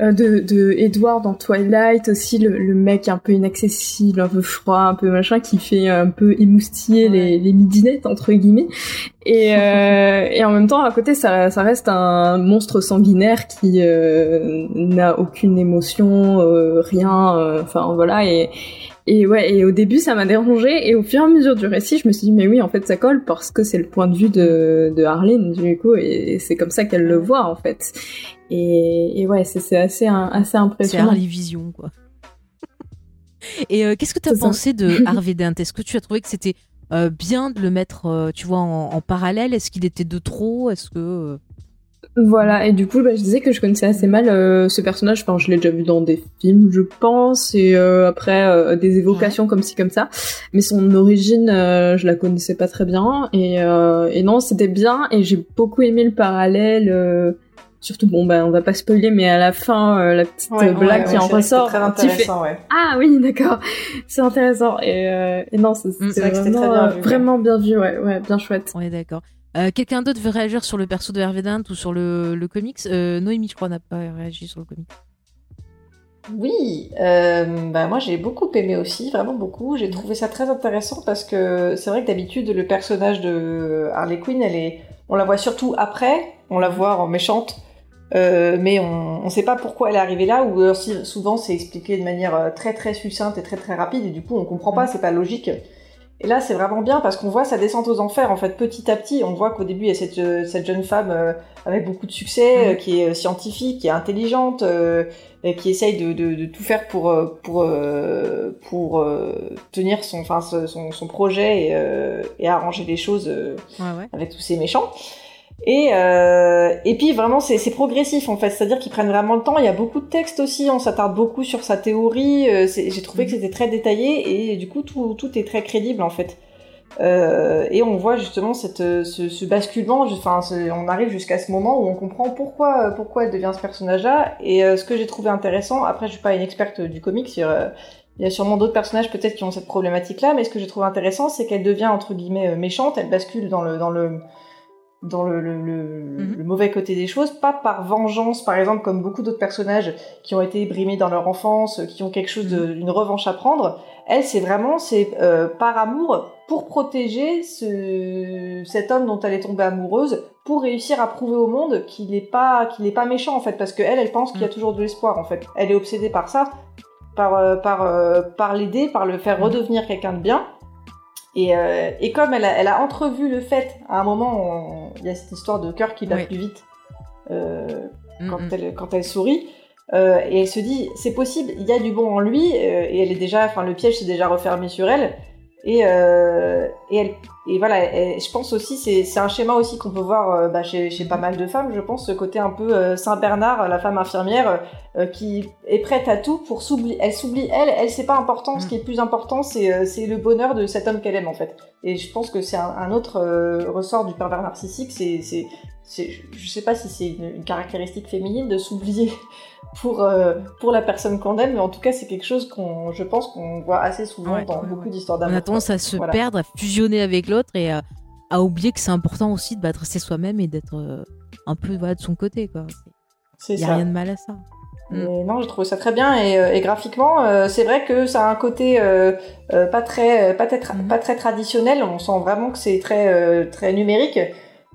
euh, de, de Edward dans Twilight aussi, le, le mec un peu inaccessible, un peu froid, un peu machin, qui fait un peu émoustiller les, les midinettes entre guillemets. Et, euh, *laughs* et en même temps, à côté, ça, ça reste un monstre sanguinaire qui euh, n'a aucune émotion, euh, rien. euh, Enfin voilà. Et, et ouais. Et au début, ça m'a dérangé. Et au fur et à mesure du récit, je me suis dit mais oui, en fait, ça colle parce que c'est le point de vue de, de Harleen du coup, et c'est comme ça qu'elle le voit en fait. Et, et ouais, c'est c'est assez assez C'est impressionnant. Harley Vision, quoi. *laughs* Et euh, qu'est-ce que tu as C'est ça. pensé de *laughs* Harvey Dent? Est-ce que tu as trouvé que c'était euh, bien de le mettre, euh, tu vois, en, en parallèle? Est-ce qu'il était de trop? Est-ce que Voilà, et du coup, bah, je disais que je connaissais assez mal euh, ce personnage. Enfin, je l'ai déjà vu dans des films, je pense, et euh, après euh, des évocations comme ci comme ça. Mais son origine, euh, je la connaissais pas très bien. Et, euh, et non, c'était bien. Et j'ai beaucoup aimé le parallèle. euh, surtout, bon, bah, on va pas spoiler, mais à la fin, euh, la petite Ouais, blague ouais, qui ouais, en que ressort. Très intéressant, ouais. ah oui, *laughs* d'accord, c'est intéressant. Et, euh, et non, c'est Mm. vrai que vraiment, très bien vu, ouais. vraiment bien vu, ouais, ouais, bien chouette. On est d'accord. Euh, Quelqu'un d'autre veut réagir sur le perso de Harvey Dent ou sur le, le comics? Euh, Noémie, je crois, n'a pas réagi sur le comics. Oui, euh, bah moi j'ai beaucoup aimé aussi, vraiment beaucoup. J'ai trouvé ça très intéressant parce que c'est vrai que d'habitude le personnage de Harley Quinn, elle est, on la voit surtout après, on la voit en méchante, euh, mais on ne sait pas pourquoi elle est arrivée là. Ou souvent c'est expliqué de manière très très succincte et très très rapide et du coup on comprend pas, c'est pas logique. Et là c'est vraiment bien parce qu'on voit sa descente aux enfers en fait petit à petit. On voit qu'au début il y a cette, euh, cette jeune femme euh, avec beaucoup de succès, euh, qui est euh, scientifique, qui est intelligente. euh, et qui essaye de, de, de tout faire pour euh, pour euh, pour euh, tenir son enfin son, son projet et, euh, et arranger les choses euh, Ouais, ouais. avec tous ces méchants et euh, et puis vraiment c'est progressif en fait. C'est-à-dire qu'ils prennent vraiment le temps. Il y a beaucoup de textes aussi. On s'attarde beaucoup sur sa théorie. Euh, j'ai trouvé que c'était très détaillé et du coup tout tout est très crédible en fait. Euh, et on voit justement cette, ce, ce basculement, enfin, ce- on arrive jusqu'à ce moment où on comprend pourquoi, pourquoi elle devient ce personnage-là. Et euh, ce que j'ai trouvé intéressant, après je suis pas une experte du comics, il y a, il y a sûrement d'autres personnages peut-être qui ont cette problématique-là, mais ce que j'ai trouvé intéressant, c'est qu'elle devient entre guillemets euh, méchante, elle bascule dans le dans le dans le, le, le- Mhm. le mauvais côté des choses, pas par vengeance, par exemple, comme beaucoup d'autres personnages qui ont été brimés dans leur enfance, qui ont quelque chose de- d'une revanche à prendre. Elle, c'est vraiment, c'est euh, par amour pour protéger ce, cet homme dont elle est tombée amoureuse, pour réussir à prouver au monde qu'il n'est pas, qu'il pas méchant en fait, parce que elle, elle pense qu'il y a toujours de l'espoir en fait. Elle est obsédée par ça, par euh, par euh, par l'aider, par le faire redevenir quelqu'un de bien. Et, euh, et comme elle a, elle a entrevu le fait, à un moment, il y a cette histoire de cœur qui bat plus vite euh, Mm, quand, elle, quand elle sourit. Euh, et elle se dit, c'est possible, il y a du bon en lui, euh, et elle est déjà, enfin le piège s'est déjà refermé sur elle. Et, euh, et, elle, et voilà, je pense aussi, c'est c'est un schéma aussi qu'on peut voir euh, bah, chez, chez pas mal de femmes, je pense, ce côté un peu euh, Saint-Bernard, la femme infirmière, euh, qui est prête à tout pour s'oublier. Elle s'oublie, elle, elle, c'est pas important, ce qui est plus important, c'est c'est le bonheur de cet homme qu'elle aime en fait. Et je pense que c'est un, un autre euh, ressort du pervers narcissique, c'est c'est- c'est- je sais pas si c'est une, une caractéristique féminine de s'oublier *laughs* pour, euh, pour la personne qu'on aime, mais en tout cas, c'est quelque chose qu'on, je pense qu'on voit assez souvent Ouais, dans ouais, beaucoup ouais. d'histoires On d'amour. a tendance à se Voilà. perdre, à fusionner avec l'autre et à, à oublier que c'est important aussi de battre ses soi-même et d'être euh, un peu voilà, de son côté. quoi. Il n'y a ça. rien de mal à ça. Mm. Mais non, j'ai trouvé ça très bien et, euh, et graphiquement, euh, c'est vrai que ça a un côté euh, euh, pas très, pas, très Mhm. pas très traditionnel. On sent vraiment que c'est très, euh, très numérique.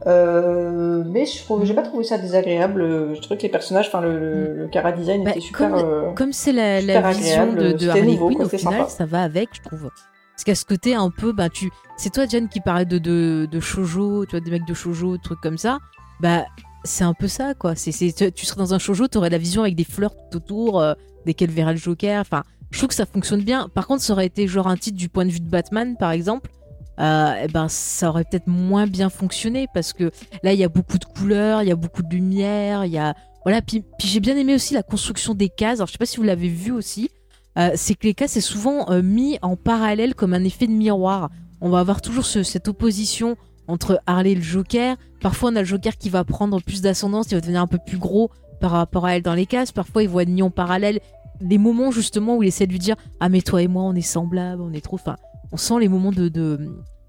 Euh, mais je trouve, j'ai pas trouvé ça désagréable. Je trouvais que les personnages, enfin le, le, le cara design Bah, était super. comme- euh, c'est la, vision de, de Harley Quinn, au final, sympa. ça va avec, je trouve. Parce qu'à ce côté un peu, bah, tu... c'est toi, Jen, qui parlait de, de, de shoujo, tu vois, des mecs de shoujo, trucs comme ça. Bah, c'est un peu ça, quoi. C'est, tu- tu serais dans un shoujo, tu aurais la vision avec des fleurs tout autour, euh, desquelles verra le Joker. Enfin, je trouve que ça fonctionne bien. Par contre, ça aurait été genre un titre du point de vue de Batman, par exemple. Euh, eh ben, ça aurait peut-être moins bien fonctionné parce que là, il y a beaucoup de couleurs, il y a beaucoup de lumière, il y a voilà. Puis, puis j'ai bien aimé aussi la construction des cases. Alors, je sais pas si vous l'avez vu aussi. Euh, c'est que les cases c'est souvent euh, mis en parallèle comme un effet de miroir. On va avoir toujours ce- cette opposition entre Harley et le Joker. Parfois, on a le Joker qui va prendre plus d'ascendance, il va devenir un peu plus gros par rapport à elle dans les cases. Parfois, il voit mis en parallèle des moments justement où il essaie de lui dire Ah, mais toi et moi, on est semblables, on est trop. Enfin, on sent les moments de.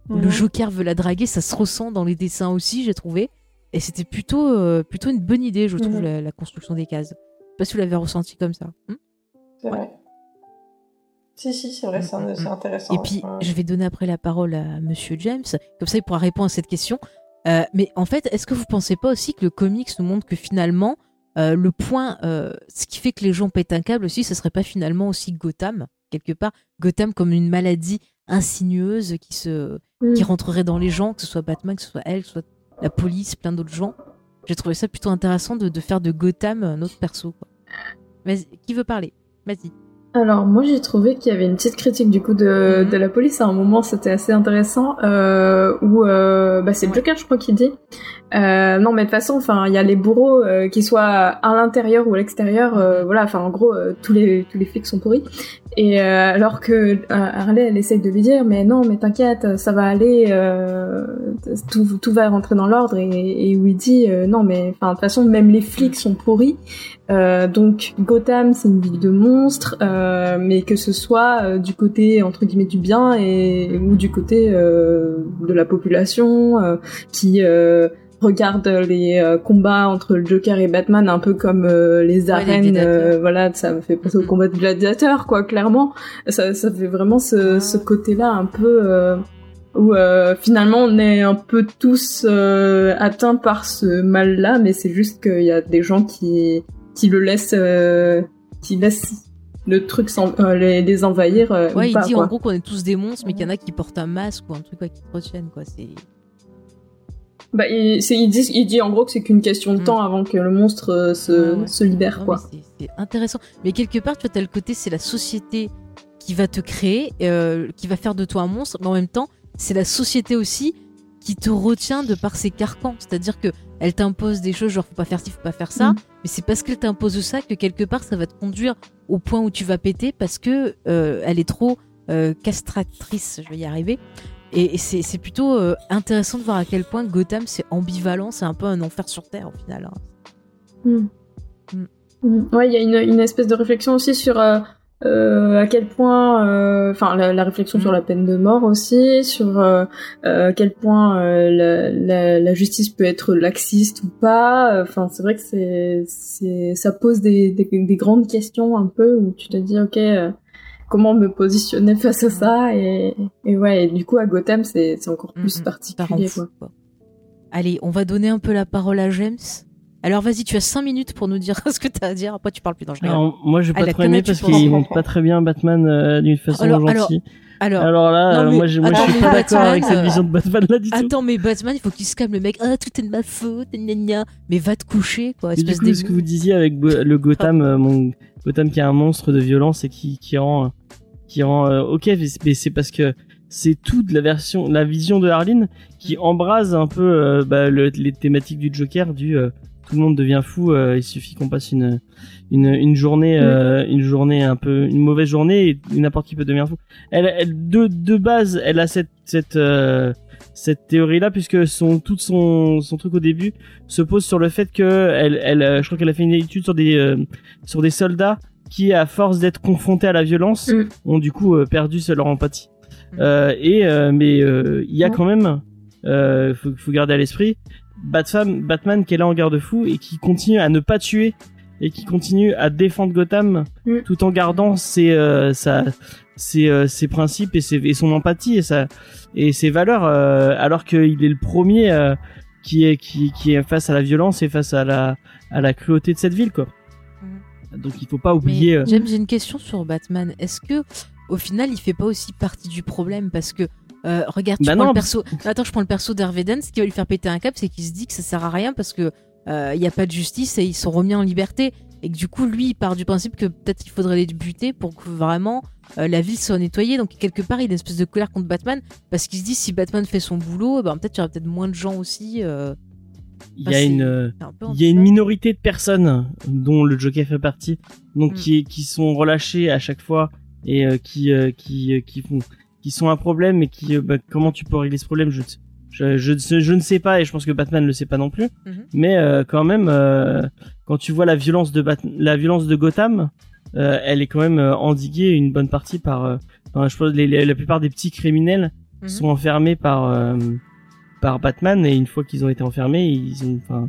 Le. Joker veut la draguer, ça se ressent dans les dessins aussi, j'ai trouvé. Et c'était plutôt, euh, plutôt une bonne idée, je trouve, la, la construction des cases. sais pas si vous l'avez ressenti comme ça. Hmm? C'est vrai. Si, si, c'est vrai, c'est Mm, mm, c'est mm. intéressant. Et puis, ouais. je vais donner après la parole à Monsieur James, comme ça il pourra répondre à cette question. Euh, mais en fait, est-ce que vous pensez pas aussi que le comics nous montre que finalement, euh, le point, euh, ce qui fait que les gens pètent un câble aussi, ce serait pas finalement aussi Gotham, quelque part, Gotham comme une maladie insinueuse qui se, qui Mm. rentrerait dans les gens, que ce soit Batman, que ce soit elle, que ce soit la police, plein d'autres gens. J'ai trouvé ça plutôt intéressant de, de faire de Gotham notre perso. Quoi. Vas-y, qui veut parler? Vas-y. Alors moi j'ai trouvé qu'il y avait une petite critique du coup de, Mhm. de la police à un moment c'était assez intéressant euh, où euh, bah, c'est Ouais. Joker je crois qui dit euh, non mais de toute façon enfin il y a les bourreaux euh, qui soient à l'intérieur ou à l'extérieur euh, voilà enfin en gros euh, tous les tous les flics sont pourris. Et euh, alors que euh, Harley elle essaye de lui dire mais non mais t'inquiète ça va aller tout, tout va rentrer dans l'ordre. Et, et où dit non mais enfin de toute façon même les flics sont pourris. Donc Gotham, c'est une ville de monstres, mais que ce soit du côté entre guillemets du bien et ou du côté de la population qui regarde les euh, combats entre le Joker et Batman un peu comme euh, les arènes. euh, voilà, ça me fait penser au combat de gladiateurs, quoi. Clairement, ça, ça fait vraiment ce, ce côté-là un peu. où finalement on est un peu tous atteints par ce mal-là, mais c'est juste qu'il y a des gens qui qui le laissent, qui laissent le truc les, les envahir. Ouais, ou il pas, dit quoi. en gros qu'on est tous des monstres, mais qu'il y en a qui portent un masque ou un truc quoi, qui te retiennent. Quoi. C'est... Bah, il, il, dit, il dit en gros que c'est qu'une question de Mm. temps avant que le monstre euh, se, Ouais, ouais. se libère, Non, quoi. c'est, intéressant. Mais quelque part, tu vois, t'as le côté, c'est la société qui va te créer, euh, qui va faire de toi un monstre, mais en même temps, c'est la société aussi qui te retient de par ses carcans. C'est-à-dire que elle t'impose des choses, genre faut pas faire ci, faut pas faire ça, Mm. mais c'est parce qu'elle t'impose ça que quelque part ça va te conduire au point où tu vas péter parce que euh, elle est trop euh, castratrice. Je vais y arriver. Et, et c'est, plutôt euh, intéressant de voir à quel point Gotham c'est ambivalent, c'est un peu un enfer sur terre au final. hein. Mm. Mm. Mm. Ouais, il y a une, une espèce de réflexion aussi sur euh, euh, à quel point, enfin la, la réflexion Mm. sur la peine de mort aussi, sur à quel point la, la, la justice peut être laxiste ou pas. Enfin, c'est vrai que c'est, ça pose des, des, des grandes questions un peu où tu te dis ok. Comment me positionner face à ça et, et ouais et du coup à Gotham c'est encore plus Mm, mm. Ça rend particulier fou, quoi. Allez, on va donner un peu la parole à James. Alors vas-y, tu as 5 minutes pour nous dire *laughs* ce que tu as à dire. Après, tu parles plus dans le Alors, moi, j'ai Ah, pas la trop tu parce penses qu'il montre pas très bien Batman euh, d'une façon Alors- gentille. Alors, Alors, là, non, euh, mais moi, je suis pas d'accord avec cette vision de Batman là du tout. attends, mais Batman, il faut qu'il se calme, le mec. Ah, tout est de ma faute, gna gna. Mais va te coucher, quoi. Et du Espèce coup, ce que vous disiez avec le Gotham, euh, mon Gotham qui est un monstre de violence et qui, qui rend, qui rend, euh, ok, mais c'est- parce que c'est toute la version, la vision de Harleen qui embrase un peu euh, bah, le- les thématiques du Joker, du euh, tout le monde devient fou, il suffit qu'on passe une, une, une journée, euh, une journée un peu, une mauvaise journée et n'importe qui peut devenir fou. Elle, elle de, de base, elle a cette, cette, cette théorie-là puisque son, tout son, son truc au début se pose sur le fait que elle, elle, euh, je crois qu'elle a fait une étude sur des, euh, sur des soldats qui, à force d'être confrontés à la violence, Mm. ont du coup euh, perdu leur empathie. Mm. Euh, et euh, mais euh, il y a quand même, euh, faut, faut garder à l'esprit, Batman, Batman qui est là en garde-fou et qui continue à ne pas tuer et qui continue à défendre Gotham Mm. tout en gardant ses, euh, sa, ses, euh, ses principes et, ses, et son empathie et, sa, et ses valeurs, euh, alors qu'il est le premier euh, qui, est, qui, qui est face à la violence et face à la, à la cruauté de cette ville, quoi. Donc il faut pas oublier. Euh, James, j'ai une question sur Batman. Est-ce que, au final, il fait pas aussi partie du problème? Parce que, euh, regarde, tu Bah prends non, le perso. Attends, je prends le perso Dent. Ce qui va lui faire péter un câble, c'est qu'il se dit que ça sert à rien parce que euh, il y a pas de justice et ils sont remis en liberté. Et que du coup, lui, il part du principe que peut-être il faudrait les buter pour que vraiment euh, la ville soit nettoyée. Donc quelque part, il a une espèce de colère contre Batman parce qu'il se dit si Batman fait son boulot, ben peut-être il y aura peut-être moins de gens aussi. euh, il y enfin, a c'est- une, euh, un il y a une minorité de personnes dont le Joker fait partie, donc Mm. qui, qui sont relâchées à chaque fois et euh, qui, qui, qui font, qui sont un problème et qui, bah, comment tu peux régler ce problème je, je, je, je ne sais pas et je pense que Batman ne le sait pas non plus. Mhm. Mais quand même, quand tu vois la violence de Bat la violence de Gotham, elle est quand même euh, endiguée une bonne partie par, euh, enfin, je pense les, les- la plupart des petits criminels Mhm. sont enfermés par euh, par Batman et une fois qu'ils ont été enfermés, ils ont, enfin,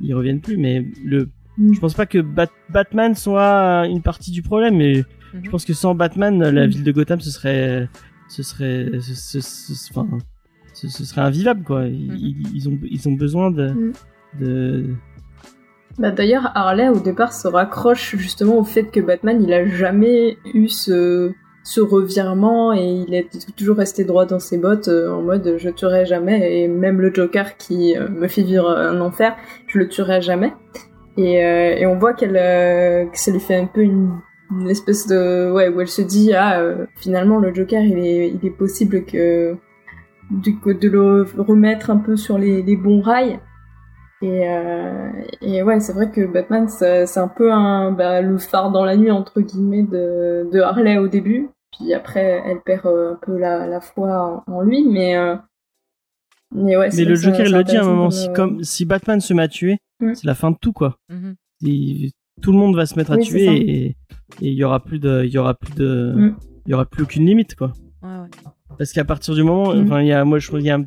ils reviennent plus. Mais le Mm. Je pense pas que Bat- Batman soit une partie du problème, mais Mhm. je pense que sans Batman, la Mm. ville de Gotham, ce serait, ce serait, ce, ce- ce- enfin, ce, ce serait invivable quoi. Ils, Mhm. ils- ils ont, ils ont besoin de, Mm. de, Bah, D'ailleurs, Harley, au départ, se raccroche justement au fait que Batman, il a jamais eu ce, ce revirement et il est toujours resté droit dans ses bottes euh, en mode je tuerai jamais et même le Joker qui euh, me fait vivre un enfer, je le tuerai jamais. Et, euh, on voit qu'elle, que ça lui fait un peu une, espèce de ouais où elle se dit ah finalement le Joker il est il est possible que du coup, de le remettre un peu sur les bons rails. Et, euh, et ouais, c'est vrai que Batman, c'est un peu un, bah, le phare dans la nuit, entre guillemets, de, de Harley au début. Puis après, elle perd euh, un peu la, la foi en, en lui, mais... Euh, mais ouais, c'est Mais le Joker, il le dit à un moment, si, comme, si Batman se met à tuer, Mm. c'est la fin de tout, quoi. Mhm. Il- tout le monde va se mettre à Oui, tuer ça. et il y aura plus de, il y aura plus de, Mm. il y aura plus aucune limite, quoi. Ouais, ouais. Parce qu'à partir du moment, Mm. enfin, il y a, moi, je trouve, il y a un-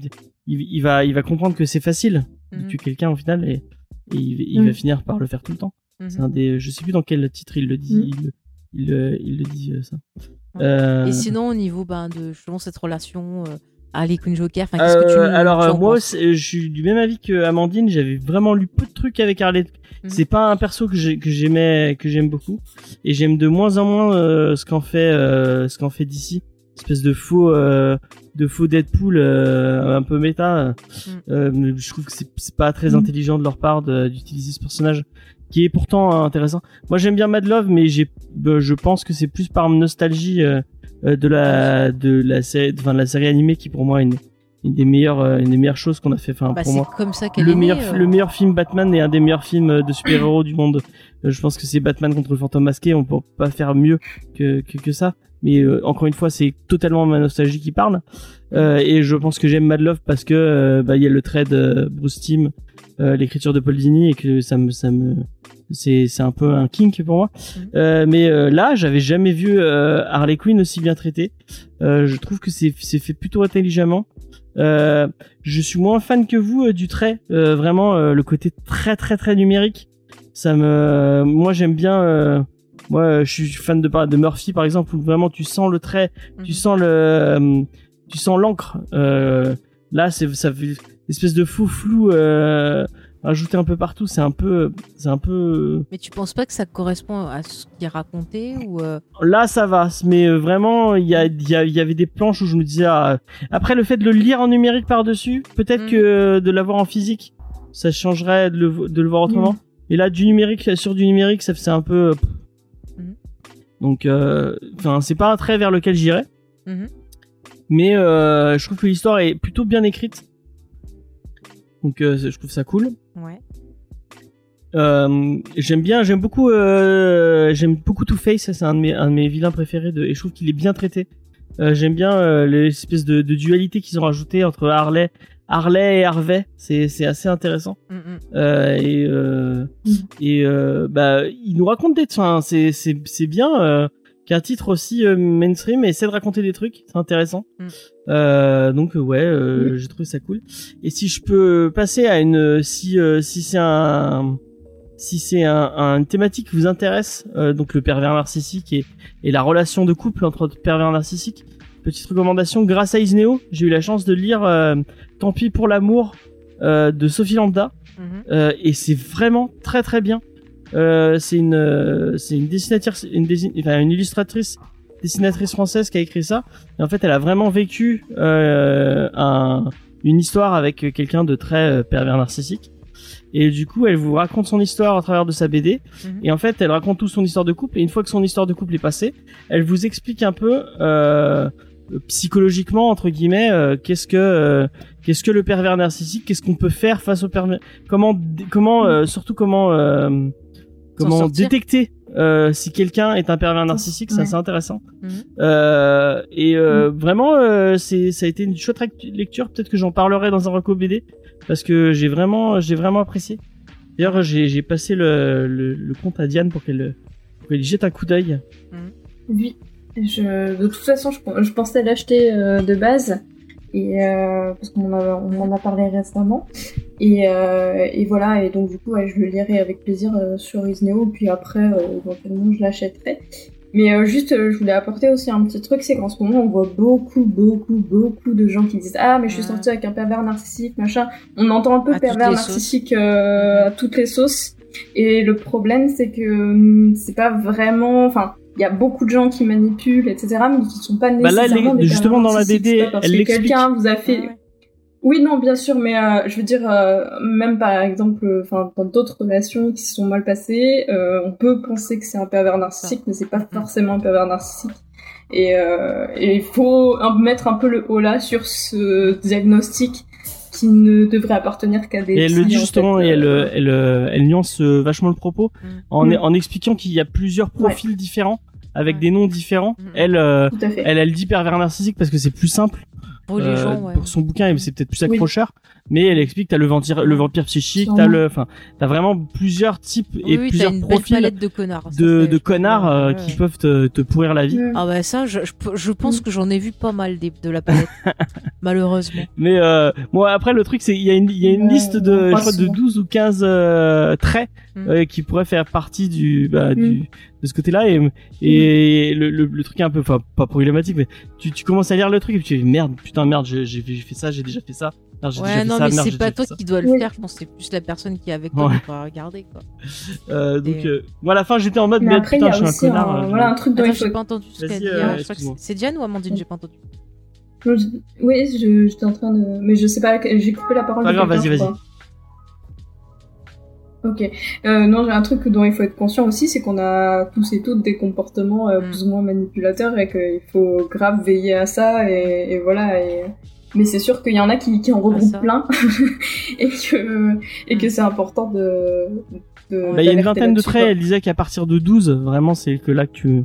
il, il va, il va comprendre que c'est facile de Mhm. tuer quelqu'un au final et, et il, il Mm. va finir par le faire tout le temps. Mhm. C'est un des, je sais plus dans quel titre il le dit, Mm. il, le- il, il dit euh, ça. Ouais. Euh, Et sinon, au niveau ben, de justement, cette relation euh, Harley Quinn Joker, enfin, qu'est-ce que tu. Euh, alors tu euh, moi, je suis du même avis que Amandine. J'avais vraiment lu peu de trucs avec Harley. Mhm. C'est pas un perso que j'ai- que j'aimais, que j'aime beaucoup, et j'aime de moins en moins euh, ce qu'en fait, euh, ce qu'en fait d'ici. Espèce de faux, euh, de faux Deadpool euh, un peu méta. Mhm. Euh, je trouve que c'est pas très Mhm. intelligent de leur part d'utiliser ce personnage, qui est pourtant intéressant. Moi, j'aime bien Mad Love, mais j'ai, euh, je pense que c'est plus par nostalgie de la, de la série, enfin de la série animée qui pour moi est une, une des meilleures, une des meilleures choses qu'on a fait. Enfin, Bah, pour moi comme ça qu'elle le est meilleur, née, euh. le meilleur film Batman est un des meilleurs films de super-héros du monde. Je pense que c'est Batman contre le fantôme masqué. On peut pas faire mieux que, que, que ça. Mais euh, encore une fois, c'est totalement ma nostalgie qui parle. Euh, et je pense que j'aime Mad Love parce que euh, bah il y a le trait de Bruce Timm, l'écriture de Paul Dini et que ça me ça me c'est c'est un peu un kink pour moi. Mhm. Euh, mais là, j'avais jamais vu Harley Quinn aussi bien traité. Euh, je trouve que c'est c'est fait plutôt intelligemment. Je suis moins fan que vous du trait, vraiment le côté très très très numérique. Ça me, moi j'aime bien. euh, moi, je suis fan de de Murphy par exemple où vraiment tu sens le trait, tu Mhm. sens le, euh, tu sens l'encre. Euh, là, c'est ça fait une espèce de faux flou euh, rajouté un peu partout. C'est un peu, c'est un peu. Mais tu penses pas que ça correspond à ce qui est raconté ou euh, Là, ça va, mais euh, vraiment, il y, a, il y, y avait des planches où je me disais. ah, Après, le fait de le lire en numérique par-dessus, peut-être Mhm. que de l'avoir en physique, ça changerait de le, de le voir autrement? Et là, du numérique sur du numérique, ça c'est un peu. euh, Mhm. Donc, euh, enfin, c'est pas un trait vers lequel j'irais, Mhm. mais euh, je trouve que l'histoire est plutôt bien écrite. Donc, euh, je trouve ça cool. Ouais. Euh, j'aime bien, j'aime beaucoup, j'aime beaucoup Two Face. C'est un de mes, un de mes vilains préférés de, et je trouve qu'il est bien traité. J'aime bien l'espèce de, de dualité qu'ils ont rajouté entre Harley, Harley et Harvey. C'est, c'est assez intéressant. Mm, mm. Euh, et euh, Mm. et euh, bah, il nous raconte des, enfin, c'est, c'est, c'est bien euh, qu'un titre aussi euh, mainstream essaie de raconter des trucs. C'est intéressant. Mm. Euh, donc ouais, euh, j'ai trouvé ça cool. Et si je peux passer à une, si euh, si c'est un si c'est un, un- une thématique qui vous intéresse, euh, donc le pervers narcissique et, et la relation de couple entre pervers narcissique, petite recommandation, grâce à Isneo, j'ai eu la chance de lire euh, Tant pis pour l'amour euh, de Sophie Lambda, Mhm. euh, et c'est vraiment très très bien. Euh, c'est une c'est une dessinatrice, une, dessin- enfin, une illustratrice dessinatrice française qui a écrit ça. Et en fait, elle a vraiment vécu un, une histoire avec quelqu'un de très pervers narcissique. Et du coup, elle vous raconte son histoire à travers de sa BD. Mhm. Et en fait, elle raconte tout son histoire de couple. Et une fois que son histoire de couple est passée, elle vous explique un peu euh, psychologiquement entre guillemets euh, qu'est-ce que euh, qu'est-ce que le pervers narcissique, qu'est-ce qu'on peut faire face au pervers, comment comment euh, surtout comment euh, comment détecter euh, si quelqu'un est un pervers narcissique, ça Ouais. c'est intéressant. Mhm. Euh, et euh, vraiment, euh, c'est ça a été une chouette lecture. Peut-être que j'en parlerai dans un reco BD parce que j'ai vraiment j'ai vraiment apprécié. D'ailleurs, j'ai j'ai passé le, le, le compte à Diane pour qu'elle pour qu'elle jette un coup d'œil. Oui. Je, de toute façon, je, je pensais l'acheter euh, de base. et euh, parce qu'on en a, a parlé récemment. Et, euh, et voilà, et donc du coup, ouais, je le lirai avec plaisir euh, sur Isneo, puis après, euh, éventuellement, je l'achèterai. Mais euh, juste, euh, je voulais apporter aussi un petit truc, c'est qu'en ce moment, on voit beaucoup, beaucoup, beaucoup de gens qui disent Ah, mais je suis sortie avec un pervers narcissique, machin. On entend un peu À pervers narcissique euh, à toutes les sauces. Et le problème, c'est que hum, c'est pas vraiment. Enfin, il y a beaucoup de gens qui manipulent, etc., mais qui sont pas Bah là, nécessairement les- des justement, dans la pas parce elle que l'explique. quelqu'un vous a fait. Oui, non, bien sûr, mais euh, je veux dire, euh, même par exemple, euh, enfin, dans d'autres relations qui se sont mal passées, euh, on peut penser que c'est un pervers narcissique, mais c'est pas forcément un pervers narcissique. Et, euh, et il faut un- mettre un peu le haut là sur ce diagnostic qui ne devrait appartenir qu'à des. Et elle le dit en justement, fait, et elle, euh, elle, euh, elle nuance euh, vachement le propos Mm. en, Mm. en expliquant qu'il y a plusieurs profils différents avec Ouais. des noms différents. Mm. Elle, euh, elle, elle dit pervers narcissique parce que c'est plus simple Pour les euh, gens, ouais. pour son bouquin et c'est peut-être plus Oui. Mais elle explique t'as le vampire, le vampire psychique, t'as le, enfin, t'as vraiment plusieurs types et oui, plusieurs une profils palette de connards. de, de connards euh, ouais, qui peuvent te, te pourrir la vie. Ah bah ça, je, je, je pense que j'en ai vu pas mal des, de la palette, *laughs* malheureusement. Mais euh, bon après le truc c'est il y a une il y a une Ouais, liste de je crois de souvent. 12 ou 15 euh, traits Mm. euh, qui pourraient faire partie du bah, Mm. du de ce côté-là et et le, le, le truc est un peu enfin pas problématique mais tu tu commences à lire le truc et puis tu dis merde putain merde j'ai j'ai fait j'ai fait ça j'ai déjà fait ça Déjà Ouais, fait non, ça, mais merde, c'est pas toi qui dois le faire, je pense que c'est plus la personne qui est avec toi Ouais. qui doit regarder, quoi. *laughs* Euh, donc Et- euh, moi à la fin j'étais en mode Mais mais après, il y putain a je suis un connard un, euh, voilà, un truc dont Attends, il faut j'ai pas entendu ce qu'elle dit. euh, hein, je crois que excuse-moi. c'est- Diane ou Amandine J'ai pas entendu. Oui, j'étais en train de. Mais je sais pas, j'ai coupé la parole. Pas grave, vas-y, vas-y. Ok. Euh, non, j'ai un truc dont il faut être conscient aussi, c'est qu'on a tous et toutes des comportements euh, Mm. plus ou moins manipulateurs et qu'il faut grave veiller à ça et, et voilà. Et... Mais c'est sûr qu'il y en a qui, qui en regroupent ça. plein *laughs* et que, et que Mm. c'est important de. de bah il y a une vingtaine de traits elle disait qu'à partir de 12 vraiment c'est que là que tu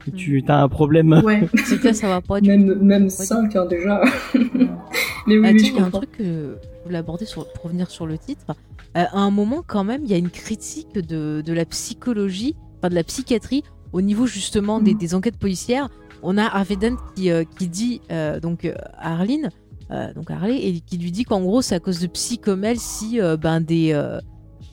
que tu as un problème. Ouais, *laughs* C'est que ça va pas du même, même 5 hein, déjà. *laughs* Mais oui, Ah, oui, tiens, je il y a un comprends. truc que je voulais aborder sur, pour revenir sur le titre. Euh, à un moment, quand même, il y a une critique de, de la psychologie, enfin de la psychiatrie, au niveau justement des, Mhm. des enquêtes policières. On a Harvey Dent qui, euh, qui dit euh, donc à Arline, euh, donc à Harley, et qui lui dit qu'en gros, c'est à cause de psy comme elle si euh, ben, des, euh,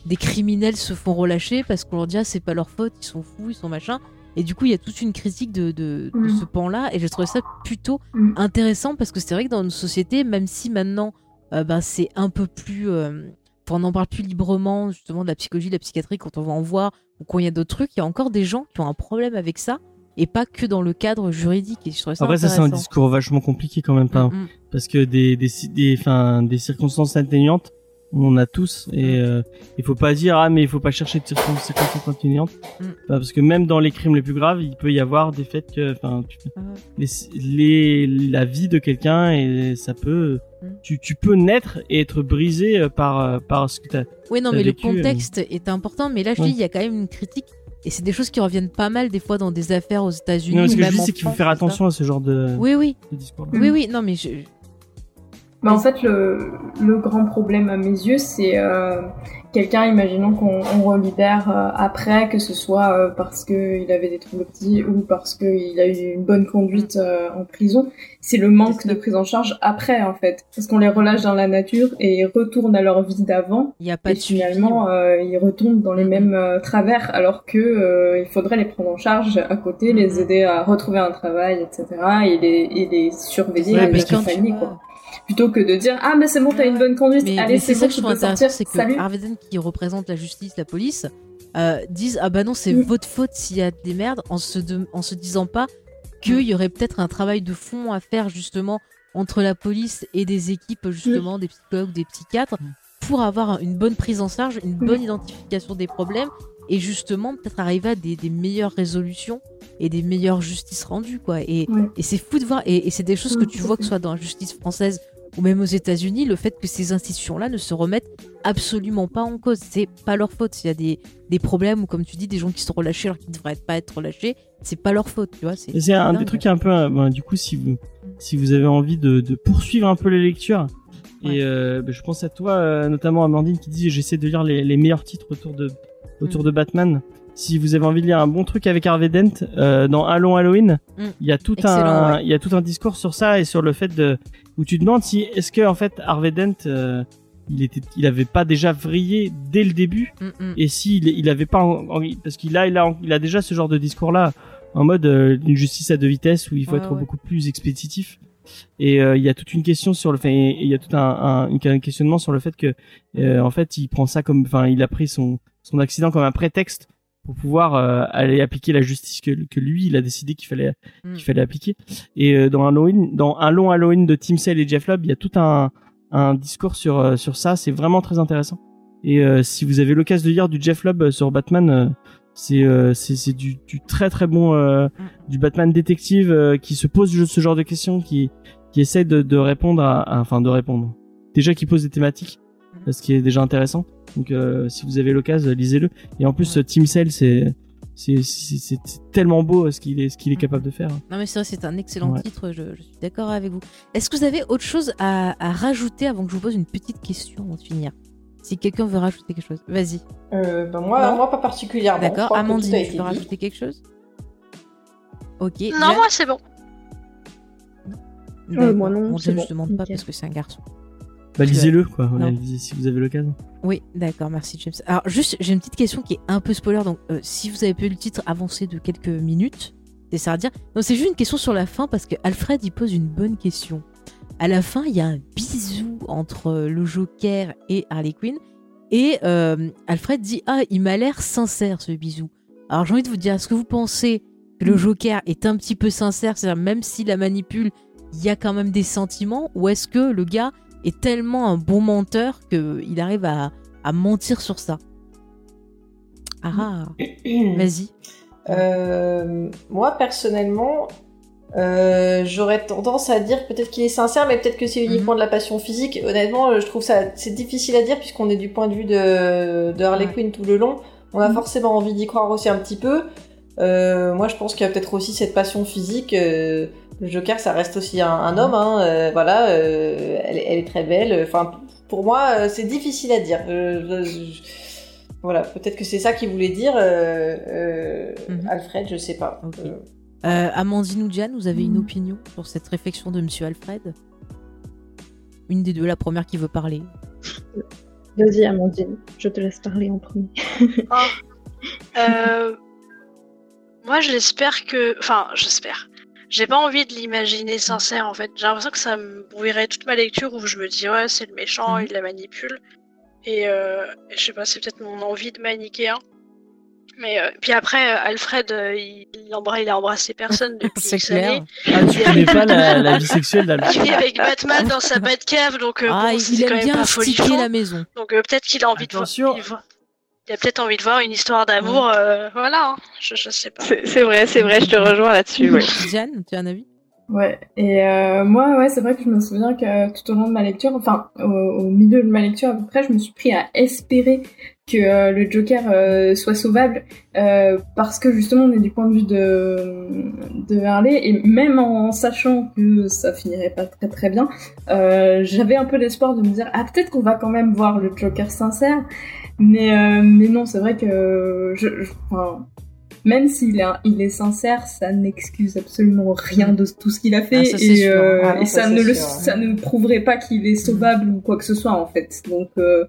des criminels se font relâcher parce qu'on leur dit ah, c'est pas leur faute, ils sont fous, ils sont machin. Et du coup, il y a toute une critique de, de, de Mhm. ce pan-là, et je trouvais ça plutôt Mhm. intéressant parce que c'est vrai que dans une société, même si maintenant euh, ben, c'est un peu plus. euh, on en parle plus librement justement de la psychologie, de la psychiatrie quand on va en voir ou quand il y a d'autres trucs, il y a encore des gens qui ont un problème avec ça et pas que dans le cadre juridique. Et je ça après ça c'est un discours vachement compliqué quand même pas Mm, mm. parce que des des des enfin des circonstances atténuantes on en a tous et euh, il faut pas dire ah mais il faut pas chercher de circon- circonstances atténuantes Mm. Bah, parce que même dans les crimes les plus graves il peut y avoir des faits que enfin tu- Ah les, les la vie de quelqu'un et ça peut Mm. tu tu peux naître et être brisé euh, par euh, par ce que t'as Oui, non, mais vécu, le contexte est important. Mais là, je Ouais. dis, il y a quand même une critique. Et c'est des choses qui reviennent pas mal des fois dans des affaires aux États-Unis. non ce que je dis c'est qu'il faut faire attention à ce genre de, Oui, oui, de discours oui, oui. Non, mais je... Bah, en fait, le, le grand problème à mes yeux, c'est euh, quelqu'un, imaginons qu'on on relibère euh, après, que ce soit euh, parce qu'il avait des troubles petits ou parce qu'il a eu une bonne conduite euh, en prison. C'est le manque de prise en charge après, en fait. Parce qu'on les relâche dans la nature et ils retournent à leur vie d'avant. il n'y a pas Et de finalement, euh, ils retombent dans les mêmes euh, travers, alors que euh, il faudrait les prendre en charge à côté, les aider à retrouver un travail, etc. Et les, et les surveiller, Ouais, et les vois- quoi plutôt que de dire ah mais c'est bon t'as une bonne conduite. Mais, allez c'est c'est ça bon que je tu trouve sortir. c'est que salut. Harvey Dent, qui représente la justice, la police, euh, disent ah bah non c'est votre faute s'il y a des merdes, en se de- en se disant pas qu'il y aurait peut-être un travail de fond à faire justement entre la police et des équipes justement des psychologues, des psychiatres pour avoir une bonne prise en charge, une bonne identification des problèmes et justement peut-être arriver à des, des meilleures résolutions et des meilleures justices rendues quoi. Et, Ouais. et c'est fou de voir et, et c'est des choses que tu vois que ce soit dans la justice française ou même aux États-Unis, le fait que ces institutions-là ne se remettent absolument pas en cause. C'est pas leur faute. S'il y a des, des problèmes ou comme tu dis, des gens qui sont relâchés alors qu'ils ne devraient pas être relâchés, c'est pas leur faute, tu vois. C'est un dingue. des trucs qui est un peu, euh, bon, du coup, si vous, si vous avez envie de, de poursuivre un peu les lectures, Ouais. et euh, bah, je pense à toi, euh, notamment Amandine, qui dit j'essaie de lire les, les meilleurs titres autour de, autour Mm. de Batman. si vous avez envie de lire un bon truc avec Harvey Dent, euh, dans Allons Halloween, Mm. il y a tout Excellent, un, ouais. il y a tout un discours sur ça et sur le fait de, où tu demandes si, est-ce que, en fait, Harvey Dent, euh, il était, il avait pas déjà vrillé dès le début Mm, et s'il il avait pas en- en- parce qu'il a il a il a déjà ce genre de discours là en mode euh, une justice à deux vitesses où il faut Ouais, être ouais. beaucoup plus expéditif et euh, il y a toute une question sur le fait il y a tout un, un, un questionnement sur le fait que euh, en fait il prend ça comme enfin il a pris son son accident comme un prétexte pour pouvoir euh, aller appliquer la justice que, que lui il a décidé qu'il fallait Mm. qu'il fallait appliquer. Et euh, dans Halloween dans un long Halloween de Tim Sale et Jeff Lubb il y a tout un un discours sur euh, sur ça. C'est vraiment très intéressant. Et euh, si vous avez l'occasion de lire du Jeff Lubb sur Batman, c'est c'est c'est du, du très très bon euh, du Batman détective qui se pose ce genre de questions, qui qui essaie de, de répondre à, à- enfin de répondre. Déjà qui pose des thématiques, ce qui est déjà intéressant. Donc euh, si vous avez l'occasion, lisez-le. Et en plus, euh, Tim Sale, c'est c'est tellement beau euh, ce qu'il est ce qu'il est capable de faire. Non mais c'est vrai, c'est un excellent Ouais. titre, je, je suis d'accord avec vous. Est-ce que vous avez autre chose à, à rajouter avant que je vous pose une petite question avant de finir? Si quelqu'un veut rajouter quelque chose, vas-y. Euh, ben moi, Non? moi, pas particulièrement. Je D'accord, Amandine, tu veux rajouter quelque chose? Ok. Non, moi c'est bon. D'accord. moi non, Bon, c'est James, bon, je demande pas parce que c'est un garçon. Bah lisez-le quoi, lisez si vous avez l'occasion. Oui, d'accord, merci James. Alors juste, j'ai une petite question qui est un peu spoiler, donc euh, si vous avez eu le titre avancé de quelques minutes, c'est ça à dire. Non, c'est juste une question sur la fin parce que Alfred il pose une bonne question. À la fin, il y a un bisou entre euh, le Joker et Harley Quinn et euh, Alfred dit ah il m'a l'air sincère ce bisou. Alors j'ai envie de vous dire, est-ce que vous pensez que le Joker est un petit peu sincère, c'est-à-dire même s'il la manipule, il y a quand même des sentiments, ou est-ce que le gars est tellement un bon menteur qu'il arrive à, à mentir sur ça Ah ah, *clears throat* vas-y. Euh, moi, personnellement, euh, j'aurais tendance à dire peut-être qu'il est sincère, mais peut-être que c'est uniquement Mhm. de la passion physique. Honnêtement, euh, je trouve ça c'est difficile à dire puisqu'on est du point de vue de, de Harley Ouais. Quinn tout le long. On a Mhm. forcément envie d'y croire aussi un petit peu. Euh, moi, je pense qu'il y a peut-être aussi cette passion physique. euh, le Joker, ça reste aussi un, un homme, hein, euh, voilà. euh, elle, est- elle est très belle. Enfin, pour moi, euh, c'est difficile à dire. Euh, je- je- voilà, peut-être que c'est ça qu'il voulait dire, euh, euh, Mhm. Alfred, je sais pas. Amandine ou Diane, vous avez une Mhm. opinion sur cette réflexion de Monsieur Alfred? Une des deux, la première qui veut parler. Vas-y, Amandine, je te laisse parler en premier. Euh, moi, j'espère que. Enfin, j'espère. J'ai pas envie de l'imaginer sincère en fait. J'ai l'impression que ça me brouillerait toute ma lecture où je me dis ouais, c'est le méchant, Mhm. il la manipule. Et euh, je sais pas, c'est peut-être mon envie de manichéen. Mais euh, puis après, euh, Alfred, euh, il, il, embra- il a embrassé personne depuis *laughs* C'est clair. Ah tu connais pas la, *laughs* la vie sexuelle Il d'Alfred vit avec Batman dans sa Batcave, donc euh, ah, bon, il quand aime même bien pas folichon. la maison. Donc euh, peut-être qu'il a envie Attention. de voir. Il a peut-être envie de voir une histoire d'amour, euh, voilà. hein. Je, je sais pas. C'est c'est vrai, c'est vrai, je te rejoins là-dessus. Ouais. *laughs* Diane, tu as un avis? Ouais, et euh, moi, ouais, c'est vrai que je me souviens que tout au long de ma lecture, enfin, au, au milieu de ma lecture à peu près, je me suis pris à espérer que euh, le Joker euh, soit sauvable, euh, parce que justement, on est du point de vue de, de Harley, et même en sachant que ça finirait pas très très bien, euh, j'avais un peu l'espoir de me dire, ah, peut-être qu'on va quand même voir le Joker sincère, mais, euh, mais non, c'est vrai que je, je- enfin, même s'il est, il est sincère, ça n'excuse absolument rien de tout ce qu'il a fait Ah, ça, et, euh, Ah non, et ça, ne le, ça ne prouverait pas qu'il est sauvable ou quoi que ce soit en fait. Donc euh,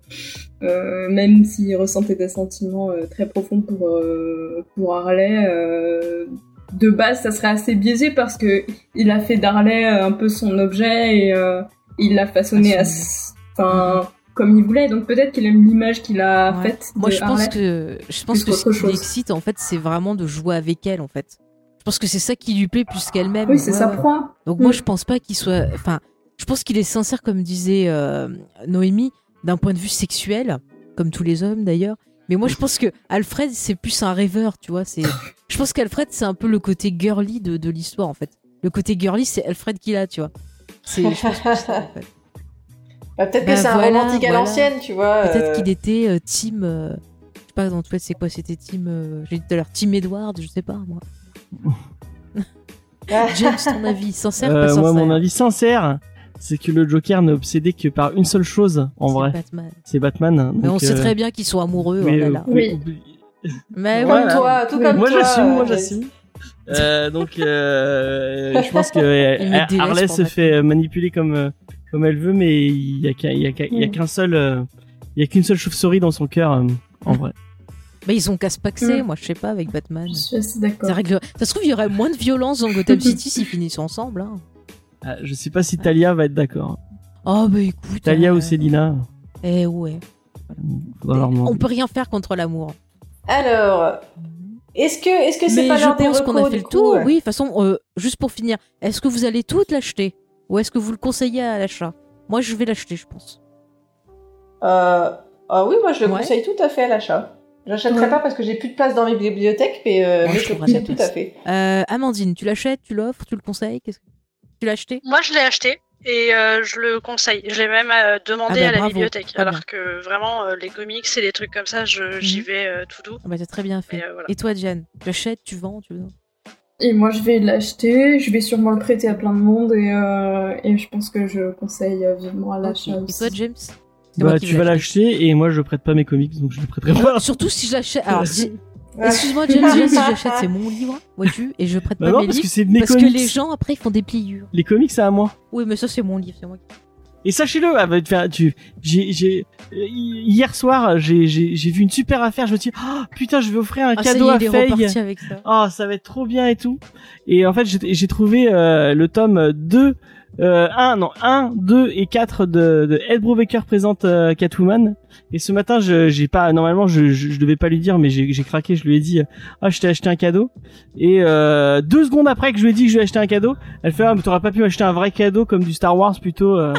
euh, même s'il ressentait des sentiments euh, très profonds pour euh, pour Harley, euh, de base ça serait assez biaisé parce que il a fait d'Harley un peu son objet et euh, il l'a façonné À enfin comme il voulait. Donc peut-être qu'il aime l'image qu'il a Ouais. faite. Moi, de je pense que je pense que ce qui l'excite, en fait, c'est vraiment de jouer avec elle, en fait. Je pense que c'est ça qui lui plaît plus qu'elle-même. Oui, c'est Ouais, sa ouais. proie. Donc moi, Mm. je pense pas qu'il soit. Enfin, je pense qu'il est sincère, comme disait euh, Noémie, d'un point de vue sexuel, comme tous les hommes d'ailleurs. Mais moi, je pense que Alfred, c'est plus un rêveur, tu vois. C'est. *laughs* Je pense qu'Alfred, c'est un peu le côté girly de, de l'histoire, en fait. Le côté girly, c'est Alfred qui l'a, tu vois. C'est. je pense que c'est ça, en fait. Bah, peut-être Bah, que c'est voilà, un romantique à voilà. l'ancienne, tu vois. Peut-être euh, qu'il était euh, team. euh, je sais pas, dans tout cas, c'est quoi C'était team. euh, J'ai dit tout à l'heure, team Edward, je sais pas, moi. *laughs* ah, *laughs* James, ton avis, sincère, Euh, pas sincère moi mon avis sincère c'est que le Joker n'est obsédé que par une seule chose en C'est vrai Batman. c'est Batman Mais on sait euh, très bien qu'ils sont amoureux. mais, oh là là. Oui. Mais Comme Voilà. toi, tout comme moi toi. j'assume, moi j'assume. Euh, donc euh, je pense que euh, Harley se fait manipuler comme euh, comme elle veut, mais il y a qu'un il y a qu'un il y a qu'un seul euh, il y a qu'une seule chauve-souris dans son cœur euh, en vrai. bah, ils ont qu'à se paxer, Mm. moi je sais pas, avec Batman. Je suis assez d'accord. Ça, règle... ça se trouve, il y aurait moins de violence dans Gotham *laughs* City s'ils finissent ensemble. Hein. Ah, je sais pas si Talia va être d'accord. Oh bah écoute. Talia euh, ou Célina, Eh ouais. faudra leur On peut rien faire contre l'amour. Alors, est-ce que est-ce que c'est Mais pas je l'heure des pense qu'on a recos, fait du le coup? Tour. Oui, de toute façon, euh, juste pour finir, est-ce que vous allez toutes l'acheter? Ou est-ce que vous le conseillez à l'achat? Moi, je vais l'acheter, je pense. Euh, Ah oui, moi je le Ouais. conseille tout à fait à l'achat. J'achèterai Ouais. pas parce que j'ai plus de place dans mes bibliothèques, mais, euh, Moi, mais je je le conseille tout à fait. Euh, Amandine, tu l'achètes, tu l'offres, tu le conseilles? Qu'est-ce que... Tu l'as acheté? Moi, je l'ai acheté et euh, je le conseille. Je l'ai même euh, demandé Ah bah, à la bravo. bibliothèque. Bien. alors que vraiment, euh, les comics et les trucs comme ça, je- j'y Mhm. vais euh, tout doux. ah bah, T'as très bien fait. Et, euh, voilà. Et toi, Diane Tu achètes, tu vends tu... Et moi, je vais l'acheter. Je vais sûrement le prêter à plein de monde et, euh, et je pense que je conseille vivement à l'achat Et toi, James Bah tu vas l'acheter. et moi je prête pas mes comics donc je le prêterai pas. Surtout si je l'achète. Alors, excuse-moi, James, si j'achète, c'est mon livre, vois-tu, et je prête Bah pas non mes parce livres. mes Parce comics. que les gens, après, ils font des pliures. Les comics c'est à moi. Oui, mais ça, c'est mon livre, c'est moi qui. Et sachez-le, ah bah, tu, j'ai, j'ai, euh, hier soir, j'ai, j'ai, j'ai vu une super affaire. Je me suis dit, oh, putain, je vais offrir un Ah, cadeau à Faye. avec ça. Oh, ça va être trop bien et tout. Et en fait, j'ai, trouvé euh, le tome 2, euh, 1, non, 1, 2 et 4 de, de Ed Brubaker présente euh, Catwoman. Et ce matin, je, j'ai pas, normalement, je, je, je devais pas lui dire, mais j'ai, j'ai craqué. Je lui ai dit, ah, je t'ai acheté un cadeau. Et euh, deux secondes après que je lui ai dit que je lui ai acheté un cadeau, elle fait, ah, mais t'aurais pas pu m'acheter un vrai cadeau comme du Star Wars plutôt. *laughs*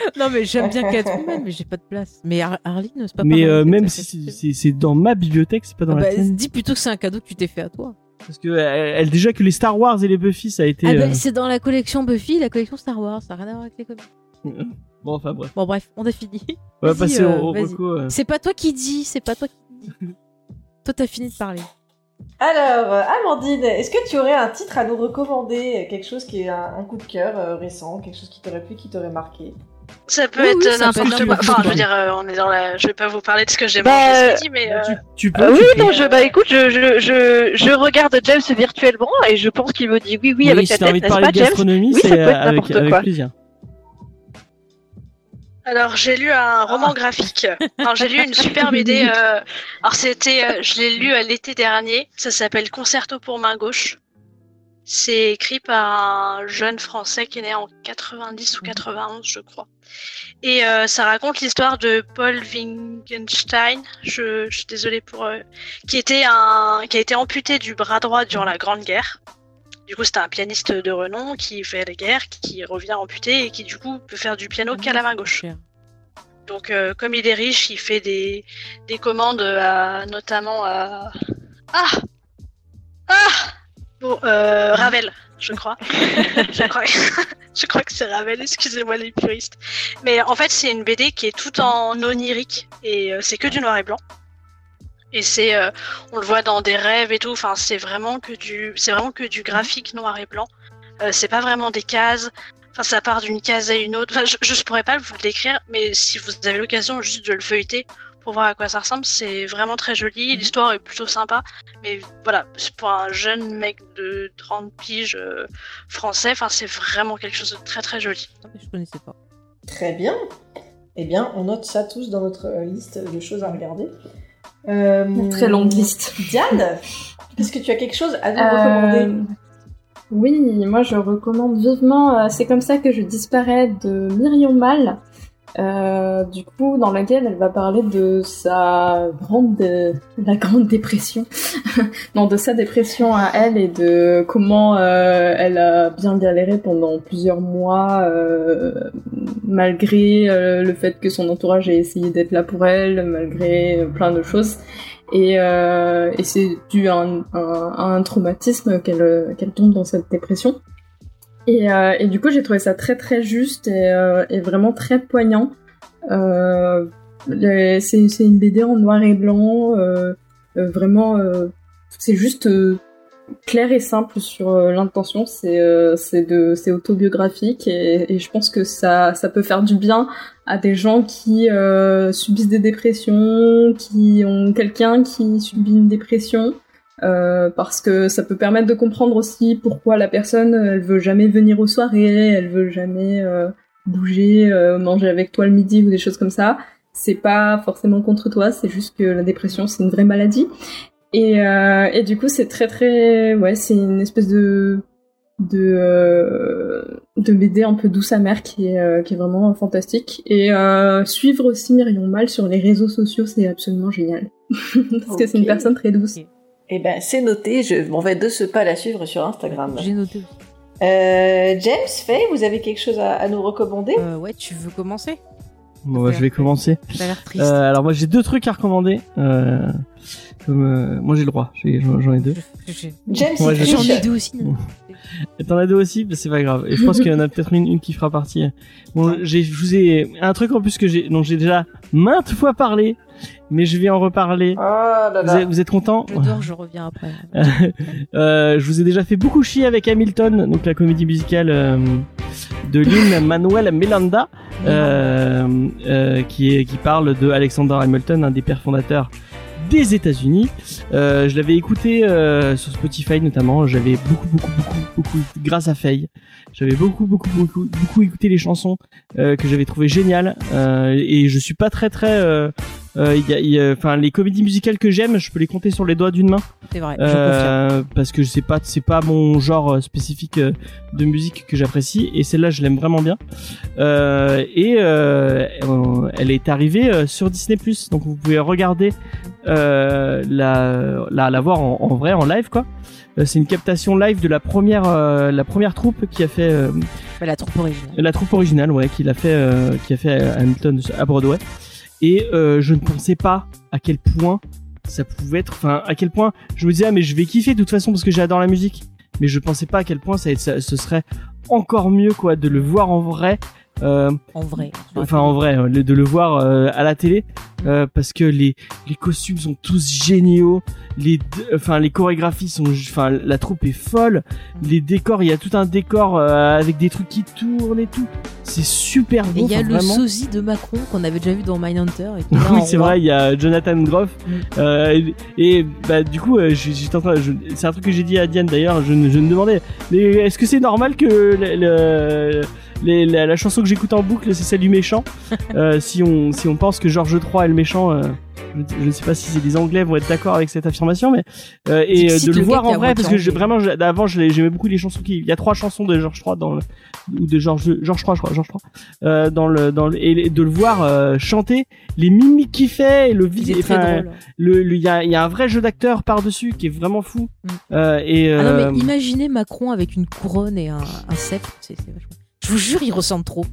euh. Non, mais j'aime bien Catwoman, *laughs* mais j'ai pas de place. Mais Ar- Arline, c'est pas mais euh, même si c'est- dans ma bibliothèque, c'est pas dans Ah la bah, tienne. dis plutôt que c'est un cadeau que tu t'es fait à toi. Parce que elle, elle- déjà que les Star Wars et les Buffy, ça a été. Ah bah, euh, c'est dans la collection Buffy, la collection Star Wars, ça n'a rien à voir avec les comics. *laughs* Bon, enfin bref. Bon, bref, on a fini. On va Vas-y, passer euh, au, au euh. C'est pas toi qui dis, c'est pas toi qui dis. *laughs* toi, t'as fini de parler. Alors, euh, Amandine, est-ce que tu aurais un titre à nous recommander? Quelque chose qui est un, un coup de cœur euh, récent, quelque chose qui t'aurait plu, qui t'aurait marqué? Ça peut Oui, être oui, euh, n'importe quoi. Enfin, je veux dire, euh, on est dans la. Je vais pas vous parler de ce que j'ai Bah, mangé ce midi, mais. euh, Tu, tu peux. Euh, oui, tu peux. non, je, bah écoute, je, je, je, je regarde James virtuellement et je pense qu'il me dit oui, oui, avec si la tête, n'est-ce pas, de James gastronomie, Oui, ça c'est peut être euh, avec, n'importe avec quoi. plaisir. Alors j'ai lu un roman graphique. Alors j'ai lu une super BD. *laughs* euh, Alors c'était, euh, je l'ai lu euh, l'été dernier. Ça s'appelle Concerto pour main gauche. C'est écrit par un jeune Français qui est né en 90 ou 91, je crois. Et euh, ça raconte l'histoire de Paul Wittgenstein. Je, je suis désolée pour euh, qui était un, qui a été amputé du bras droit durant la Grande Guerre. Du coup, c'était un pianiste de renom qui fait la guerre, qui revient amputé et qui du coup peut faire du piano qu'à la main gauche. Donc, euh, comme il est riche, il fait des, des commandes à, notamment à. Ah Ah Bon, Ravel, je crois. *laughs* je crois, *laughs* je crois que c'est Ravel, excusez-moi les puristes. Mais en fait, c'est une BD qui est tout en onirique et euh, c'est que du noir et blanc. Et c'est, euh, on le voit dans des rêves et tout. Enfin, c'est vraiment que du, c'est vraiment que du graphique noir et blanc. Euh, c'est pas vraiment des cases. Enfin, ça part d'une case à une autre. Je, je pourrais pas vous le décrire, mais si vous avez l'occasion juste de le feuilleter pour voir à quoi ça ressemble, c'est vraiment très joli. L'histoire est plutôt sympa, mais voilà, c'est pour un jeune mec de 30 piges euh, français, enfin, c'est vraiment quelque chose de très très joli. Je connaissais pas. Très bien. Eh bien, on note ça tous dans notre euh, liste de choses à regarder. Euh, Une très longue liste. *laughs* Diane, est-ce que tu as quelque chose à nous Euh, recommander? Oui, moi je recommande vivement euh, C'est comme ça que je disparais de Myriam Mal. Euh, du coup, dans laquelle elle va parler de sa grande, la grande dépression, *laughs* non, de sa dépression à elle et de comment euh, elle a bien galéré pendant plusieurs mois, euh, malgré le fait que son entourage ait essayé d'être là pour elle, malgré plein de choses. Et, et c'est dû à un, traumatisme qu'elle qu'elle tombe dans cette dépression. Et, euh, et du coup, j'ai trouvé ça très très juste et, euh, vraiment très poignant. Euh, c'est une BD en noir et blanc, vraiment, c'est juste clair et simple sur l'intention. C'est autobiographique et, je pense que ça peut faire du bien à des gens qui subissent des dépressions, qui ont quelqu'un qui subit une dépression. Euh, parce que ça peut permettre de comprendre aussi pourquoi la personne elle veut jamais venir aux soirées, elle veut jamais euh, bouger, euh, manger avec toi le midi ou des choses comme ça. C'est pas forcément contre toi, c'est juste que la dépression c'est une vraie maladie. Et, euh, et du coup c'est très très ouais c'est une espèce de de euh, de BD un peu douce amère qui est euh, qui est vraiment fantastique et euh, suivre aussi Myrion Mal sur les réseaux sociaux c'est absolument génial *laughs* parce que c'est une personne très douce. Eh ben, c'est noté, je m'en vais de ce pas la suivre sur Instagram. J'ai noté aussi. Euh, James, Faye, vous avez quelque chose à, à nous recommander? Euh, ouais, tu veux commencer? Bon, bah, je vais commencer. T'as l'air triste. Euh, alors moi j'ai deux trucs à recommander. Euh, comme euh, moi j'ai le droit, j'ai- j'en j'en ai deux. James, J'en ai triche. deux aussi. *laughs* T'en as deux aussi, bah, c'est pas grave. Et je pense qu'il y en a peut-être une, une qui fera partie. Bon, j'ai, je vous ai un truc en plus que j'ai, dont j'ai déjà maintes fois parlé, mais je vais en reparler. Là Vous êtes, vous êtes contents Je dors, je reviens après. *laughs* Euh, Je vous ai déjà fait beaucoup chier avec Hamilton, donc la comédie musicale euh, de Lin *laughs* Manuel Miranda, euh, euh, qui est qui parle de Alexander Hamilton, un des pères fondateurs des États-Unis. Euh, je l'avais écouté euh, sur Spotify notamment. J'avais beaucoup, beaucoup, beaucoup, beaucoup, grâce à Faye, j'avais beaucoup, beaucoup, beaucoup, beaucoup écouté les chansons euh, que j'avais trouvé géniales. Euh, et je suis pas très, très. Euh, il y a- il y a- Enfin, les comédies musicales que j'aime, je peux les compter sur les doigts d'une main. C'est vrai, je. Euh, parce que c'est pas c'est pas mon genre euh, spécifique de musique que j'apprécie et celle-là je l'aime vraiment bien et elle est arrivée sur Disney donc vous pouvez regarder euh, la, la la voir en, en vrai en live quoi Euh, c'est une captation live de la première euh, la première troupe qui a fait la troupe originale. la troupe originale, ouais, qui l'a fait, qui a fait Hamilton à Broadway. Et euh, je ne pensais pas à quel point ça pouvait être, enfin, à quel point je me disais, ah, mais je vais kiffer de toute façon parce que j'adore la musique. Mais je pensais pas à quel point ça, ça- ce serait encore mieux, quoi, de le voir en vrai. Euh, En vrai. enfin en vrai euh, de le voir euh, à la télé euh, parce que les les costumes sont tous géniaux les enfin les chorégraphies sont enfin la troupe est folle les décors il y a tout un décor euh, avec des trucs qui tournent et tout c'est super Et beau il y a le vraiment. sosie de Macron qu'on avait déjà vu dans Mindhunter. Et là oui c'est vrai il y a Jonathan Groff Mm. euh, et, et, bah du coup j'étais en train c'est un truc que j'ai dit à Diane d'ailleurs je, me- je me demandais mais est-ce que c'est normal que le, le- les- la, la chanson que j'écoute en boucle c'est celle du méchant *laughs* Euh, si on si on pense que George III est le méchant euh, je, je ne sais pas si les Anglais vont être d'accord avec cette affirmation mais euh, et euh, de le le voir en vrai parce que vraiment j'ai- avant je l'ai- j'aimais beaucoup les chansons qui il y a trois chansons de George III dans le, ou de George George III je crois George III euh, dans le dans le, et de le voir euh, chanter les mimiques qu'il fait et le vide le il y a il y a un vrai jeu d'acteur par dessus qui est vraiment fou Mm. Euh, et Ah non, mais imaginez Macron avec une couronne et un, un sceptre. C'est c'est vachement. Je vous jure, il ressemble trop.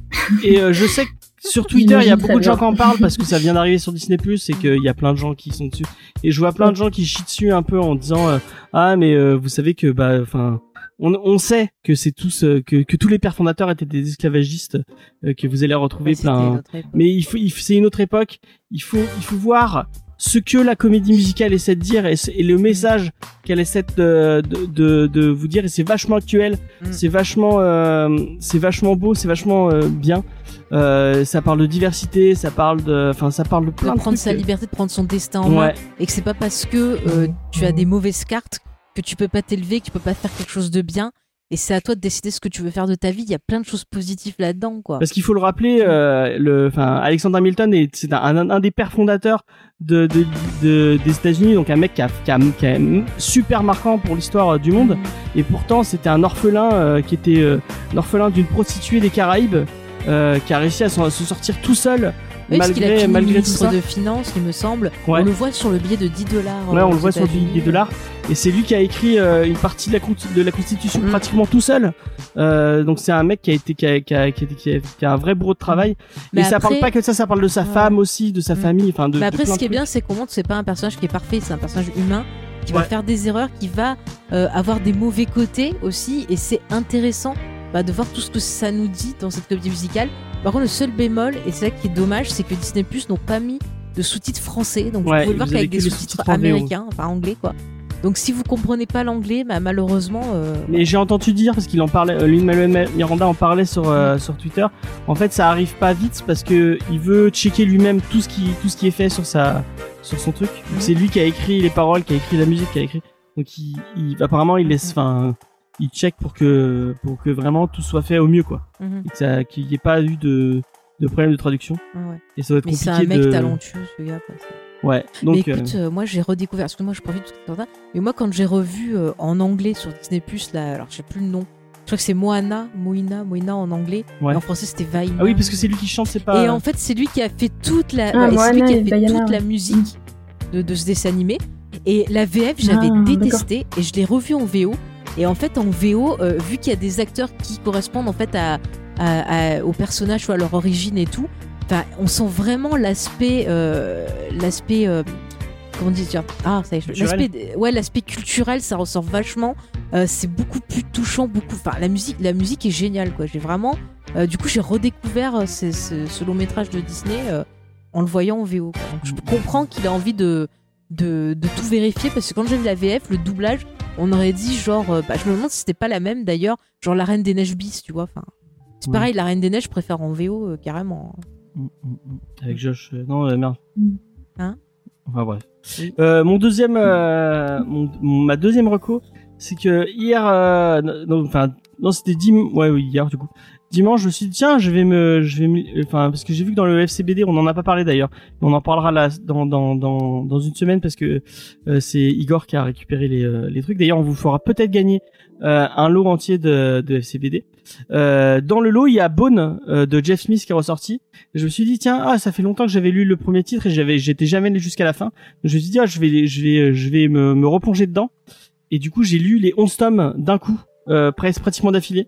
Et euh, je sais que sur Twitter, il y a beaucoup de gens qui en parlent parce que ça vient d'arriver sur Disney Plus et qu'il y a plein de gens qui sont dessus. Et je vois plein de gens qui chient dessus un peu en disant euh, ah mais euh, vous savez que bah enfin on, on sait que c'est tous euh, que, que tous les pères fondateurs étaient des esclavagistes euh, que vous allez retrouver Ouais, plein. Mais il faut, il faut- c'est une autre époque. Il faut, il faut voir ce que la comédie musicale essaie de dire et, le message qu'elle essaie de, de, de, de vous dire. Et c'est vachement actuel. Mm. C'est vachement, euh, c'est vachement beau. C'est vachement euh, bien. Euh, ça parle de diversité. Ça parle de, enfin, ça parle de plein de de prendre trucs. sa liberté, de prendre son destin en main, Ouais. et que c'est pas parce que euh, tu as des mauvaises cartes que tu peux pas t'élever, que tu peux pas faire quelque chose de bien. Et c'est à toi de décider ce que tu veux faire de ta vie. Il y a plein de choses positives là-dedans, quoi. Parce qu'il faut le rappeler, euh, le, enfin, Alexander Hamilton est, c'est un, un, un des pères fondateurs de, de, de- des États-Unis, donc un mec qui a, qui a, qui a super marquant pour l'histoire euh, du monde. Et pourtant, c'était un orphelin euh, qui était euh, l'orphelin d'une prostituée des Caraïbes, euh, qui a réussi à se sortir tout seul Oui, parce qu'il a malgré fini malgré tout ministre ça. de Finances, il me semble. Ouais. On le voit sur le billet de 10 dollars. Ouais, on le voit sur le billet de dollars. Et c'est lui qui a écrit euh, une partie de la, con- de la Constitution Mm. pratiquement tout seul. Euh, donc c'est un mec qui a été qui a, qui a, qui a, qui un vrai bourreau de travail. Mais et ça après- parle pas que de ça, ça parle de sa Ouais. femme aussi, de sa Mm. famille, enfin de. Mais après, ce qui est bien, c'est qu'on montre que c'est pas un personnage qui est parfait, c'est un personnage humain qui va faire des erreurs, qui va euh, avoir des mauvais côtés aussi, et c'est intéressant bah, de voir tout ce que ça nous dit dans cette comédie musicale. Par contre, le seul bémol, et c'est ça qui est dommage, c'est que Disney Plus n'ont pas mis de sous-titres français, donc Ouais, vous pouvez le voir qu'avec des sous-titres en américains, enfin anglais quoi. Donc si vous comprenez pas l'anglais, bah, malheureusement. euh, Mais j'ai entendu dire, parce qu'il en parlait, euh, Lin-Manuel Miranda en parlait sur, euh, sur Twitter, en fait ça arrive pas vite parce que il veut checker lui-même tout ce qui, tout ce qui est fait sur sa, sur son truc. Mhm. C'est lui qui a écrit les paroles, qui a écrit la musique, qui a écrit. Donc il, il- apparemment il laisse, enfin, il check pour que, pour que vraiment tout soit fait au mieux quoi. mhm, qu'il n'y ait pas eu de, de problème de traduction. ouais. Et ça va être Mais c'est compliqué un mec de. talentueux, ce gars. quoi. C'est- Ouais. mais Donc, écoute, euh, moi j'ai redécouvert, parce que moi je profite de tout ça, mais moi quand j'ai revu euh, en anglais sur Disney Plus, là, alors je sais plus le nom, je crois que c'est Moana, Moina, Moina en anglais, Ouais. et en français c'était Vaina. ah oui, parce que c'est lui qui chante, c'est pas. Et en fait, c'est lui qui a fait toute la, Ah, ouais, c'est lui qui a fait toute la musique de, de ce dessin animé. Et la VF, j'avais Ah, détesté et je l'ai revu en VO. Et en fait, en VO, euh, vu qu'il y a des acteurs qui correspondent en fait à, à- à- aux personnages ou à leur origine et tout, on sent vraiment l'aspect, euh, l'aspect, euh, comment dire, ah, ça l'aspect, ouais, l'aspect culturel, ça ressort vachement. Euh, c'est beaucoup plus touchant, beaucoup. Enfin, la musique, la musique est géniale, quoi. J'ai vraiment, du coup, j'ai redécouvert ce, long métrage de Disney en le voyant en VO. Donc, je comprends qu'il a envie de, de, de tout vérifier parce que quand j'ai vu la VF, le doublage, on aurait dit genre, euh, bah, je me demande si c'était pas la même d'ailleurs, genre la Reine des Neiges bis, tu vois. Enfin, c'est pareil, la Reine des Neiges, je préfère en VO euh, carrément. Mm, mm, mm. Avec Josh. euh, non, euh, merde. Hein Enfin bref. Euh, mon deuxième, euh, mon, ma deuxième reco, c'est que hier, euh, non, enfin, non, c'était dim, ouais, oui, hier du coup. Dimanche, je me suis dit tiens, je vais me, je vais, me- enfin, parce que j'ai vu que dans le FCBD, on en a pas parlé d'ailleurs, mais on en parlera là dans dans dans dans une semaine parce que euh, c'est Igor qui a récupéré les euh, les trucs. D'ailleurs, on vous fera peut-être gagner euh, un lot entier de de FCBD. Euh, dans le lot, il y a Bone euh, de Jeff Smith qui est ressorti. Je me suis dit tiens, ah, ça fait longtemps que j'avais lu le premier titre et j'avais, j'étais jamais allé jusqu'à la fin. Je me suis dit ah, je vais, je vais, je vais me, me replonger dedans. Et du coup, j'ai lu les 11 tomes d'un coup, euh, presque pratiquement d'affilée.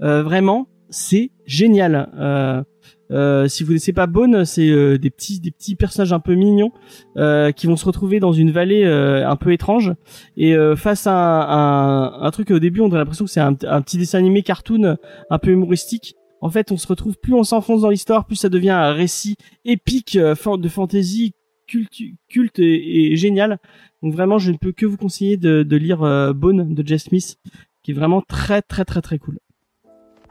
Vraiment, c'est génial. Euh, euh, si vous connaissez pas Bone, c'est euh, des petits, des petits personnages un peu mignons euh, qui vont se retrouver dans une vallée euh, un peu étrange et euh, face à un, un, un truc au début, on a l'impression que c'est un, petit dessin animé cartoon un peu humoristique. En fait, on se retrouve plus on s'enfonce dans l'histoire, plus ça devient un récit épique euh, de fantasy culte, culte et, et génial. Donc vraiment, je ne peux que vous conseiller de, de lire Bone de Jeff Smith, qui est vraiment très très très très cool.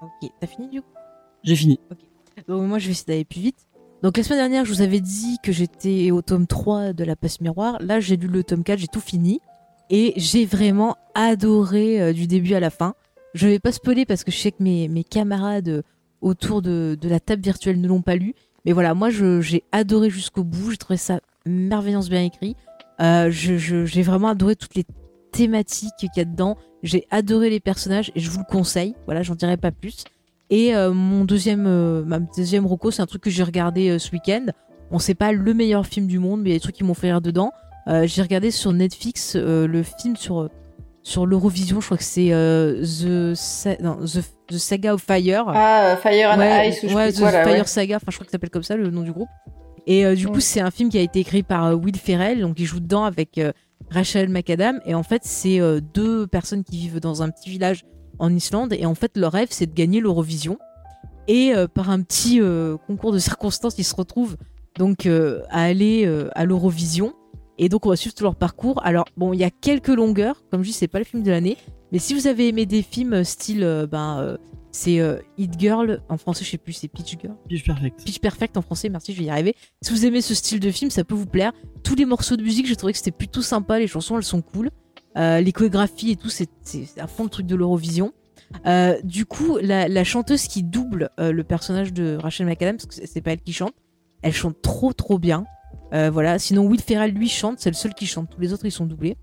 Ok, t'as fini du coup J'ai fini. Donc moi je vais essayer d'aller plus vite. Donc la semaine dernière je vous avais dit que j'étais au tome 3 de la passe miroir. Là j'ai lu le tome 4, j'ai tout fini. Et j'ai vraiment adoré euh, du début à la fin. Je vais pas spoiler parce que je sais que mes, mes camarades euh, autour de, de la table virtuelle ne l'ont pas lu. Mais voilà, moi j'ai adoré jusqu'au bout. J'ai trouvé ça merveilleusement bien écrit. Euh, j'ai vraiment adoré toutes les thématiques qu'il y a dedans. J'ai adoré les personnages et je vous le conseille. Voilà, j'en dirai pas plus. Et euh, mon deuxième, euh, ma deuxième c'est un truc que j'ai regardé euh, ce week-end. On sait pas le meilleur film du monde, mais il y a des trucs qui m'ont fait rire dedans. Euh, j'ai regardé sur Netflix le film sur sur l'Eurovision. Je crois que c'est The, Sa- non, The The Saga of Fire. Ah, Fire and Ouais, Ice ou ouais, The Fire ouais. Saga, enfin je crois que ça s'appelle comme ça le nom du groupe. Et du coup, c'est un film qui a été écrit par Will Ferrell, donc il joue dedans avec Rachel McAdam. Et en fait, c'est euh, deux personnes qui vivent dans un petit village en Islande. Et en fait, leur rêve, c'est de gagner l'Eurovision. Et euh, par un petit euh, concours de circonstances, ils se retrouvent donc à aller à l'Eurovision. Et donc, on va suivre tout leur parcours. Alors, bon, il y a quelques longueurs. Comme je dis, c'est pas le film de l'année. Mais si vous avez aimé des films style, ben, c'est euh, Hit Girl, en français, je sais plus, c'est Pitch Girl. Pitch Perfect. Pitch Perfect en français, merci, je vais y arriver. Si vous aimez ce style de film, ça peut vous plaire. Tous les morceaux de musique, j'ai trouvé que c'était plutôt sympa, les chansons, elles sont cool. Euh, les chorégraphies et tout, c'est à fond le truc de l'Eurovision. Euh, du coup, la, la chanteuse qui double euh, le personnage de Rachel McAdams, parce que c'est- c'est pas elle qui chante, elle chante trop trop bien. Euh, voilà. Sinon, Will Ferrell lui chante, c'est le seul qui chante. Tous les autres ils sont doublés.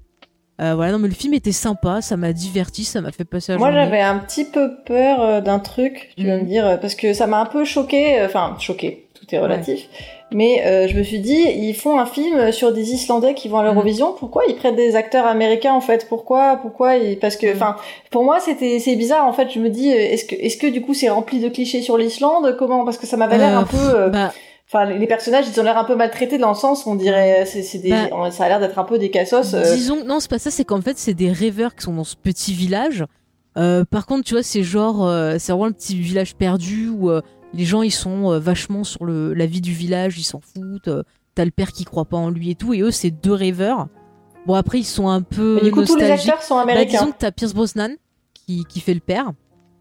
Euh, voilà. Non, mais le film était sympa, ça m'a diverti, ça m'a fait passer la Moi, j'avais un petit peu peur euh, d'un truc, tu vas Mhm. me dire, euh, parce que ça m'a un peu choqué, euh, enfin, choqué, tout est relatif. Mais euh, je me suis dit, ils font un film sur des Islandais qui vont à Mhm. l'Eurovision. Pourquoi ils prêtent des acteurs américains en fait? Pourquoi Pourquoi ils... Parce que, Mhm. enfin, pour moi, c'était c'est bizarre en fait. Je me dis, euh, est-ce que est-ce que du coup c'est rempli de clichés sur l'Islande? Comment? Parce que ça m'avait l'air Euh, un peu. euh, Bah, Enfin, les personnages, ils ont l'air un peu maltraités dans le sens, on dirait, c'est c'est des, Bah, ça a l'air d'être un peu des cassos. euh, Disons, non, c'est pas ça, c'est qu'en fait, c'est des rêveurs qui sont dans ce petit village. Euh, par contre, tu vois, c'est genre, euh, c'est vraiment le petit village perdu où euh, les gens ils sont euh, vachement sur le, la vie du village, ils s'en foutent. euh, T'as le père qui croit pas en lui et tout, et eux, c'est deux rêveurs. Bon, après, ils sont un peu. Mais du coup, tous les nostalgiques. acteurs sont Bah, américains. disons que t'as Pierce Brosnan qui, qui fait le père.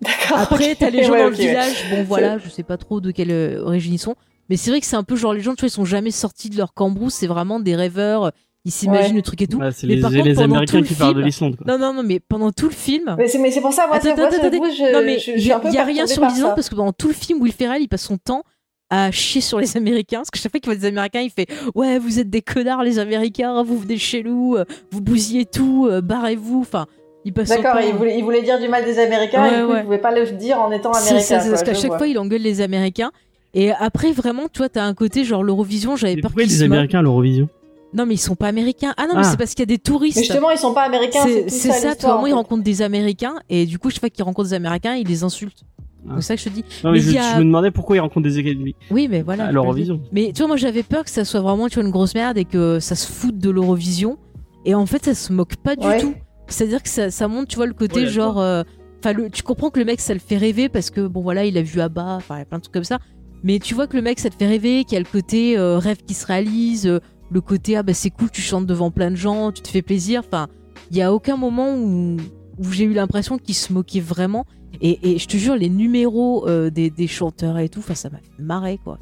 D'accord. Après, t'as les gens Ouais, dans le ouais. village. Bon, *laughs* voilà, je sais pas trop de quelle euh, origine ils sont. Mais c'est vrai que c'est un peu genre les gens, tu vois, ils sont jamais sortis de leur cambrousse. C'est vraiment des rêveurs. Ils s'imaginent Ouais. le truc et tout. Ouais, c'est Mais les, par les contre, pendant Américains tout le qui parlent de film- l'Islande. Non, non, non, mais pendant tout le film. Mais c'est mais c'est pour ça, moi, Attends, ça- moi, attends, ça- attends, je, non, mais je, je il suis y, un peu a- y a rien sur l'Islande ça. parce que pendant tout le film, Will Ferrell, il passe son temps à chier sur les Américains. Parce que chaque fois qu'il voit des Américains, il fait Ouais, vous êtes des connards, les Américains, vous venez chez nous, euh, vous bousillez tout, euh, barrez-vous. Enfin, il passe son D'accord, temps. il voulait, il voulait dire du mal des Américains, Ouais, et du coup, ouais. il pouvait pas le dire en étant C'est américain. ça, c'est parce quoi, qu'à chaque fois, il engueule les Américains. Et après, vraiment, tu vois, t'as un côté genre l'Eurovision, j'avais peur pourquoi qu'ils les. Américains à l'Eurovision? Non, mais ils sont pas américains. Ah non, mais Ah. c'est parce qu'il y a des touristes. Mais justement, ils sont pas américains, c'est C'est tout c'est ça, ça, vois, moi, ils rencontrent des Américains, et du coup, chaque fois qu'ils rencontrent des Américains, ils les insultent. Ah. C'est ça que je te dis. Non, mais, Mais je, a- je me demandais pourquoi ils rencontrent des académies Oui, mais voilà. à je l'Eurovision. Mais tu vois, moi, j'avais peur que ça soit vraiment tu vois, une grosse merde et que ça se foute de l'Eurovision. Et en fait, ça se moque pas du Ouais. tout. C'est-à-dire que ça, ça montre, tu vois, le côté Ouais, genre. euh, Enfin, tu comprends que le mec, ça le fait rêver parce que, bon, voilà, il a vu Abba, enfin, il y a plein de trucs comme ça. Mais tu vois que le mec, ça te fait rêver, qu'il y a le côté euh, rêve qui se réalise, euh, le côté, ah bah c'est cool, tu chantes devant plein de gens, tu te fais plaisir. Enfin, il y a aucun moment où, où j'ai eu l'impression qu'il se moquait vraiment. Et, et je te jure, les numéros euh, des, des chanteurs et tout, enfin, ça m'a marrer, quoi.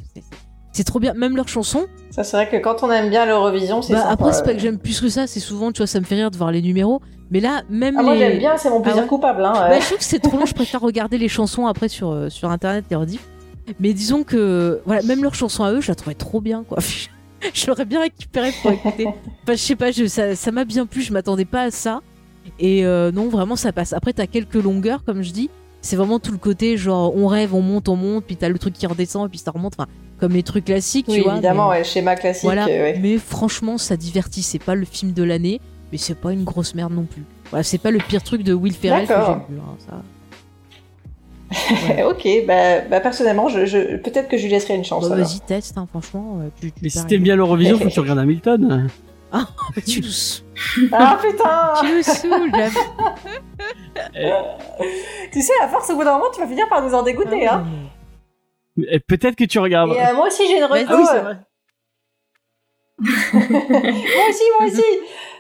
C'est- trop bien, même leurs chansons. Ça, c'est vrai que quand on aime bien l'Eurovision, c'est Bah, sympa, après, c'est pas que j'aime plus que ça, c'est souvent, tu vois, ça me fait rire de voir les numéros. Mais là, même Ah, moi, les... j'aime bien, c'est mon plaisir ouais coupable. Hein, Bah, je trouve que c'est trop long, je préfère regarder les chansons après sur, sur internet, les rediffs. Mais disons que, voilà, même leurs chansons à eux, je la trouvais trop bien, quoi. *laughs* je l'aurais bien récupéré pour écouter. Enfin, je sais pas, je- ça m'a bien plu, je m'attendais pas à ça. Et euh, non, vraiment, ça passe. Après, t'as quelques longueurs, comme je dis. C'est vraiment tout le côté, genre, on rêve, on monte, on monte, puis t'as le truc qui redescend, et puis ça remonte. Enfin, comme les trucs classiques, Oui, tu vois. évidemment, mais- ouais, schéma classique. voilà, euh, ouais. mais franchement, ça divertit. C'est pas le film de l'année, mais c'est pas une grosse merde non plus. Voilà, c'est pas le pire truc de Will Ferrell que j'ai vu. hein, ça. *laughs* ok, bah, bah, personnellement, je, je- peut-être que je lui laisserai une chance. Bah, vas-y, teste, hein, franchement. euh, tu, tu Mais si t'aimes bien l'Eurovision, *laughs* faut que tu regardes Hamilton. *laughs* tu nous, Ah putain tu nous saoules, Jeff. Tu sais, à force, au bout d'un moment, tu vas finir par nous en dégoûter. Ah, hein. Et Peut-être que tu regardes. Et euh, moi aussi, j'ai une Vas-y, reco. oui, moi aussi, moi aussi.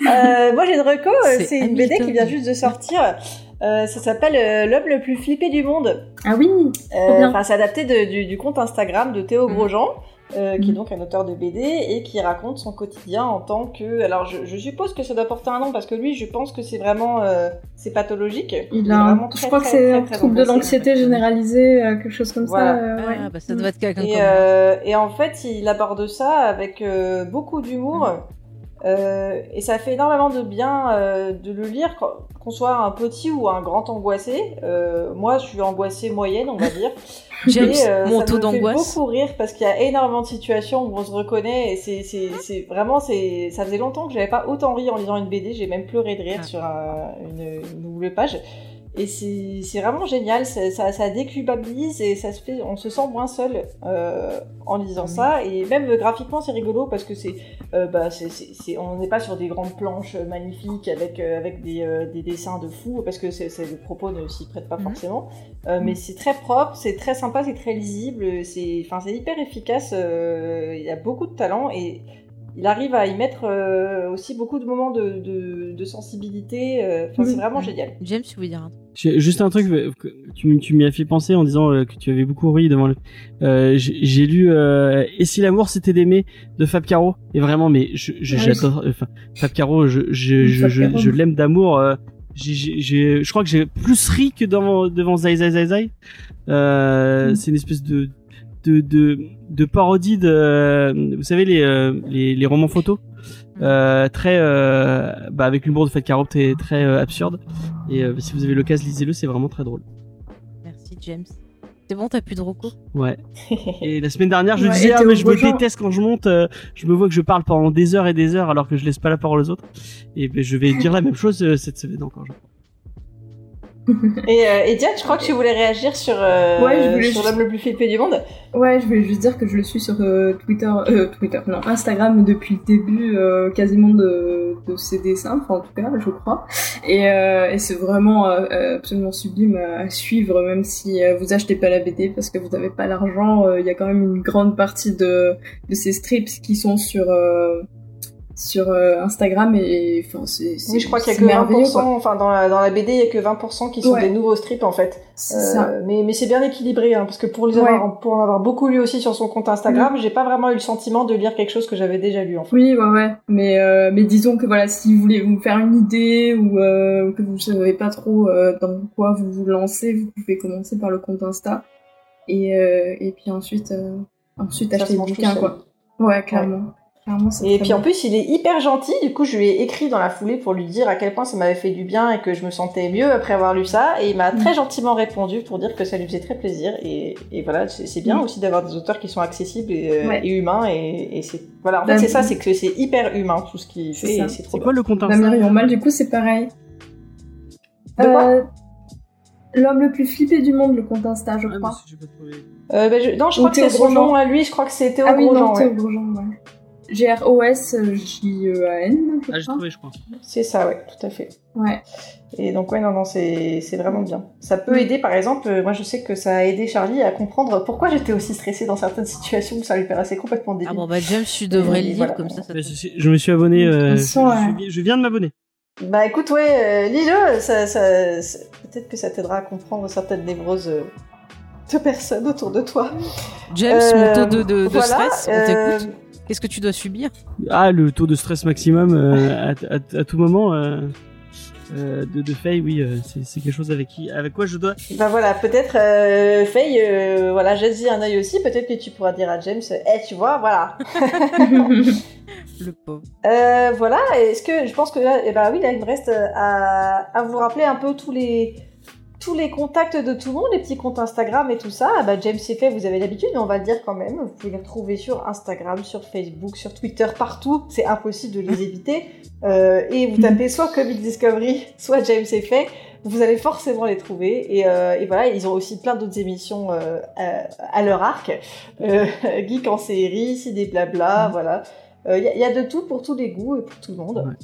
Euh, moi, j'ai une reco. C'est une BD qui vient juste de sortir. Euh, ça s'appelle euh, L'homme le plus flippé du monde. Ah oui, Euh, bien. Enfin, c'est adapté de- du, du compte Instagram de Théo Mhm. Grosjean, euh, qui est Mhm. donc un auteur de BD et qui raconte son quotidien en tant que. Alors, je, je suppose que ça doit porter un nom parce que lui, je pense que c'est vraiment euh, c'est pathologique. il a, vraiment je très, crois que c'est un trouble de l'anxiété généralisée, euh, quelque chose comme Voilà. ça. euh, ouais. Ah, bah, ça doit être quelqu'un Et, euh, et en fait, il aborde ça avec euh, beaucoup d'humour. Euh, et ça fait énormément de bien euh, de le lire, qu'on soit un petit ou un grand angoissé. Euh, moi, je suis angoissée moyenne, on va dire. *laughs* Et, euh, mon ça taux me fait d'angoisse. beaucoup rire parce qu'il y a énormément de situations où on se reconnaît et c'est, vraiment, c'est, ça faisait longtemps que j'avais pas autant ri en lisant une BD. J'ai même pleuré de rire Ah. sur un- une, une double page. Et c'est, vraiment génial. Ça, ça, ça déculpabilise et ça se fait, on se sent moins seul euh, en lisant ça. Et même euh, graphiquement, c'est rigolo parce que c'est, euh, bah, on n'est pas sur des grandes planches magnifiques avec, euh, avec des, euh, des dessins de fou parce que le propos ne s'y prête pas Mhm. forcément. Euh, mais c'est très propre, c'est très sympa, c'est très lisible, c'est, enfin, c'est hyper efficace. euh, Il y a beaucoup de talent et il arrive à y mettre euh, aussi beaucoup de moments de, de, de sensibilité. euh, Enfin, c'est vraiment génial. James, tu veux dire un truc? J'ai- Juste un truc euh, que tu, tu m'y as fait penser en disant euh, que tu avais beaucoup ri devant le. Euh, J'ai j'ai lu euh, Et si l'amour c'était d'aimer de Fab Caro? Et vraiment mais je je- oui. j'adore enfin Fab Caro je je je, je, l'aime d'amour euh, j'ai- j'ai j'ai- je crois que j'ai plus ri que devant devant Zai Zai Zai Zai euh, Mm. c'est une espèce de de de, de parodie de vous savez les euh, les, les romans photos euh, très euh, bah avec l'humour de Fab Caro très très euh, absurde et euh, si vous avez l'occasion lisez-le c'est vraiment très drôle Merci, James. C'est bon, t'as plus de recours Ouais. *laughs* Et la semaine dernière, je Ouais, disais, ah, mais je me déteste quand je monte, euh, je me vois que je parle pendant des heures et des heures alors que je laisse pas la parole aux autres. Et je vais dire la même chose euh, cette semaine encore. je crois. Et, euh, et Diane, je crois que tu voulais réagir sur, euh, Ouais, sur l'homme le plus flippé du monde. Ouais, je voulais juste dire que je le suis sur euh, Twitter, euh, Twitter, non, Instagram depuis le début euh, quasiment de, de ses dessins, enfin en tout cas, je crois. Et, euh, et c'est vraiment absolument sublime à, suivre, même si euh, vous achetez pas la BD parce que vous n'avez pas l'argent. euh, Il y a quand même une grande partie de, de ces strips qui sont sur euh, sur euh, Instagram et enfin c'est Oui, je crois qu'il y a que merveilleux, 20%, quoi. enfin dans la, dans la BD, il y a que 20% qui sont Ouais. des nouveaux strips en fait. Euh, ça. mais mais c'est bien équilibré, hein, parce que pour, les Ouais. Mm. avoir, pour en avoir beaucoup lu aussi sur son compte Instagram, j'ai pas vraiment eu le sentiment de lire quelque chose que j'avais déjà lu en fait. Oui, ouais, ouais. Mais, euh, mais disons que voilà, si vous voulez vous faire une idée ou euh, que vous savez pas trop dans quoi vous vous lancez, vous pouvez commencer par le compte Insta et, et puis ensuite, ensuite Ça acheter le bouquin, quoi. Ouais, clairement. Et puis en plus, il est hyper gentil. Du coup, je lui ai écrit dans la foulée pour lui dire à quel point ça m'avait fait du bien et que je me sentais mieux après avoir lu ça. Et il m'a Mm. très gentiment répondu pour dire que ça lui faisait très plaisir. Et, et voilà, c'est bien Mm. aussi d'avoir des auteurs qui sont accessibles et, euh, Ouais. et humains. Et, et c'est voilà, en fait, Bah, c'est ça, c'est que c'est hyper humain tout ce qu'il fait. C'est trop C'est bien. quoi le compte Bah, Mal, du coup, c'est pareil. De quoi Euh, L'homme le plus flippé du monde, le compte Insta, je Ah, crois. Euh, bah, je- Non, je Ou crois que c'est Théo son nom à lui. Je crois que c'est Théo ah oui, non, ouais. Théo Grosjean, ouais. G-R-O-S-J-E-A-N, je Ah, j'ai trouvé, je crois. C'est ça, ouais, tout à fait. Ouais. Et donc, ouais, non, non, c'est c'est vraiment bien. Ça peut aider, par exemple, euh, moi je sais que ça a aidé Charlie à comprendre pourquoi j'étais aussi stressée dans certaines situations où ça lui paraissait complètement débile. Ah bon, bah James, tu devrais Et le lire voilà. comme ça. Je me suis abonné. euh, Ils je, sont, je euh, suis- je viens de m'abonner. Bah écoute, ouais, euh, lis-le, ça, ça, ça- peut-être que ça t'aidera à comprendre certaines névroses euh, de personnes autour de toi. James, Euh, mon taux de, de, de voilà, stress, on euh, t'écoute. Qu'est-ce que tu dois subir Ah, le taux de stress maximum euh, à, à- à tout moment euh, euh, de, de Faye, oui, euh, c'est quelque chose avec qui, avec quoi je dois. Bah voilà, peut-être, euh, Faye, euh, voilà, jette-y un œil aussi, peut-être que tu pourras dire à James, eh, tu vois, voilà. *laughs* Le pauvre. Euh, voilà, est-ce que je pense que là, eh ben oui, là il me reste à, à vous rappeler un peu tous les tous les contacts de tout le monde, les petits comptes Instagram et tout ça. Ah bah James fait, vous avez l'habitude, mais on va le dire quand même. Vous pouvez les retrouver sur Instagram, sur Facebook, sur Twitter, partout. C'est impossible de les *laughs* éviter. Euh, et vous tapez soit Comic Discovery, *laughs* soit James fait. Vous allez forcément les trouver. Et, euh, et voilà, ils ont aussi plein d'autres émissions euh, à, à leur arc. *laughs* Geek en série, Ciné Blabla, voilà. Il y, a- y a de tout pour tous les goûts et pour tout le monde. Ouais.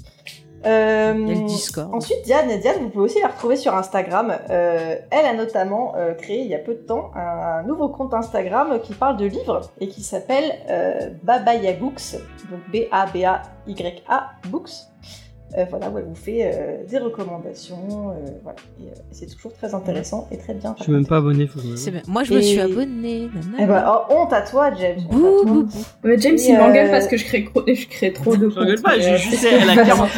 Euh, Il y a le Discord. Ensuite, Diane, Diane, vous pouvez aussi la retrouver sur Instagram. Euh, elle a notamment euh, créé il y a peu de temps un, nouveau compte Instagram qui parle de livres et qui s'appelle euh, Babaya Books, donc B-A-B-A-Y-A Books. Euh, voilà, où elle vous fait euh, des recommandations, euh, voilà. Euh, c'est toujours très intéressant et très bien. Je suis même pas abonné. Faut je- bien. Moi, je me suis abonnée. Eh ben, oh, honte à toi, James. Bouh, bouh, bouh. Mais James, Et, il m'engueule parce que je crée, cro- je crée trop de Je comptes. pas, euh, juste, elle a *laughs* 40.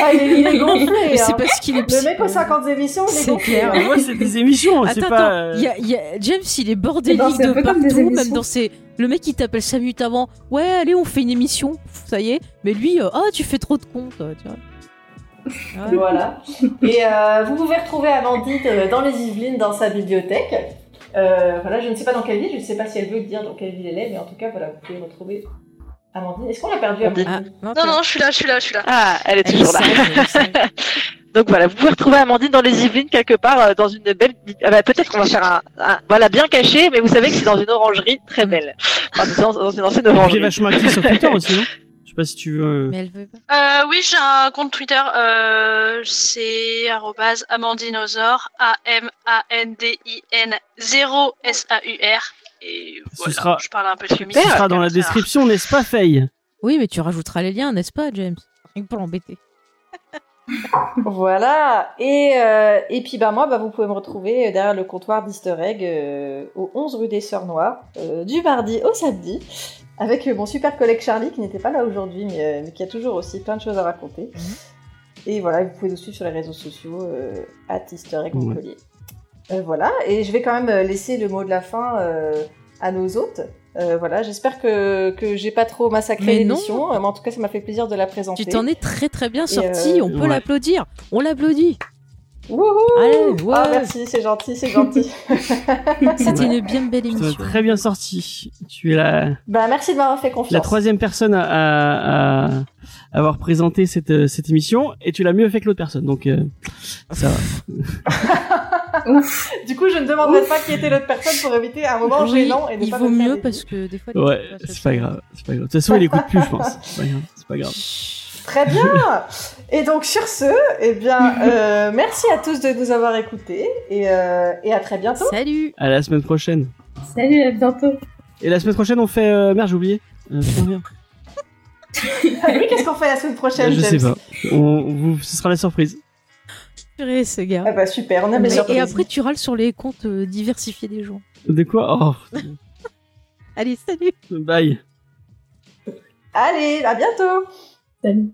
Ah, il est, il est gonflé. Mais c'est hein. parce qu'il est Le mec psy. aux 50 émissions, il est gonflé. hein. Moi, c'est des émissions, c'est Attends, pas. y a, y a- James, il est bordélique de partout, même dans ses. Le mec, il t'appelle 5 minutes avant. Ouais, allez, on fait une émission. Ça y est. Mais lui, euh, ah, tu fais trop de comptes. tu vois. Ah, Voilà. Et euh, vous pouvez retrouver Amandine euh, dans les Yvelines, dans sa bibliothèque. Euh, voilà, je ne sais pas dans quelle ville, je ne sais pas si elle veut dire dans quelle ville elle est, mais en tout cas, voilà, vous pouvez retrouver Amandine. Est-ce qu'on l'a perdu, Amandine Ah, non, Non, non, je suis là, je suis là, je suis là. Ah, elle est Elle est toujours là. *laughs* Donc voilà, vous pouvez retrouver Amandine dans les Yvelines quelque part euh, dans une belle. Ah bah, Peut-être qu'on va faire un, un- voilà bien caché, mais vous savez que c'est dans une orangerie très belle. Enfin, dans, dans une ancienne J'ai orangerie. vachement actif sur Twitter aussi, non? Pas si tu veux. euh, Mais elle veut pas. Euh, oui, j'ai un compte Twitter, euh, c'est arrobase amandinosaure, A-M-A-N-D-I-N 0 S-A-U-R. Et Ce voilà, sera- je parle un peu de Ce sera dans la description, n'est-ce pas, Faye? Oui, mais tu rajouteras les liens, n'est-ce pas, James? Rien que pour l'embêter. *laughs* Voilà. Et, euh, et puis, bah, moi, bah, vous pouvez me retrouver derrière le comptoir d'Easter Egg euh, au 11 rue des Sœurs Noires, euh, du mardi au samedi, avec euh, mon super collègue Charlie qui n'était pas là aujourd'hui, mais, euh, mais qui a toujours aussi plein de choses à raconter. Et voilà, vous pouvez nous suivre sur les réseaux sociaux, euh, at Easter Egg Ouais. Montpellier. Euh, voilà, et je vais quand même euh, laisser le mot de la fin euh, à nos hôtes. Euh, voilà, j'espère que, que j'ai pas trop massacré l'émission, euh, mais en tout cas, ça m'a fait plaisir de la présenter. Tu t'en es très très bien sorti. euh, on peut ouais. l'applaudir. On l'applaudit. Wouhou Allez, ouais. Ah, merci, c'est gentil, c'est gentil. *laughs* C'était une bien belle émission. très bien sorti. Tu es la, bah, merci de m'avoir fait confiance. la troisième personne à, à- à avoir présenté cette, euh, cette émission et tu l'as mieux fait que l'autre personne. Donc, euh, ça va. *laughs* Du coup, je ne demanderai pas qui était l'autre personne pour éviter un moment Oui, gênant et ne il pas vaut me mieux parce que des fois. Ouais, c'est pas grave. C'est pas grave. De toute façon, il écoute plus, je pense. C'est pas grave. C'est pas grave. Très bien. Et donc sur ce, eh bien, *laughs* euh, merci à tous de nous avoir écoutés et, euh, et à très bientôt. Salut. À la semaine prochaine. Salut, à bientôt. Et la semaine prochaine, on fait. euh, Merde, j'ai oublié. Euh. Ah oui, qu'est-ce qu'on fait la semaine prochaine je sais pas. On, vous, ce sera la surprise. Purée, ce gars. Ah bah super, on aime les Mais- surprises. et après, tu râles sur les comptes euh, diversifiés des gens. De quoi Oh, *laughs* Allez, salut bye. Allez, à bientôt Salut.